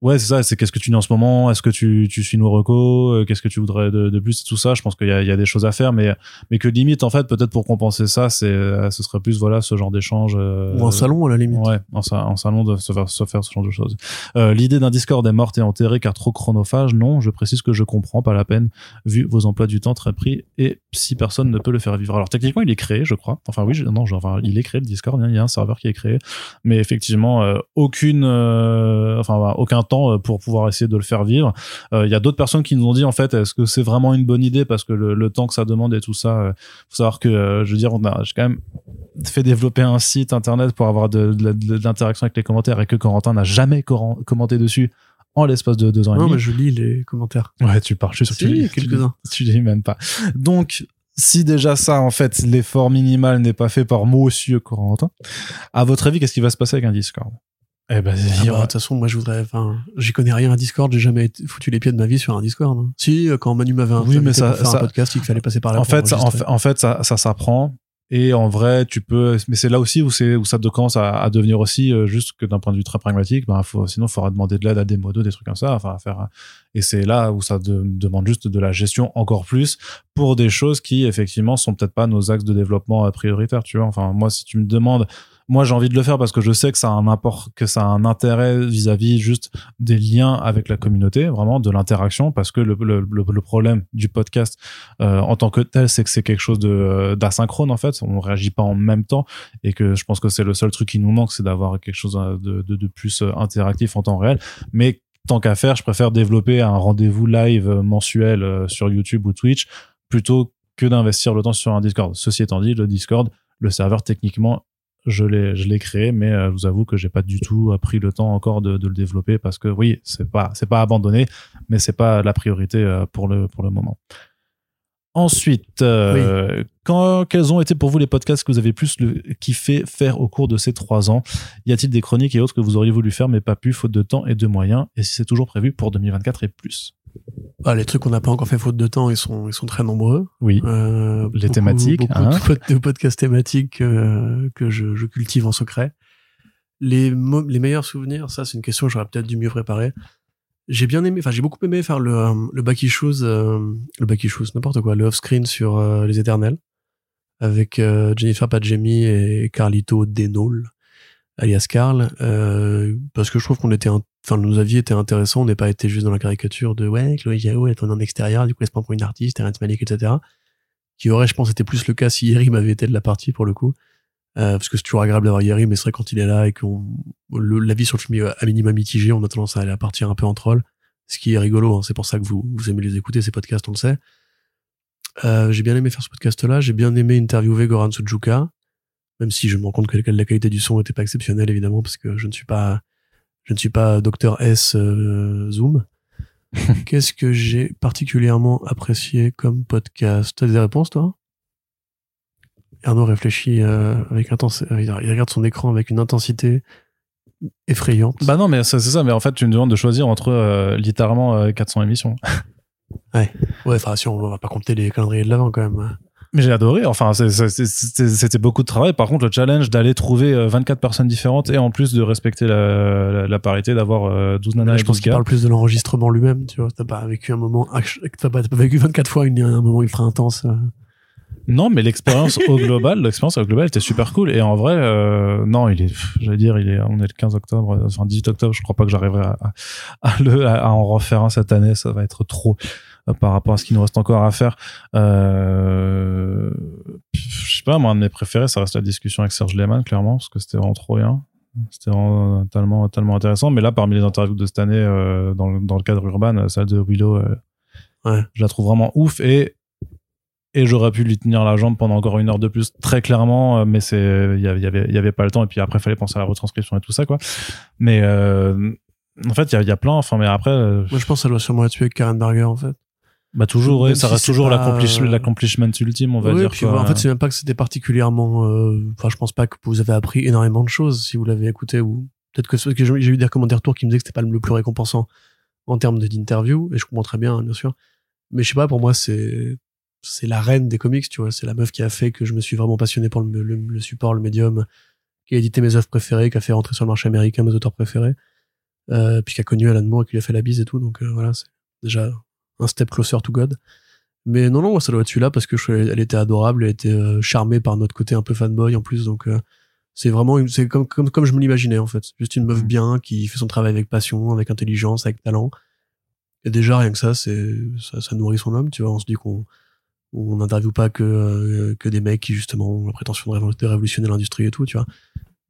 Ouais, c'est ça. C'est qu'est-ce que tu dis en ce moment? Est-ce que tu, tu suis nos recos Euh, Qu'est-ce que tu voudrais de, de plus Tout ça, je pense qu'il y a, il y a des choses à faire, mais mais que limite en fait peut-être pour compenser ça, c'est euh, ce serait plus voilà ce genre d'échange. euh, Ou en salon, à la limite. Ouais, en, en salon de se faire, se faire ce genre de choses. Euh, L'idée d'un Discord est morte et enterrée car trop chronophage? Non, je précise que je comprends, pas la peine, vu vos emplois du temps très pris et si personne ne peut le faire vivre. Alors techniquement, il est créé, je crois. Enfin oui, je- non, genre, enfin, il est créé le Discord. hein, Il y a un serveur qui est créé, mais effectivement, euh, aucune, enfin voilà, aucun temps euh, pour pouvoir essayer de le faire vivre. Euh, Il y a d'autres personnes qui nous ont dit en fait, est-ce que c'est vraiment une bonne idée? Parce que le, le temps que ça demande et tout ça, euh, faut savoir que, je veux dire, on a, j'ai quand même fait développer un site internet pour avoir de, de, de- de l'interaction avec les commentaires et que Corentin n'a jamais commenté dessus en l'espace de deux ans et Non, demi. mais je lis les commentaires. Ouais, tu parles, je suis sûr que tu Si, lis- quelques-uns. Tu, tu lis même pas. Donc, si déjà ça, en fait, l'effort minimal n'est pas fait par monsieur Corentin, à votre avis, qu'est-ce qui va se passer avec un Discord? Eh ben, Ah bah, De toute façon, moi, je voudrais. Enfin, j'y connais rien à Discord. J'ai jamais foutu les pieds de ma vie sur un Discord. hein. Si, euh, quand Manu m'avait Oui, invité mais ça- pour faire ça- un podcast, il fallait passer par là. en fait, ça, en fait, en fait, ça, ça s'apprend. Et en vrai, tu peux, mais c'est là aussi où c'est où ça te commence à, à devenir aussi euh, juste que d'un point de vue très pragmatique, ben faut, sinon, il faudra demander de l'aide à des modos, des trucs comme ça, enfin à faire. Et c'est là où ça de- demande juste de la gestion encore plus pour des choses qui effectivement sont peut-être pas nos axes de développement euh, prioritaires, tu vois. Enfin moi, si tu me demandes, moi j'ai envie de le faire parce que je sais que ça a un que ça a un intérêt vis-à-vis juste des liens avec la communauté, vraiment de l'interaction, parce que le, problème du podcast euh, en tant que tel, c'est que c'est quelque chose euh, d'asynchrone en fait. On réagit pas en même temps et que je pense que c'est le seul truc qui nous manque, c'est d'avoir quelque chose euh, de, de, plus interactif en temps réel. Mais tant qu'à faire, je préfère développer un rendez-vous live mensuel sur YouTube ou Twitch plutôt que d'investir le temps sur un Discord. Ceci étant dit, le Discord, le serveur techniquement je l'ai je l'ai créé mais euh, je vous avoue que j'ai pas du tout pris le temps encore de, de le développer parce que oui c'est pas c'est pas abandonné mais c'est pas la priorité euh, pour le pour le moment. Ensuite euh, quand quels ont été pour vous les podcasts que vous avez plus le, kiffé faire au cours de ces trois ans? Y a-t-il des chroniques et autres que vous auriez voulu faire mais pas pu faute de temps et de moyens? Et si c'est toujours prévu pour 2024 et plus? Ah, les trucs qu'on n'a pas encore fait faute de temps, ils sont, ils sont très nombreux. oui Euh, Les beaucoup- thématiques, beaucoup hein. de, pod- de podcasts thématiques euh, que je, je cultive en secret. Les, les meilleurs souvenirs, ça, c'est une question que j'aurais peut-être dû mieux préparer. J'ai bien aimé, enfin, j'ai beaucoup aimé faire le, euh, le back issues, euh, le back issues, n'importe quoi, le off-screen sur Les Éternels, avec Jennifer Padjemi et Carlito Denol, alias Carl, euh, parce que je trouve qu'on était, un- enfin, nos avis étaient intéressants, on n'est pas été juste dans la caricature de, ouais, Chloé elle est en extérieur, du coup, elle se pour une artiste, Terrence Malick, etc. Qui aurait, je pense, été plus le cas si Yeri m'avait été de la partie, pour le coup. Euh, parce que c'est toujours agréable d'avoir Yeri, mais c'est vrai quand il est là et qu'on le- l'avis sur le film est à minima mitigé, on a tendance à aller à partir un peu en troll, ce qui est rigolo. hein. C'est pour ça que vous, vous aimez les écouter ces podcasts, on le sait. Euh, j'ai bien aimé faire ce podcast-là. J'ai bien aimé interviewer Goran Sujuka, même si je me rends compte que la qualité du son n'était pas exceptionnelle évidemment parce que je ne suis pas je ne suis pas Dr S euh, Zoom. Qu'est-ce que j'ai particulièrement apprécié comme podcast? T'as des réponses toi? Arnaud réfléchit euh, avec intensité. Il regarde son écran avec une intensité effrayante. Bah non, mais c'est ça. Mais en fait, tu me demandes de choisir entre euh, littéralement euh, 400 émissions. Ouais, enfin si on va pas compter les calendriers de l'avant quand même. Mais j'ai adoré. Enfin, c'était beaucoup de travail. Par contre, le challenge d'aller trouver euh, 24 personnes différentes et en plus de respecter la, la, la parité, d'avoir euh, 12 nanas Là, je pense 12 qu'il parle plus de l'enregistrement lui-même, tu vois. T'as pas vécu un moment, t'as pas, vécu 24 fois une, un moment ultra intense. euh. Non, mais l'expérience au global, l'expérience au global était super cool. Et en vrai, euh, non, il est, j'allais dire, il est, on est le 15 octobre, euh, enfin 18 octobre. Je crois pas que j'arriverai à, à, à le, à, en refaire un cette année. Ça va être trop euh, par rapport à ce qu'il nous reste encore à faire. Euh, je sais pas, moi, un de mes préférés, ça reste la discussion avec Serge Lehmann, clairement, parce que c'était vraiment trop bien. C'était vraiment tellement, tellement intéressant. Mais là, parmi les interviews de cette année, euh, dans, le, dans le cadre urbain, celle de Willow, euh, Ouais. je la trouve vraiment ouf. Et et j'aurais pu lui tenir la jambe pendant encore une heure de plus très clairement euh, mais c'est il y avait il y avait il pas le temps et puis après fallait penser à la retranscription et tout ça quoi mais euh, en fait il y a, il y a plein enfin mais après euh, Moi, je pense que ça doit sûrement être tué avec Karen Berger, en fait. Bah toujours ouais, ça si reste toujours l'accomplishment ultime on va dire puis quoi. en fait, c'est même pas que c'était particulièrement, euh, enfin, je pense pas que vous avez appris énormément de choses si vous l'avez écouté ou peut-être que, que j'ai eu des commentaires retours qui me disaient que c'était pas le plus récompensant en termes d'interview et je comprends très bien, hein, bien sûr. Mais je sais pas, pour moi, c'est, c'est la reine des comics, tu vois. C'est la meuf qui a fait que je me suis vraiment passionné pour le, le- le support, le médium, qui a édité mes œuvres préférées, qui a fait rentrer sur le marché américain mes auteurs préférés, euh, puis qui a connu Alan Moore et qui lui a fait la bise et tout. Donc, euh, voilà, c'est déjà un step closer to God. Mais non, non, ça doit être celui-là parce que je, elle était adorable, elle était euh, charmée par notre côté un peu fanboy en plus. Donc, euh, c'est vraiment, c'est comme, comme, comme je me l'imaginais en fait. Juste une meuf Mm. bien qui fait son travail avec passion, avec intelligence, avec talent. Et déjà, rien que ça, c'est, ça, ça nourrit son homme, tu vois. On se dit qu'on, on n'interviewe pas que, euh, que des mecs qui justement ont la prétention de révolutionner l'industrie et tout, tu vois.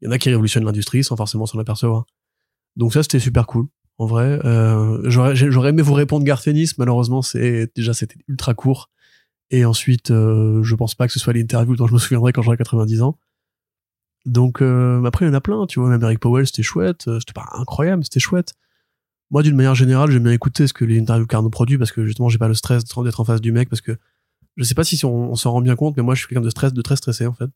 Il y en a qui révolutionnent l'industrie sans forcément s'en apercevoir. Donc ça, c'était super cool. En vrai, euh, j'aurais, aimé vous répondre Garthénis. Malheureusement, c'est déjà c'était ultra court. Et ensuite, euh, je pense pas que ce soit l'interview dont je me souviendrai quand j'aurai 90 ans. Donc euh, après, il y en a plein, tu vois. Même Eric Powell, c'était chouette. C'était pas incroyable, c'était chouette. Moi, d'une manière générale, j'aime bien écouter ce que les interviews Carnot produit parce que justement, j'ai pas le stress d'être en face du mec parce que je sais pas si on, on s'en rend bien compte, mais moi, je suis quelqu'un de stress, de très stressé en fait.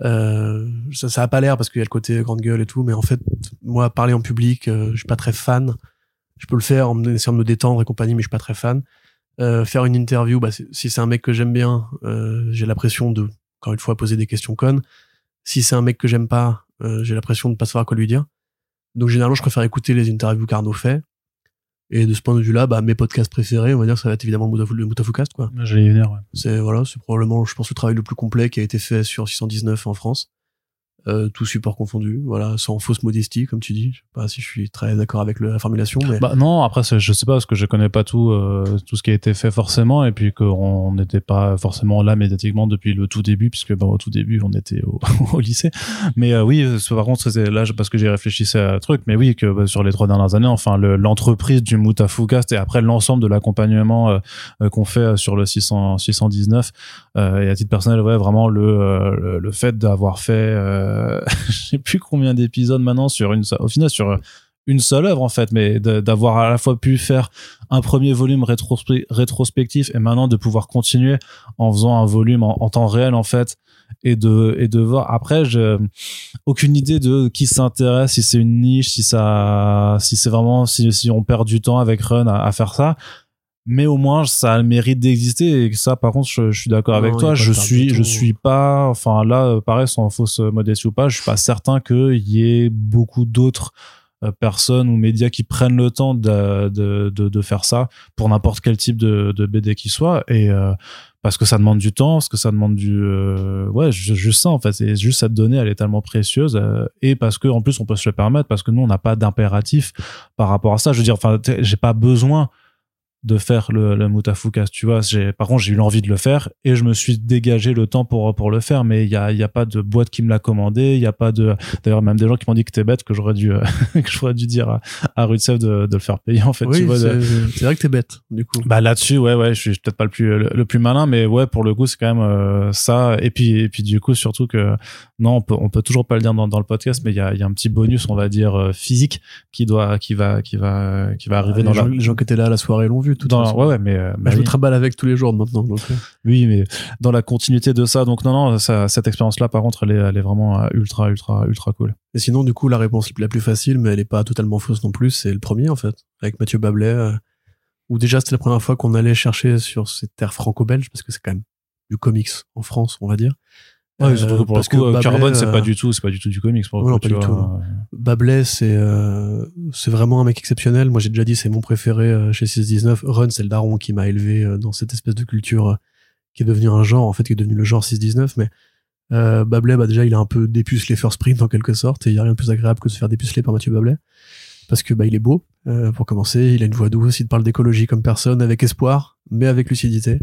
Euh, ça, ça a pas l'air parce qu'il y a le côté grande gueule et tout, mais en fait, moi, parler en public, euh, je suis pas très fan. Je peux le faire en essayant de me détendre et compagnie, mais je suis pas très fan. Euh, faire une interview, bah, si c'est un mec que j'aime bien, euh, j'ai l'impression de, encore une fois, poser des questions connes. Si c'est un mec que j'aime pas, euh, j'ai l'impression de pas savoir quoi lui dire. Donc généralement, je préfère écouter les interviews qu'Arnaud fait. Et de ce point de vue-là, bah, mes podcasts préférés, on va dire, ça va être évidemment le Moutafoukast, quoi. j'allais y venir ouais. C'est voilà, c'est probablement, je pense, le travail le plus complet qui a été fait sur 619 en France. Euh, tout support confondu, voilà, sans fausse modestie, comme tu dis. Je sais pas si je suis très d'accord avec la formulation, mais Bah non, après je sais pas parce que je connais pas tout euh, tout ce qui a été fait forcément et puis qu'on n'était pas forcément là médiatiquement depuis le tout début puisque bah, au tout début on était au, lycée. Mais euh, oui, c'est- par contre c'est là parce que j'ai réfléchi à un truc, mais oui que bah, sur les trois dernières années, enfin le- l'entreprise du Moutafoukast et après l'ensemble de l'accompagnement euh, euh, qu'on fait euh, sur le 600 619 euh, et à titre personnel ouais vraiment le euh, le, le fait d'avoir fait euh, je sais plus combien d'épisodes maintenant sur une au final sur une seule œuvre en fait, mais d'avoir à la fois pu faire un premier volume rétrospe- rétrospectif et maintenant de pouvoir continuer en faisant un volume en, temps réel en fait et de et de voir. Après aucune idée de qui s'intéresse si c'est une niche si ça si c'est vraiment si, on perd du temps avec Run à faire ça mais au moins ça a le mérite d'exister et ça par contre je, je suis d'accord avec toi. je suis je suis pas enfin là euh, pareil sans fausse modestie ou pas je suis pas certain qu'il y ait beaucoup d'autres euh, personnes ou médias qui prennent le temps de, de, de, de faire ça pour n'importe quel type de, de BD qui soit. Et euh, parce que ça demande du temps parce que ça demande du euh, ouais ju- juste ça en fait. C'est juste cette donnée elle est tellement précieuse euh, et parce que en plus on peut se le permettre parce que nous on n'a pas d'impératif par rapport à ça. Je veux dire enfin j'ai pas besoin de faire le, le Mutafukas, tu vois. J'ai, par contre, j'ai eu l'envie de le faire et je me suis dégagé le temps pour, pour le faire, mais il y a, il y a pas de boîte qui me l'a commandé, il y a pas de, d'ailleurs, même des gens qui m'ont dit que t'es bête, que j'aurais dû, euh, que j'aurais dû dire à, à Rutsev de, de le faire payer, en fait, oui, tu vois. de- c'est vrai que t'es bête, du coup. bah là-dessus, ouais, ouais, je suis peut-être pas le plus le, le plus malin, mais ouais, pour le coup, c'est quand même euh, ça. Et puis, et puis du coup, surtout que non, on peut, on peut toujours pas le dire dans, dans le podcast, mais il y a, il y a un petit bonus, on va dire euh, physique, qui doit, qui va, qui va, qui va arriver les, dans gens, la. les gens qui étaient là à la soirée l'ont vu, de toute Dans, façon. ouais, ouais, mais, euh, Bah, bah je oui. me trimballe avec tous les jours maintenant. Donc, euh, Oui, mais dans la continuité de ça, donc non, non, ça, cette expérience-là, par contre, elle est, elle est vraiment euh, ultra, ultra, ultra cool. Et sinon, du coup, la réponse la plus facile, mais elle est pas totalement fausse non plus, c'est le premier, en fait, avec Mathieu Bablet, euh, où déjà c'était la première fois qu'on allait chercher sur ces terres franco-belges, parce que c'est quand même du comics en France, on va dire. Ouais, Euh, surtout que pour parce le coup, que euh, Bablet, Carbone, c'est euh, pas du tout, c'est pas du tout du comics pour coup, non, pas tu du vois. Bablet, c'est euh, c'est vraiment un mec exceptionnel. Moi, j'ai déjà dit, c'est mon préféré euh, chez 619. Run, c'est le daron qui m'a élevé euh, dans cette espèce de culture euh, qui est devenu un genre, en fait, qui est devenu le genre 619. Mais euh, Bablet, bah, déjà, il a un peu dépucelé First Print en quelque sorte, et il y a rien de plus agréable que de se faire dépuceler par Mathieu Bablet. Parce que bah, il est beau, euh, pour commencer. Il a une voix douce, il te parle d'écologie comme personne, avec espoir, mais avec lucidité.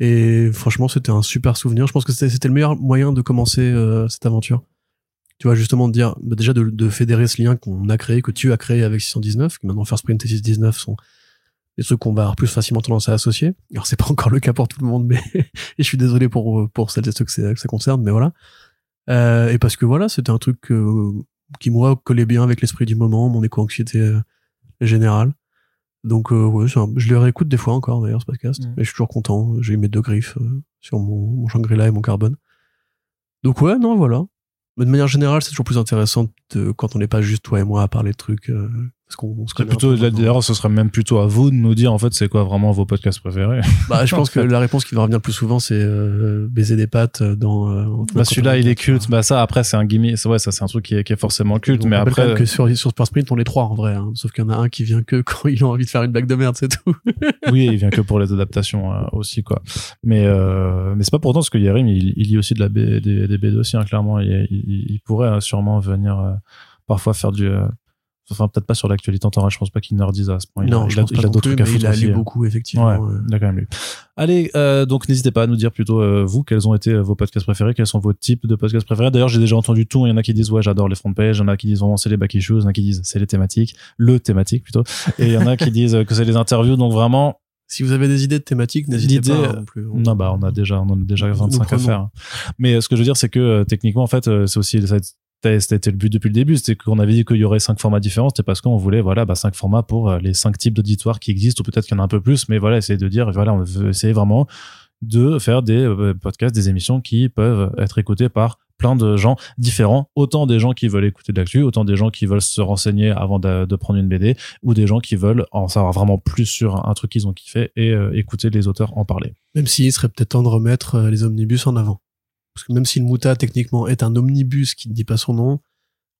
Et franchement, c'était un super souvenir. Je pense que c'était le meilleur moyen de commencer euh, cette aventure. Tu vois, justement, de dire, bah, déjà de, de fédérer ce lien qu'on a créé, que tu as créé avec 619, que maintenant First Print et 619 sont des trucs qu'on va plus facilement tendance à associer. Alors, c'est pas encore le cas pour tout le monde, mais et je suis désolé pour, pour celles et ceux que, que ça concerne, mais voilà. Euh, et parce que voilà, c'était un truc euh, qui, moi, collait bien avec l'esprit du moment, mon éco-anxiété euh, générale. Donc, euh, ouais, un- je le réécoute des fois encore, d'ailleurs, ce podcast. Mm. Et je suis toujours content. J'ai eu mes deux griffes euh, sur mon, mon Shangri-La et mon carbone. Donc, ouais, non, voilà. Mais de manière générale, c'est toujours plus intéressant de, quand on n'est pas juste toi et moi à parler de trucs. euh, parce qu'on on se plutôt, d'ailleurs, ce serait même plutôt à vous de nous dire, en fait, c'est quoi vraiment vos podcasts préférés. Bah, je pense que la réponse qui va revenir le plus souvent, c'est euh, baiser des pattes dans. euh, Bah, celui-là, il est culte. Bah, ça, après, c'est un gimmick. C'est- Ouais, ça, c'est un truc qui est, qui est forcément culte, On mais rappelle quand après. même que sur, sur Super Sprint, on est trois en vrai. hein. Sauf qu'il y en a un qui vient que quand il a envie de faire une blague de merde, c'est tout. oui, il vient que pour les adaptations euh, aussi, quoi. Mais, euh, mais c'est pas pourtant parce que Yerim, il, il lit aussi de la B, des, des BD aussi, hein, clairement. Il, il, il pourrait euh, sûrement venir euh, parfois faire du. Enfin, peut-être pas sur l'actualité en temps réel, je pense pas qu'il nerdise à ce point. Il non, a, je il a, pense il a d'autres trucs à mais foutre il a lu hein. beaucoup, effectivement. Ouais, euh. il a quand même lu. Allez, euh, donc n'hésitez pas à nous dire plutôt euh, vous quels ont été euh, vos podcasts préférés, quels sont vos types de podcasts préférés. D'ailleurs, j'ai déjà entendu tout. Il y en a qui disent ouais, j'adore les front pages, il y en a qui disent vraiment c'est les back issues, il y en a qui disent c'est les thématiques, le thématique plutôt, et il y en a qui disent euh, que c'est les interviews. Donc vraiment, Si vous avez des idées de thématiques, n'hésitez pas hein, non plus. non bah on a déjà on en a déjà Nous 25 à faire. Mais euh, ce que je veux dire c'est que techniquement en fait c'est aussi ça a été- c'était le but depuis le début, c'était qu'on avait dit qu'il y aurait cinq formats différents, c'était parce qu'on voulait voilà bah cinq formats pour euh, les cinq types d'auditoires qui existent ou peut-être qu'il y en a un peu plus, mais voilà essayer de dire voilà on veut essayer vraiment de faire des euh, podcasts, des émissions qui peuvent être écoutées par plein de gens différents, autant des gens qui veulent écouter de l'actu, autant des gens qui veulent se renseigner avant de, prendre une BD, ou des gens qui veulent en savoir vraiment plus sur un truc qu'ils ont kiffé et euh, écouter les auteurs en parler. Même s'il serait peut-être temps de remettre les omnibus en avant. Parce que même si le Mouta, techniquement, est un omnibus qui ne dit pas son nom,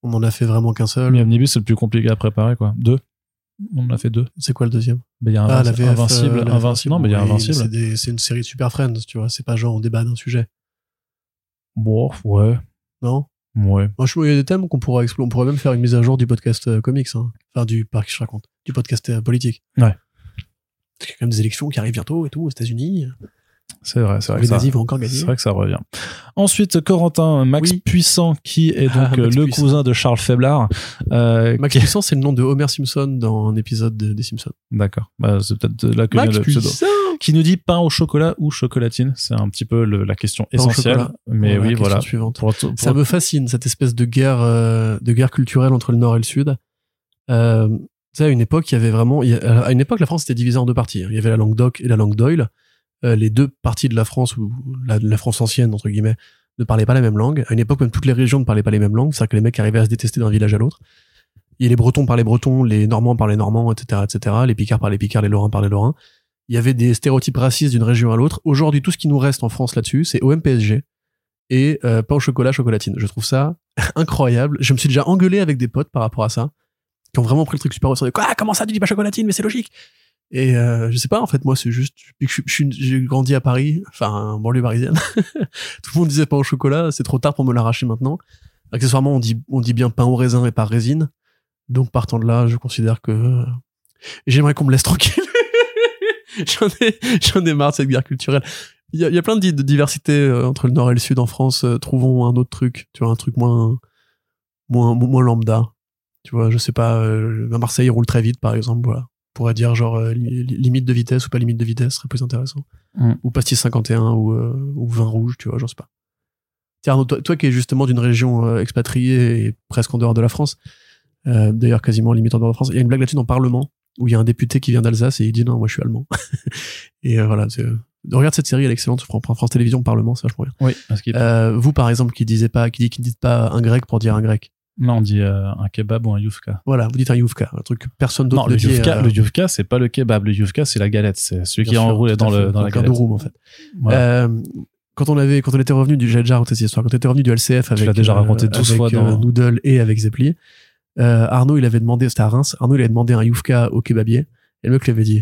on en a fait vraiment qu'un seul. Mais Omnibus, c'est le plus compliqué à préparer, quoi. Deux. On en a fait deux. C'est quoi le deuxième? Ben, il y a Ah, Invinci- la VF, Invincible. euh, la Invincible. Non, mais il y a Invincible. C'est une série de Super Friends, tu vois. C'est pas genre on débat d'un sujet. Bon, ouais. Non? Ouais. Moi, je trouve qu'il y a des thèmes qu'on pourra explorer. On pourrait même faire une mise à jour du podcast euh, comics. Hein. Enfin, du, que je raconte, du podcast euh, politique. Ouais. Il y a quand même des élections qui arrivent bientôt et tout aux États-Unis. C'est vrai, c'est vrai. Les que ça- nazis vont encore gagner. C'est vrai que ça revient. Ensuite, Corentin, Max Oui. Puissant, qui est donc Ah, euh, le Puissant. cousin de Charles Faiblard. Euh, Max qui- Puissant, c'est le nom de Homer Simpson dans un épisode de- des Simpsons. D'accord. Bah, c'est peut-être de là que vient Max le pseudo. Qui nous dit pain au chocolat ou chocolatine. C'est un petit peu le- la question Pain essentielle. Mais Voilà, oui, voilà. suivante. Pour, pour- Ça me fascine, cette espèce de guerre, euh, de guerre culturelle entre le Nord et le Sud. Euh, tu sais, à une époque, il y avait vraiment, à une époque, la France était divisée en deux parties. Il y avait la langue d'Oc et la langue d'Oil. Euh, les deux parties de la France, ou la, la France ancienne, entre guillemets, ne parlaient pas la même langue. À une époque, même toutes les régions ne parlaient pas les mêmes langues. C'est-à-dire que les mecs arrivaient à se détester d'un village à l'autre. Et les Bretons parlaient breton, les Normands parlaient normand, etc., etc. Les Picards parlaient Picards, les Lorrains parlaient Lorrains. il y avait des stéréotypes racistes d'une région à l'autre. Aujourd'hui, tout ce qui nous reste en France là-dessus, c'est OMPSG et euh, pain au chocolat, chocolatine. Je trouve ça incroyable. Je me suis déjà engueulé avec des potes par rapport à ça, qui ont vraiment pris le truc super au sérieux. Quoi? Comment ça, tu dis pas chocolatine? Mais c'est logique. Et euh, je sais pas, en fait, moi, c'est juste, depuis que j'ai grandi à Paris, enfin, en banlieue parisienne, tout le monde disait pain au chocolat, c'est trop tard pour me l'arracher maintenant. Accessoirement, on dit, on dit bien pain au raisin et pas résine. Donc, partant de là, je considère que j'aimerais qu'on me laisse tranquille. j'en ai, j'en ai marre de cette guerre culturelle. Il y a, y a plein de, de diversité euh, entre le nord et le sud en France. Euh, trouvons un autre truc, tu vois, un truc moins, moins, moins lambda. Tu vois, je sais pas, euh, à Marseille, il roule très vite, par exemple, voilà. Pourrait dire genre euh, li- li- limite de vitesse ou pas limite de vitesse serait plus intéressant. Mm. Ou pastis 51 ou, euh, ou vin rouge, tu vois, j'en sais pas. Tiens, Arnaud, toi, toi qui es justement d'une région euh, expatriée et presque en dehors de la France, euh, d'ailleurs quasiment limite en dehors de la France, il y a une blague là-dessus dans le Parlement où il y a un député qui vient d'Alsace et il dit non, moi je suis allemand. et euh, voilà, regarde cette série, elle est excellente, France, France Télévisions Parlement, c'est vachement bien. Oui, parce Euh, vous par exemple qui disiez pas, qui dit qui ne dites pas un grec pour dire un grec. Là on dit euh, un kebab ou un yufka. Voilà, vous dites un youfka, un truc que personne d'autre Non, le ne dit. yufka, euh, le yufka, c'est pas le kebab. Le yufka, c'est la galette. C'est celui qui est enroulé dans le dans la galette. durum en fait. Voilà. Euh, quand on avait, quand on était revenu du, j'ai déjà raconté cette histoire, quand on était revenu du LCF avec, déjà raconté 12 avec, fois dans- Noodle et avec Zeppeli, Arnaud, il avait demandé, c'était à Reims, Arnaud, il avait demandé un Youfka au kebabier, et le mec lui avait dit,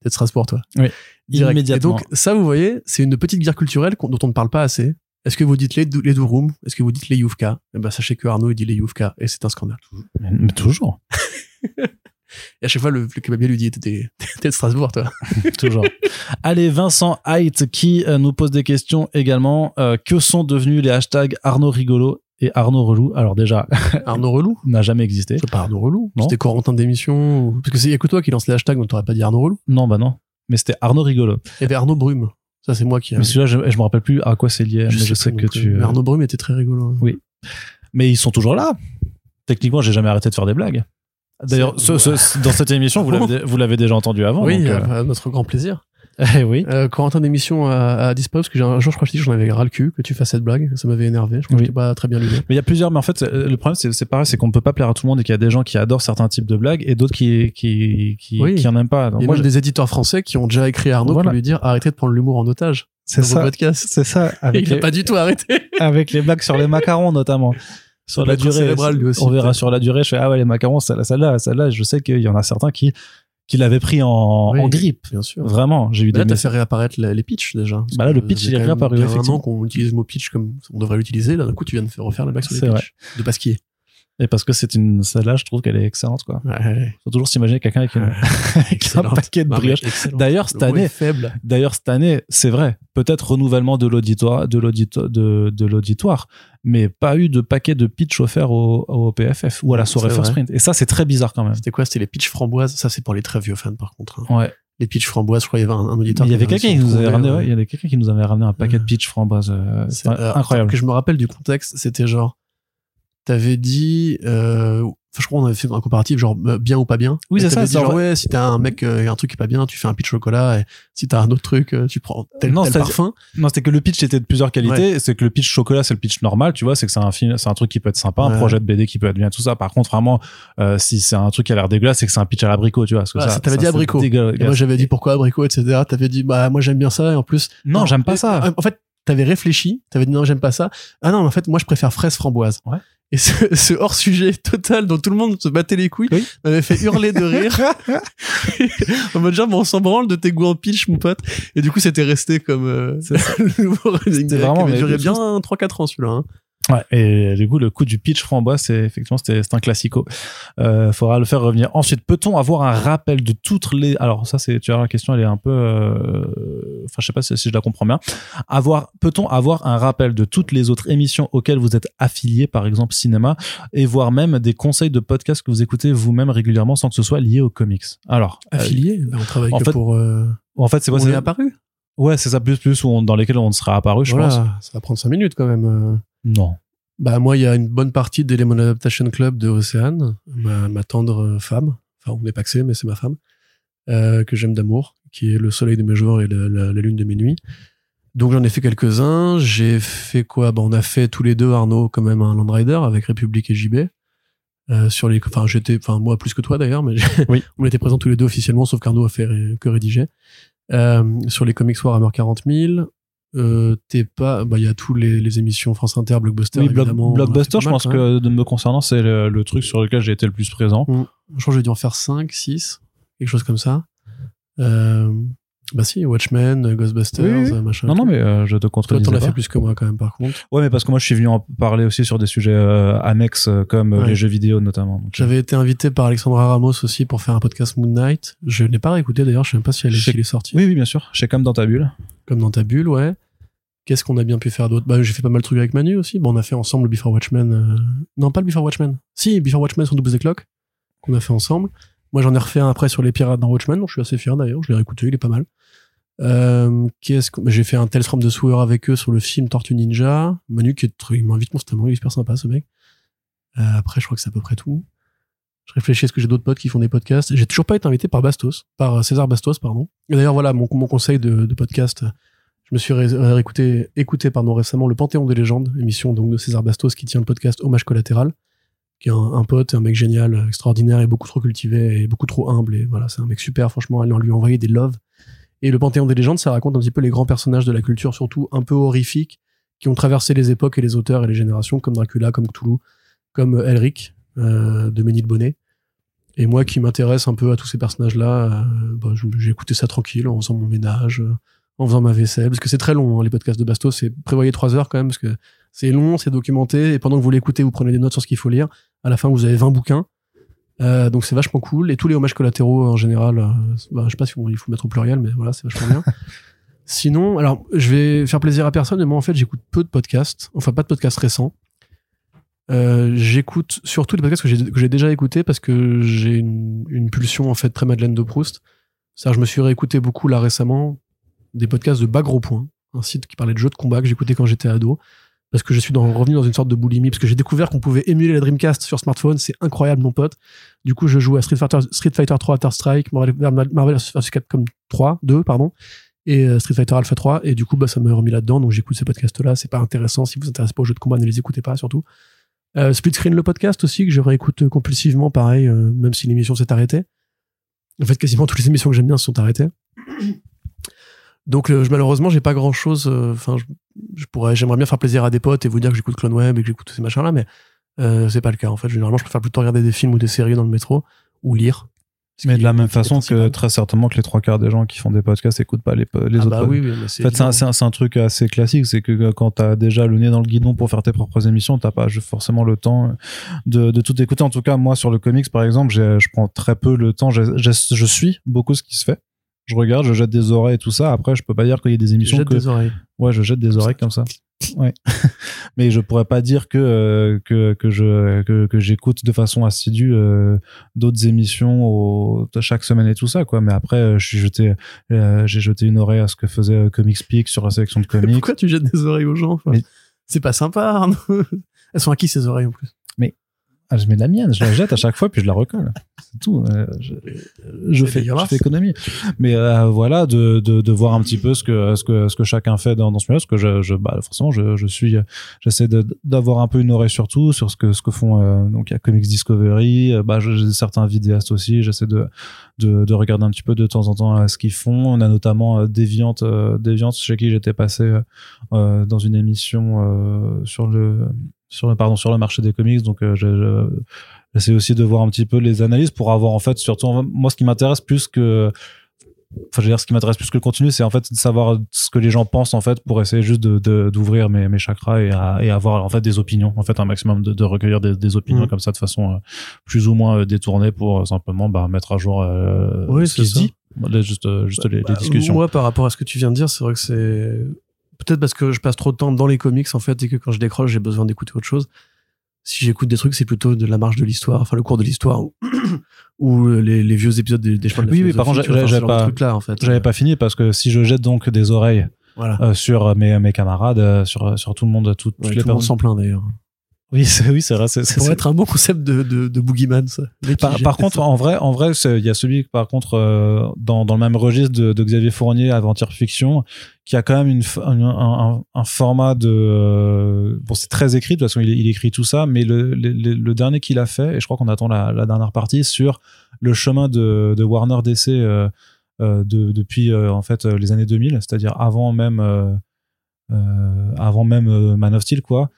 peut-être Strasbourg, toi. Oui. Direct. Immédiatement. Et donc, ça, vous voyez, c'est une petite guerre culturelle dont on ne parle pas assez. Est-ce que vous dites les, les durum? Est-ce que vous dites les Youfka? Eh ben, sachez que Arnaud, il dit les Youfka, et c'est un scandale. Mais, mais toujours, Et à chaque fois, le, le kebabier lui dit, t'es, de Strasbourg, toi. toujours. Allez, Vincent Height qui euh, nous pose des questions également. Euh, que sont devenus les hashtags Arnaud rigolo et Arnaud relou? Alors déjà, Arnaud Relou? n'a jamais existé. C'est pas Arnaud Relou. C'était Corentin d'émission. ou- Parce que c'est, y a que toi qui lance les hashtags, donc t'aurais pas dit Arnaud Relou. Non, bah non. Mais c'était Arnaud rigolo. Il y avait Arnaud Brume. Ça, c'est moi qui. Mais celui-là, je, je me rappelle plus à quoi c'est lié. mais je sais que tu. Mais euh, Arnaud Brume était très rigolo. hein. Oui. Mais ils sont toujours là. Techniquement, j'ai jamais arrêté de faire des blagues. D'ailleurs, C'est- ce- ce- dans cette émission, vous l'avez, vous l'avez déjà entendu avant. oui, donc, euh, à notre grand plaisir. Eh oui. Euh, Corentin d'émission a, a disparu parce que j'ai un jour, je crois que j'en avais ras le cul que tu fasses cette blague. Ça m'avait énervé. Je crois Oui. que pas très bien luné. Mais il y a plusieurs, mais en fait, euh, le problème, c'est, pareil, c'est qu'on ne peut pas plaire à tout le monde et qu'il y a des gens qui adorent certains types de blagues et d'autres qui, qui, qui, Oui. qui en aiment pas. Donc, a moi, je- des éditeurs français qui ont déjà écrit à Arnaud Voilà. pour lui dire arrêtez de prendre l'humour en otage. c'est ça. C'est ça. Et Avec il a les, pas du tout arrêté. avec les blagues sur les macarons, notamment. Sur la durée. cérébral, lui aussi, on verra sur la durée. Je fais, ah ouais, les macarons, celle-là, celle-là, celle-là, je sais qu'il y en a certains qui, qui l'avaient pris en, Oui. en grippe. Bien sûr. Vraiment. J'ai eu Mais des Là, t'as fait réapparaître les pitchs déjà. Bah là, le pitch, il est réapparu, un effectivement. an qu'on utilise le mot pitch comme on devrait l'utiliser. Là, d'un coup, tu viens de faire refaire la blague sur les pitchs. De Pasquier. Et parce que c'est une, celle-là, je trouve qu'elle est excellente, quoi. Ouais. Faut toujours s'imaginer quelqu'un avec, une, avec un paquet de brioches. D'ailleurs, cette année, faible. D'ailleurs, cette année, c'est vrai, peut-être renouvellement de l'auditoire, de l'auditoire, de, de l'auditoire, mais pas eu de paquet de pitch offert au, au PFF ou à la soirée First. Print. Et ça, c'est très bizarre quand même. C'était quoi? C'était les pitchs framboises. Ça, c'est pour les très vieux fans, par contre. hein. Ouais. Les pitchs framboises, je crois, il y avait un, auditeur. il y avait quelqu'un qui nous avait ramené, ouais. ouais, il y avait quelqu'un qui nous avait ramené un paquet de pitch framboise. euh, C'est- alors, incroyable. Que je me rappelle du contexte, c'était genre, t'avais dit, euh, je crois qu'on avait fait un comparatif, genre euh, bien ou pas bien. Oui, c'est ça, dit, genre, ouais, si t'as un mec, euh, un truc qui est pas bien, tu fais un pitch chocolat, et si t'as un autre truc, euh, tu prends tel, Non, tel parfum. Non, c'était que le pitch était de plusieurs qualités. C'est que le pitch chocolat, c'est le pitch normal, tu vois. C'est que c'est un film, c'est un truc qui peut être sympa, un projet de BD qui peut être bien, tout ça. Par contre, vraiment, euh, si c'est un truc qui a l'air dégueulasse, c'est que c'est un pitch à l'abricot, tu vois. Parce que Ah, ça, t'avais dit abricot. Et moi, j'avais dit pourquoi abricot, etc. T'avais dit, bah, moi, j'aime bien ça, et en plus. non, j'aime pas ça. En fait, t'avais réfléchi, t'avais dit non, j'aime pas ça. Ah non, mais en fait, moi, je préfère fraise framboise. Ouais. Et ce, ce hors-sujet total dont tout le monde se battait les couilles Oui. m'avait fait hurler de rire. en mode genre, bon, on s'en branle de tes goûts en pitch, mon pote. Et du coup, c'était resté comme euh, le nouveau running C'était vraiment, qui avait duré bien 3-4 ans, celui-là. hein. Ouais, et du coup, le coup du pitch framboise, c'est effectivement, c'était, c'est un classico. Euh, faudra le faire revenir. Ensuite, peut-on avoir un rappel de toutes les, alors ça, c'est, tu vois, la question, elle est un peu, euh, enfin, je sais pas si, si je la comprends bien. Avoir, peut-on avoir un rappel de toutes les autres émissions auxquelles vous êtes affilié, par exemple, cinéma, et voire même des conseils de podcasts que vous écoutez vous-même régulièrement sans que ce soit lié aux comics? Alors, euh, Affilié, on travaille en que fait, pour. euh, en fait, c'est quoi, on c'est, est apparu? Ouais, c'est ça, plus, plus, où on- dans lesquels on sera apparu, je voilà, pense. ça va prendre 5 minutes quand même. euh. Non. Bah moi, il y a une bonne partie des Lemon Adaptation Club de Océane, ma, ma tendre euh, femme, enfin on n'est pas que c'est, mais c'est ma femme, euh, que j'aime d'amour, qui est le soleil de mes jours et le- la, la lune de mes nuits. Donc j'en ai fait quelques-uns. J'ai fait quoi? Bah, On a fait tous les deux, Arnaud, quand même un Land Rider avec République et JB. Euh, sur les, enfin j'étais, enfin moi plus que toi d'ailleurs, mais Oui. on était présents tous les deux officiellement, sauf qu'Arnaud a fait que rédiger. Euh, sur les Comics Warhammer 40 000, euh, t'es pas. Bah, il y a tous les, les émissions France Inter, Blockbuster. Oui, évidemment. Blockbuster, je pense que de me concernant, c'est le, le truc sur lequel j'ai été le plus présent. Je crois que j'ai dû en faire 5, 6, quelque chose comme ça. Euh, bah si, Watchmen, Ghostbusters, Oui, machin. Non, non, mais euh, je te Toi, contredis. t'en as fait plus que moi quand même, par contre. Ouais, mais parce que moi, je suis venu en parler aussi sur des sujets euh, annexes euh, comme euh, Ouais. les jeux vidéo notamment. J'avais été invité par Alexandra Ramos aussi pour faire un podcast Moon Knight. Je l'ai pas réécouté d'ailleurs, je sais même pas si elle est, Je- s'il est sorti. Oui, oui, bien sûr. Chez comme dans ta bulle. Comme dans ta bulle, ouais. Qu'est-ce qu'on a bien pu faire d'autre? Bah, j'ai fait pas mal de trucs avec Manu aussi. Bon, on a fait ensemble le Before Watchmen. euh, Non, pas le Before Watchmen. Si, Before Watchmen sur Double the Clock, qu'on a fait ensemble. Moi, j'en ai refait un après sur les pirates dans Watchmen, donc je suis assez fier d'ailleurs. Je l'ai réécouté, il est pas mal. Euh, qu'est-ce que... J'ai fait un Tales from the Sewer avec eux sur le film Tortue Ninja. Manu, qui il m'invite constamment, il est super sympa ce mec. Euh, après, je crois que c'est à peu près tout. Je réfléchis, est-ce que j'ai d'autres potes qui font des podcasts? J'ai toujours pas été invité par Bastos, par euh, César Bastos, pardon. Et d'ailleurs, voilà, mon, mon conseil de, de podcast, je me suis ré- réécouté, écouté pardon, récemment le Panthéon des légendes, émission donc de César Bastos qui tient le podcast Hommage collatéral, qui est un, pote, un mec génial, extraordinaire et beaucoup trop cultivé et beaucoup trop humble. Et voilà, c'est un mec super, franchement, allez lui envoyer des loves. Et le Panthéon des légendes, ça raconte un petit peu les grands personnages de la culture, surtout un peu horrifiques, qui ont traversé les époques et les auteurs et les générations, comme Dracula, comme Cthulhu, comme euh, Elric, euh, de Ménil Bonnet. Et moi qui m'intéresse un peu à tous ces personnages-là, euh, bah, j'ai écouté ça tranquille, en faisant mon ménage, en faisant ma vaisselle, parce que c'est très long, hein, les podcasts de Bastos, c'est prévoyez trois heures quand même, parce que c'est long, c'est documenté, et pendant que vous l'écoutez, vous prenez des notes sur ce qu'il faut lire. À la fin, vous avez 20 bouquins. Euh, donc c'est vachement cool. Et tous les hommages collatéraux en général, euh, bah, je sais pas si il faut mettre au pluriel, mais voilà, c'est vachement bien. Sinon, alors je vais faire plaisir à personne, mais moi en fait j'écoute peu de podcasts, enfin pas de podcasts récents. Euh, j'écoute surtout des podcasts que j'ai que j'ai déjà écoutés parce que j'ai une, une pulsion en fait très Madeleine de Proust. C'est-à-dire je me suis réécouté beaucoup là récemment des podcasts de Bas Gros Point, un site qui parlait de jeux de combat que j'écoutais quand j'étais ado parce que je suis revenu dans une sorte de boulimie parce que j'ai découvert qu'on pouvait émuler la Dreamcast sur smartphone, c'est incroyable mon pote. Du coup, je joue à Street Fighter, Street Fighter 3 After Strike, Marvel, Marvel vs Capcom 3, 2 pardon, et euh, Street Fighter Alpha 3 et du coup bah ça m'a remis là-dedans donc j'écoute ces podcasts là, c'est pas intéressant si vous vous intéressez pas aux jeux de combat, ne les écoutez pas surtout. Euh, Split Screen le podcast aussi que je réécoute compulsivement pareil euh, même si l'émission s'est arrêtée. En fait, quasiment toutes les émissions que j'aime bien se sont arrêtées. Donc euh, je- malheureusement, j'ai pas grand-chose enfin je, je pourrais j'aimerais bien faire plaisir à des potes et vous dire que j'écoute Clone Web et que j'écoute tous ces machins là mais euh, c'est pas le cas en fait. Généralement, je préfère plutôt regarder des films ou des séries dans le métro ou lire. Mais de la même façon que très certainement que les trois quarts des gens qui font des podcasts écoutent pas les, les ah autres. bah oui, oui, En fait, c'est un, truc assez classique, c'est que quand t'as déjà le nez dans le guidon pour faire tes propres émissions, t'as pas forcément le temps de, de tout écouter. En tout cas, moi, sur le comics, par exemple, je prends très peu le temps. Je suis beaucoup ce qui se fait. Je regarde, je jette des oreilles et tout ça. Après, je peux pas dire qu'il y a des Je émissions jette que... des oreilles. Ouais, je jette des oreilles comme ça. Ouais. Mais je pourrais pas dire que euh, que que je que, que j'écoute de façon assidue euh, d'autres émissions au, chaque semaine et tout ça quoi. Mais après, euh, je suis jeté euh, j'ai jeté une oreille à ce que faisait Comics Peak sur la sélection de comics. Pourquoi tu jettes des oreilles aux gens enfin? Mais- C'est pas sympa. Arnaud. Elles sont à qui ces oreilles en plus? Ah, je mets la mienne, je la jette à chaque fois puis je la recolle. C'est tout. euh, je, fais, je fais économie. Mais euh, voilà, de, de, de voir un petit peu ce que ce que ce que chacun fait dans, dans ce milieu, parce que je, je bah, forcément je, je suis, j'essaie de- d'avoir un peu une oreille sur tout, sur ce que ce que font. euh, donc il y a Comics Discovery, euh, bah j'ai certains vidéastes aussi. J'essaie de, de de regarder un petit peu de temps en temps euh, ce qu'ils font. On a notamment euh, Deviant, chez qui j'étais passé euh, euh, dans une émission euh, sur le sur le pardon sur le marché des comics. Donc euh, je, je- j'essaie aussi de voir un petit peu les analyses pour avoir en fait surtout moi ce qui m'intéresse plus que enfin je veux dire ce qui m'intéresse plus que le contenu c'est en fait de savoir ce que les gens pensent en fait pour essayer juste de de- d'ouvrir mes, mes chakras et, à- et avoir en fait des opinions en fait un maximum de, de recueillir des, des opinions Mhm. comme ça de façon euh, plus ou moins euh, détournée pour simplement bah, mettre à jour euh, Oui, ce qui se dit. Là, juste juste les, les Bah, discussions. Moi, par rapport à ce que tu viens de dire, c'est vrai que c'est peut-être parce que je passe trop de temps dans les comics en fait et que quand je décroche, j'ai besoin d'écouter autre chose. Si j'écoute des trucs, c'est plutôt de la marche de l'histoire, enfin le cours de l'histoire ou, ou les, les vieux épisodes des, des chemins de la Oui, oui, par contre, j'avais pas- trucs-là, en fait. j'avais pas fini parce que si je jette donc des oreilles Voilà. euh, sur mes, mes camarades, euh, sur, sur tout le monde, tout- toutes les tout personnes. s'en plaint d'ailleurs. Oui, c'est oui, c'est vrai. Ça pourrait être un bon concept de, de, de boogeyman, ça. Par, contre, en vrai, en vrai, il y a celui, par contre, euh, dans, dans le même registre de, de Xavier Fournier, Aventure Fiction, qui a quand même une, un, un, un format de, euh, bon, c'est très écrit, de toute façon, il, il écrit tout ça, mais le, le, dernier qu'il a fait, et je crois qu'on attend la, la dernière partie, sur le chemin de, de Warner DC, euh, de, depuis en fait les années 2000, c'est-à-dire avant même avant même Man of Steel quoi.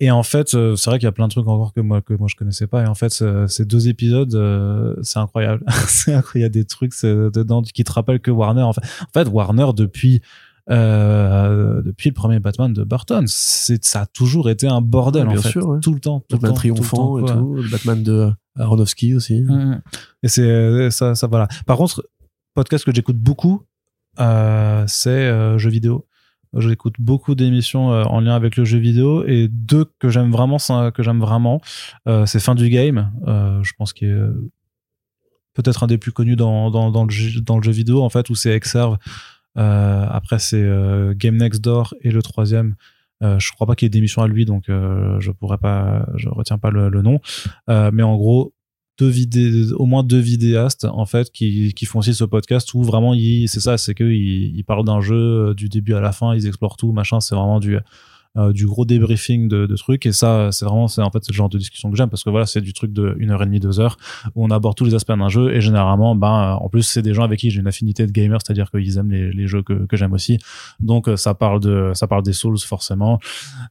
Et en fait, euh, c'est vrai qu'il y a plein de trucs encore que moi que moi je connaissais pas. Et en fait, ce- ces deux épisodes, euh, c'est incroyable. c'est incroyable. Il y a des trucs dedans qui te rappellent que Warner. En fait, en fait Warner depuis euh, depuis le premier Batman de Burton, c'est ça a toujours été un bordel Bien en fait, sûr, ouais. tout le temps. Tout le Batman temps, tout le triomphant temps, et tout. Le Batman de Aronofsky aussi. Mhm. Et c'est euh, ça, ça voilà. Par contre, podcast que j'écoute beaucoup, euh, c'est euh, jeux vidéo. J'écoute beaucoup d'émissions euh, en lien avec le jeu vidéo et deux que j'aime vraiment, que j'aime vraiment, euh, c'est Fin du Game. Euh, je pense qu'il est peut-être un des plus connus dans, le, jeu, vidéo en fait où c'est Exerve. Après c'est Game Next Door et le troisième. Euh, je crois pas qu'il y ait d'émission à lui donc je pourrais pas, je retiens pas le, nom. Mais en gros deux vidé au moins deux vidéastes en fait qui, qui font aussi ce podcast où vraiment c'est ça c'est que ils, ils parlent d'un jeu euh, du début à la fin ils explorent tout machin c'est vraiment du euh, du gros débriefing de, de trucs. Et ça c'est vraiment c'est en fait c'est le genre de discussion que j'aime parce que voilà c'est du truc de une heure et demie deux heures où on aborde tous les aspects d'un jeu. Et généralement ben en plus c'est des gens avec qui j'ai une affinité de gamer c'est-à-dire qu'ils aiment les, les jeux que, que j'aime aussi. Donc ça parle de ça parle des Souls forcément.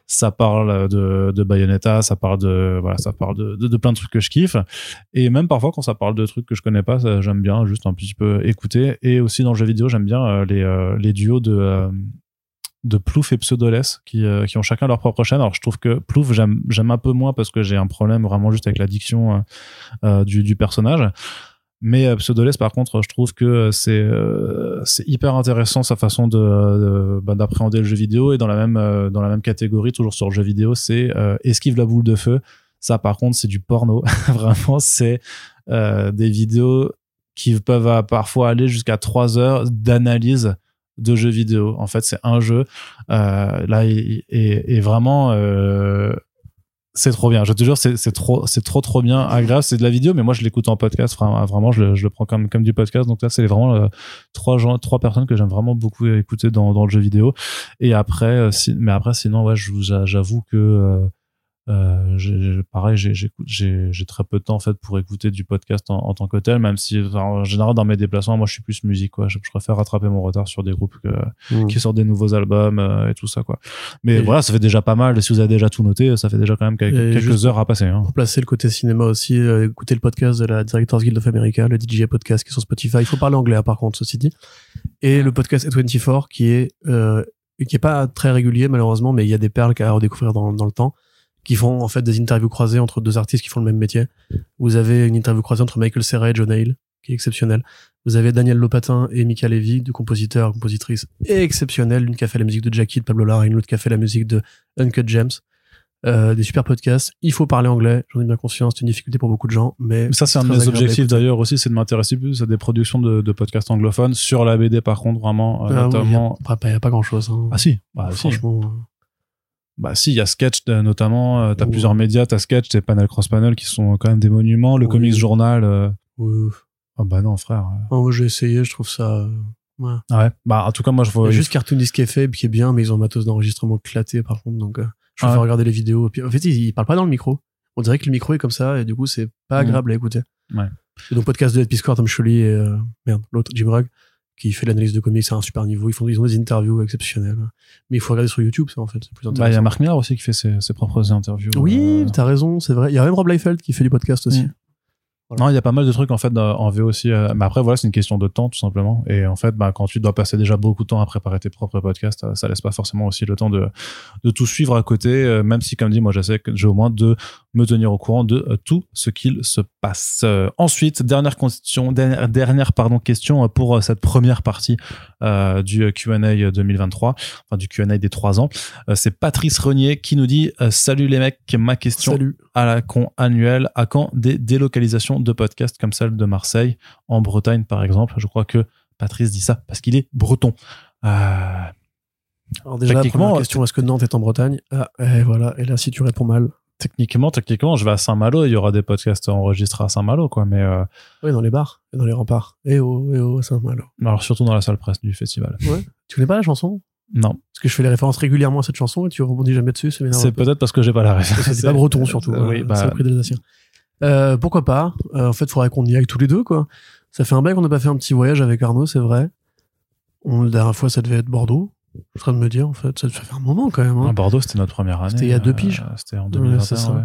Ça parle de, de Bayonetta. Ça parle de voilà ça parle de, de, plein de trucs que je kiffe. Et même parfois quand ça parle de trucs que je connais pas j'aime bien juste un petit peu écouter. Et aussi dans le jeu vidéo j'aime bien euh, les euh, les duos de euh, de Plouf et Pseudoless qui, euh, qui ont chacun leur propre chaîne. Alors je trouve que Plouf j'aime un peu moins parce que j'ai un problème vraiment juste avec l'addiction euh, euh, du, du personnage. Mais euh, Pseudoless par contre je trouve que c'est euh, c'est hyper intéressant sa façon de, bah, d'appréhender le jeu vidéo et dans la même euh, dans la même catégorie toujours sur le jeu vidéo c'est euh, esquive la boule de feu. Ça par contre c'est du porno. vraiment c'est euh, des vidéos qui peuvent euh, parfois aller jusqu'à trois heures d'analyse de jeux vidéo. En fait, c'est un jeu. Euh, là, et, vraiment, euh, c'est trop bien. Je te jure, c'est trop, c'est trop, trop bien, agréable. C'est de la vidéo, mais moi, je l'écoute en podcast. Vraiment, je, le, je le prends comme, comme du podcast. Donc là, c'est vraiment euh, trois gens, trois personnes que j'aime vraiment beaucoup écouter dans, dans le jeu vidéo. Et après, euh, mais après, sinon, ouais, j'avoue que euh, j'ai- pareil, j'ai- j'écoute- j'ai j'ai très peu de temps en fait pour écouter du podcast en, en tant que tel, même si enfin, en général dans mes déplacements, moi je suis plus musique quoi. Je, je préfère rattraper mon retard sur des groupes que, Mm. qui sortent des nouveaux albums euh, et tout ça quoi. Mais Et- voilà, ça fait déjà pas mal. Si vous avez déjà tout noté, ça fait déjà quand même quelques, heures à passer. Hein. Pour placer le côté cinéma aussi, euh, écoutez le podcast de la Directors Guild of America, le DJ podcast qui est sur Spotify. Il faut parler anglais, hein, par contre, ceci dit. Et le podcast A24 qui est, euh, qui est pas très régulier, malheureusement, mais il y a des perles à redécouvrir dans, dans le temps, qui font, en fait, des interviews croisées entre deux artistes qui font le même métier. Vous avez une interview croisée entre Michael Serra et John Hale, qui est exceptionnelle. Vous avez Daniel Lopatin et Mika Levy, deux compositeurs, compositrices exceptionnels. L'une qui a fait la musique de Jackie de Pablo Larraín, l'autre qui a fait la musique de Uncut Gems. Euh, des super podcasts. Il faut parler anglais, j'en ai bien conscience, c'est une difficulté pour beaucoup de gens, mais Ça, c'est un de mes objectifs d'ailleurs aussi, c'est de m'intéresser plus à des productions de, de podcasts anglophones sur la BD par contre, vraiment, euh, Ah oui, notamment. il n'y a, pas grand chose. Hein. Ah si, bah. Franchement, euh, Bah si, il y a Sketch euh, notamment, euh, t'as Ouais. plusieurs médias, t'as Sketch, t'as Panel Cross Panel qui sont quand même des monuments, le Oui. Comics Journal. euh, ouais. Ah bah non frère. Ah, moi, j'ai essayé, je trouve ça. euh, ouais. Ah ouais? Bah en tout cas moi je Il y vois. a juste Cartoon Disc qui est fait, qui est bien, mais ils ont un matos d'enregistrement éclaté par contre, donc euh, je Ah préfère regarder les vidéos. Puis, en fait, ils, ils parlent pas dans le micro. On dirait que le micro est comme ça, et du coup, c'est pas Mhm. agréable à écouter. Ouais. Et donc, podcast de Ed Piscor, Tom Shuley et merde, l'autre, Jim Rugg, qui fait l'analyse de comics à un super niveau. Ils font, ils ont des interviews exceptionnelles. Mais il faut regarder sur YouTube, ça, en fait, c'est plus Bah il y intéressant. a Marc Millar aussi qui fait ses, ses propres interviews. oui, euh, t'as raison, c'est vrai. Il y a même Rob Liefeld qui fait du podcast aussi. Mm. Non, il y a pas mal de trucs en fait en VO aussi. euh, Mais après, voilà, c'est une question de temps tout simplement. Et en fait, bah, quand tu dois passer déjà beaucoup de temps à préparer tes propres podcasts, euh, ça laisse pas forcément aussi le temps de, de tout suivre à côté. euh, Même si, comme dit, moi, j'essaie j'ai au moins de me tenir au courant de tout ce qu'il se passe. Euh, ensuite, dernière question, dernière, dernière pardon question euh, pour euh, cette première partie euh, du Q&A 2023, enfin du Q&A des trois ans. Euh, c'est Patrice Renier qui nous dit Salut les mecs, ma question Salut. à la con annuelle, à quand des délocalisations de podcasts comme celle de Marseille, en Bretagne par exemple? Je crois que Patrice dit ça parce qu'il est breton. Alors déjà, la première question, est-ce que Nantes est en Bretagne? Ah, et voilà. Et là, si tu réponds mal, techniquement, techniquement, je vais à Saint-Malo, il y aura des podcasts enregistrés à Saint-Malo, quoi. Mais euh, oui, dans les bars et dans les remparts. Et et oh, Saint-Malo. alors surtout dans la salle presse du festival. Tu connais pas la chanson? Non, Parce que je fais les références régulièrement à cette chanson et tu rebondis jamais dessus. C'est c'est peut-être parce que j'ai pas la référence. C'est pas breton surtout. Oui, hein, bah, C'est le prix d'Alsacien. Euh, pourquoi pas? Euh, En fait, il faudrait qu'on y aille tous les deux, quoi. Ça fait un bail qu'on n'a pas fait un petit voyage avec Arnaud, c'est vrai. On, la dernière fois, ça devait être Bordeaux. Je suis en train de me dire, en fait, ça fait un moment quand même. hein. À Bordeaux, c'était notre première année. C'était il y a deux euh, piges. C'était en Ouais, 2021. c'est ça. ouais.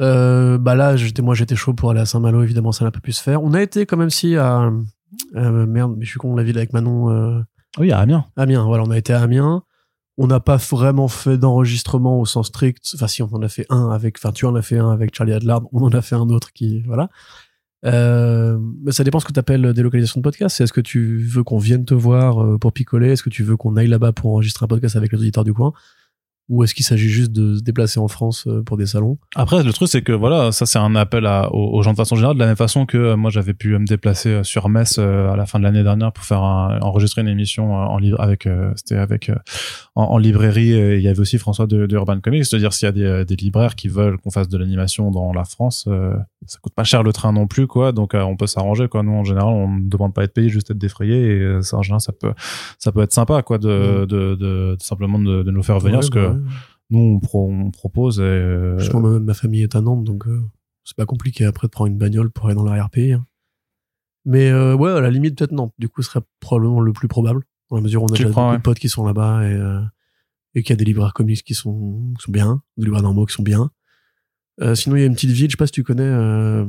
Euh, bah là, j'étais, moi, j'étais chaud pour aller à Saint-Malo. Évidemment, ça n'a pas pu se faire. On a été quand même si à euh, merde, mais je suis con, la ville avec Manon. Euh, Oui, à Amiens. Amiens. Voilà, on a été à Amiens. On n'a pas vraiment fait d'enregistrement au sens strict. Enfin, si on en a fait un avec, enfin, tu en as fait un avec Charlie Adlard. On en a fait un autre qui, voilà. Euh, mais ça dépend ce que tu appelles délocalisation de podcast. Est-ce que tu veux qu'on vienne te voir euh, pour picoler? Est-ce que tu veux qu'on aille là-bas pour enregistrer un podcast avec les auditeurs du coin? Ou est-ce qu'il s'agit juste de se déplacer en France euh, pour des salons? Après, le truc, c'est que voilà, ça, c'est un appel à, aux, gens de façon générale, de la même façon que euh, moi, j'avais pu me déplacer euh, sur Metz euh, à la fin de l'année dernière pour faire un, enregistrer une émission euh, en livre avec, euh, c'était avec, euh, en, en librairie. et Il y avait aussi François de, de Urban Comics. C'est-à-dire, s'il y a des, euh, des libraires qui veulent qu'on fasse de l'animation dans la France, euh, ça coûte pas cher le train non plus, quoi. Donc, euh, on peut s'arranger, quoi. Nous, en général, on ne demande pas à être payé, juste être défrayé. Et euh, ça, en général, ça peut, ça peut être sympa, quoi, de, Mm. de, de, de simplement de, nous faire venir, Ouais, parce que ouais. Nous, on, pro- on propose. Et, euh, Justement, ma, ma famille est à Nantes, donc euh, c'est pas compliqué après de prendre une bagnole pour aller dans l'arrière-pays. hein. Mais euh, ouais, à la limite, peut-être Nantes. Du coup, ce serait probablement le plus probable. Dans la mesure où on a Tu déjà crois, beaucoup ouais. de potes qui sont là-bas et, euh, et qu'il y a des libraires comics qui sont, qui sont bien, des libraires normaux qui sont bien. Euh, sinon, il y a une petite ville, je sais pas si tu connais, euh,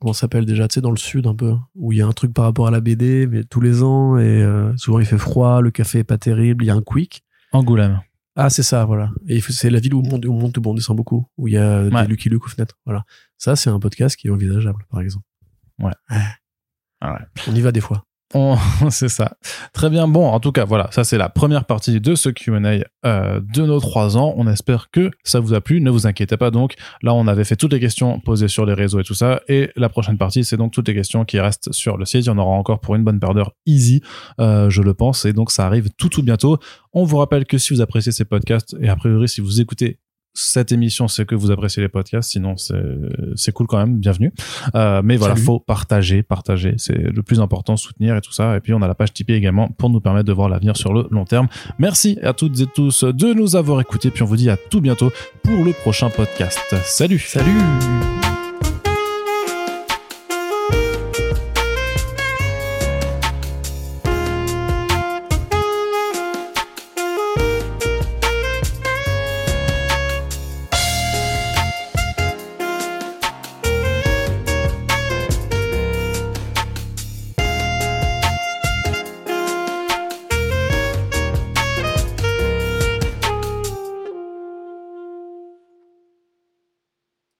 comment ça s'appelle déjà, tu sais, dans le sud un peu, où il y a un truc par rapport à la BD, mais tous les ans, et euh, souvent il fait froid, le café est pas terrible, il y a un quick. Angoulême. Ah, c'est ça, voilà. Et c'est la ville où on monte, où on descend beaucoup, où il y a Ouais. des Lucky Luke aux fenêtres. Voilà. Ça, c'est un podcast qui est envisageable, par exemple. Ouais. Ah ouais. On y va des fois. On- c'est ça. Très bien. Bon, en tout cas, voilà, ça c'est la première partie de ce Q&A euh, de nos trois ans. On espère que ça vous a plu. Ne vous inquiétez pas. Donc là, on avait fait toutes les questions posées sur les réseaux et tout ça. Et la prochaine partie, c'est donc toutes les questions qui restent sur le site. Il y en aura encore pour une bonne paire d'heures easy, euh, je le pense. Et donc ça arrive tout tout bientôt. On vous rappelle que si vous appréciez ces podcasts et a priori si vous écoutez cette émission, c'est que vous appréciez les podcasts. Sinon, c'est c'est cool quand même. Bienvenue. Euh, mais voilà, Salut. faut partager, partager. C'est le plus important, soutenir et tout ça. Et puis, on a la page Tipeee également pour nous permettre de voir l'avenir sur le long terme. Merci à toutes et tous de nous avoir écoutés. Puis, on vous dit à tout bientôt pour le prochain podcast. Salut! Salut!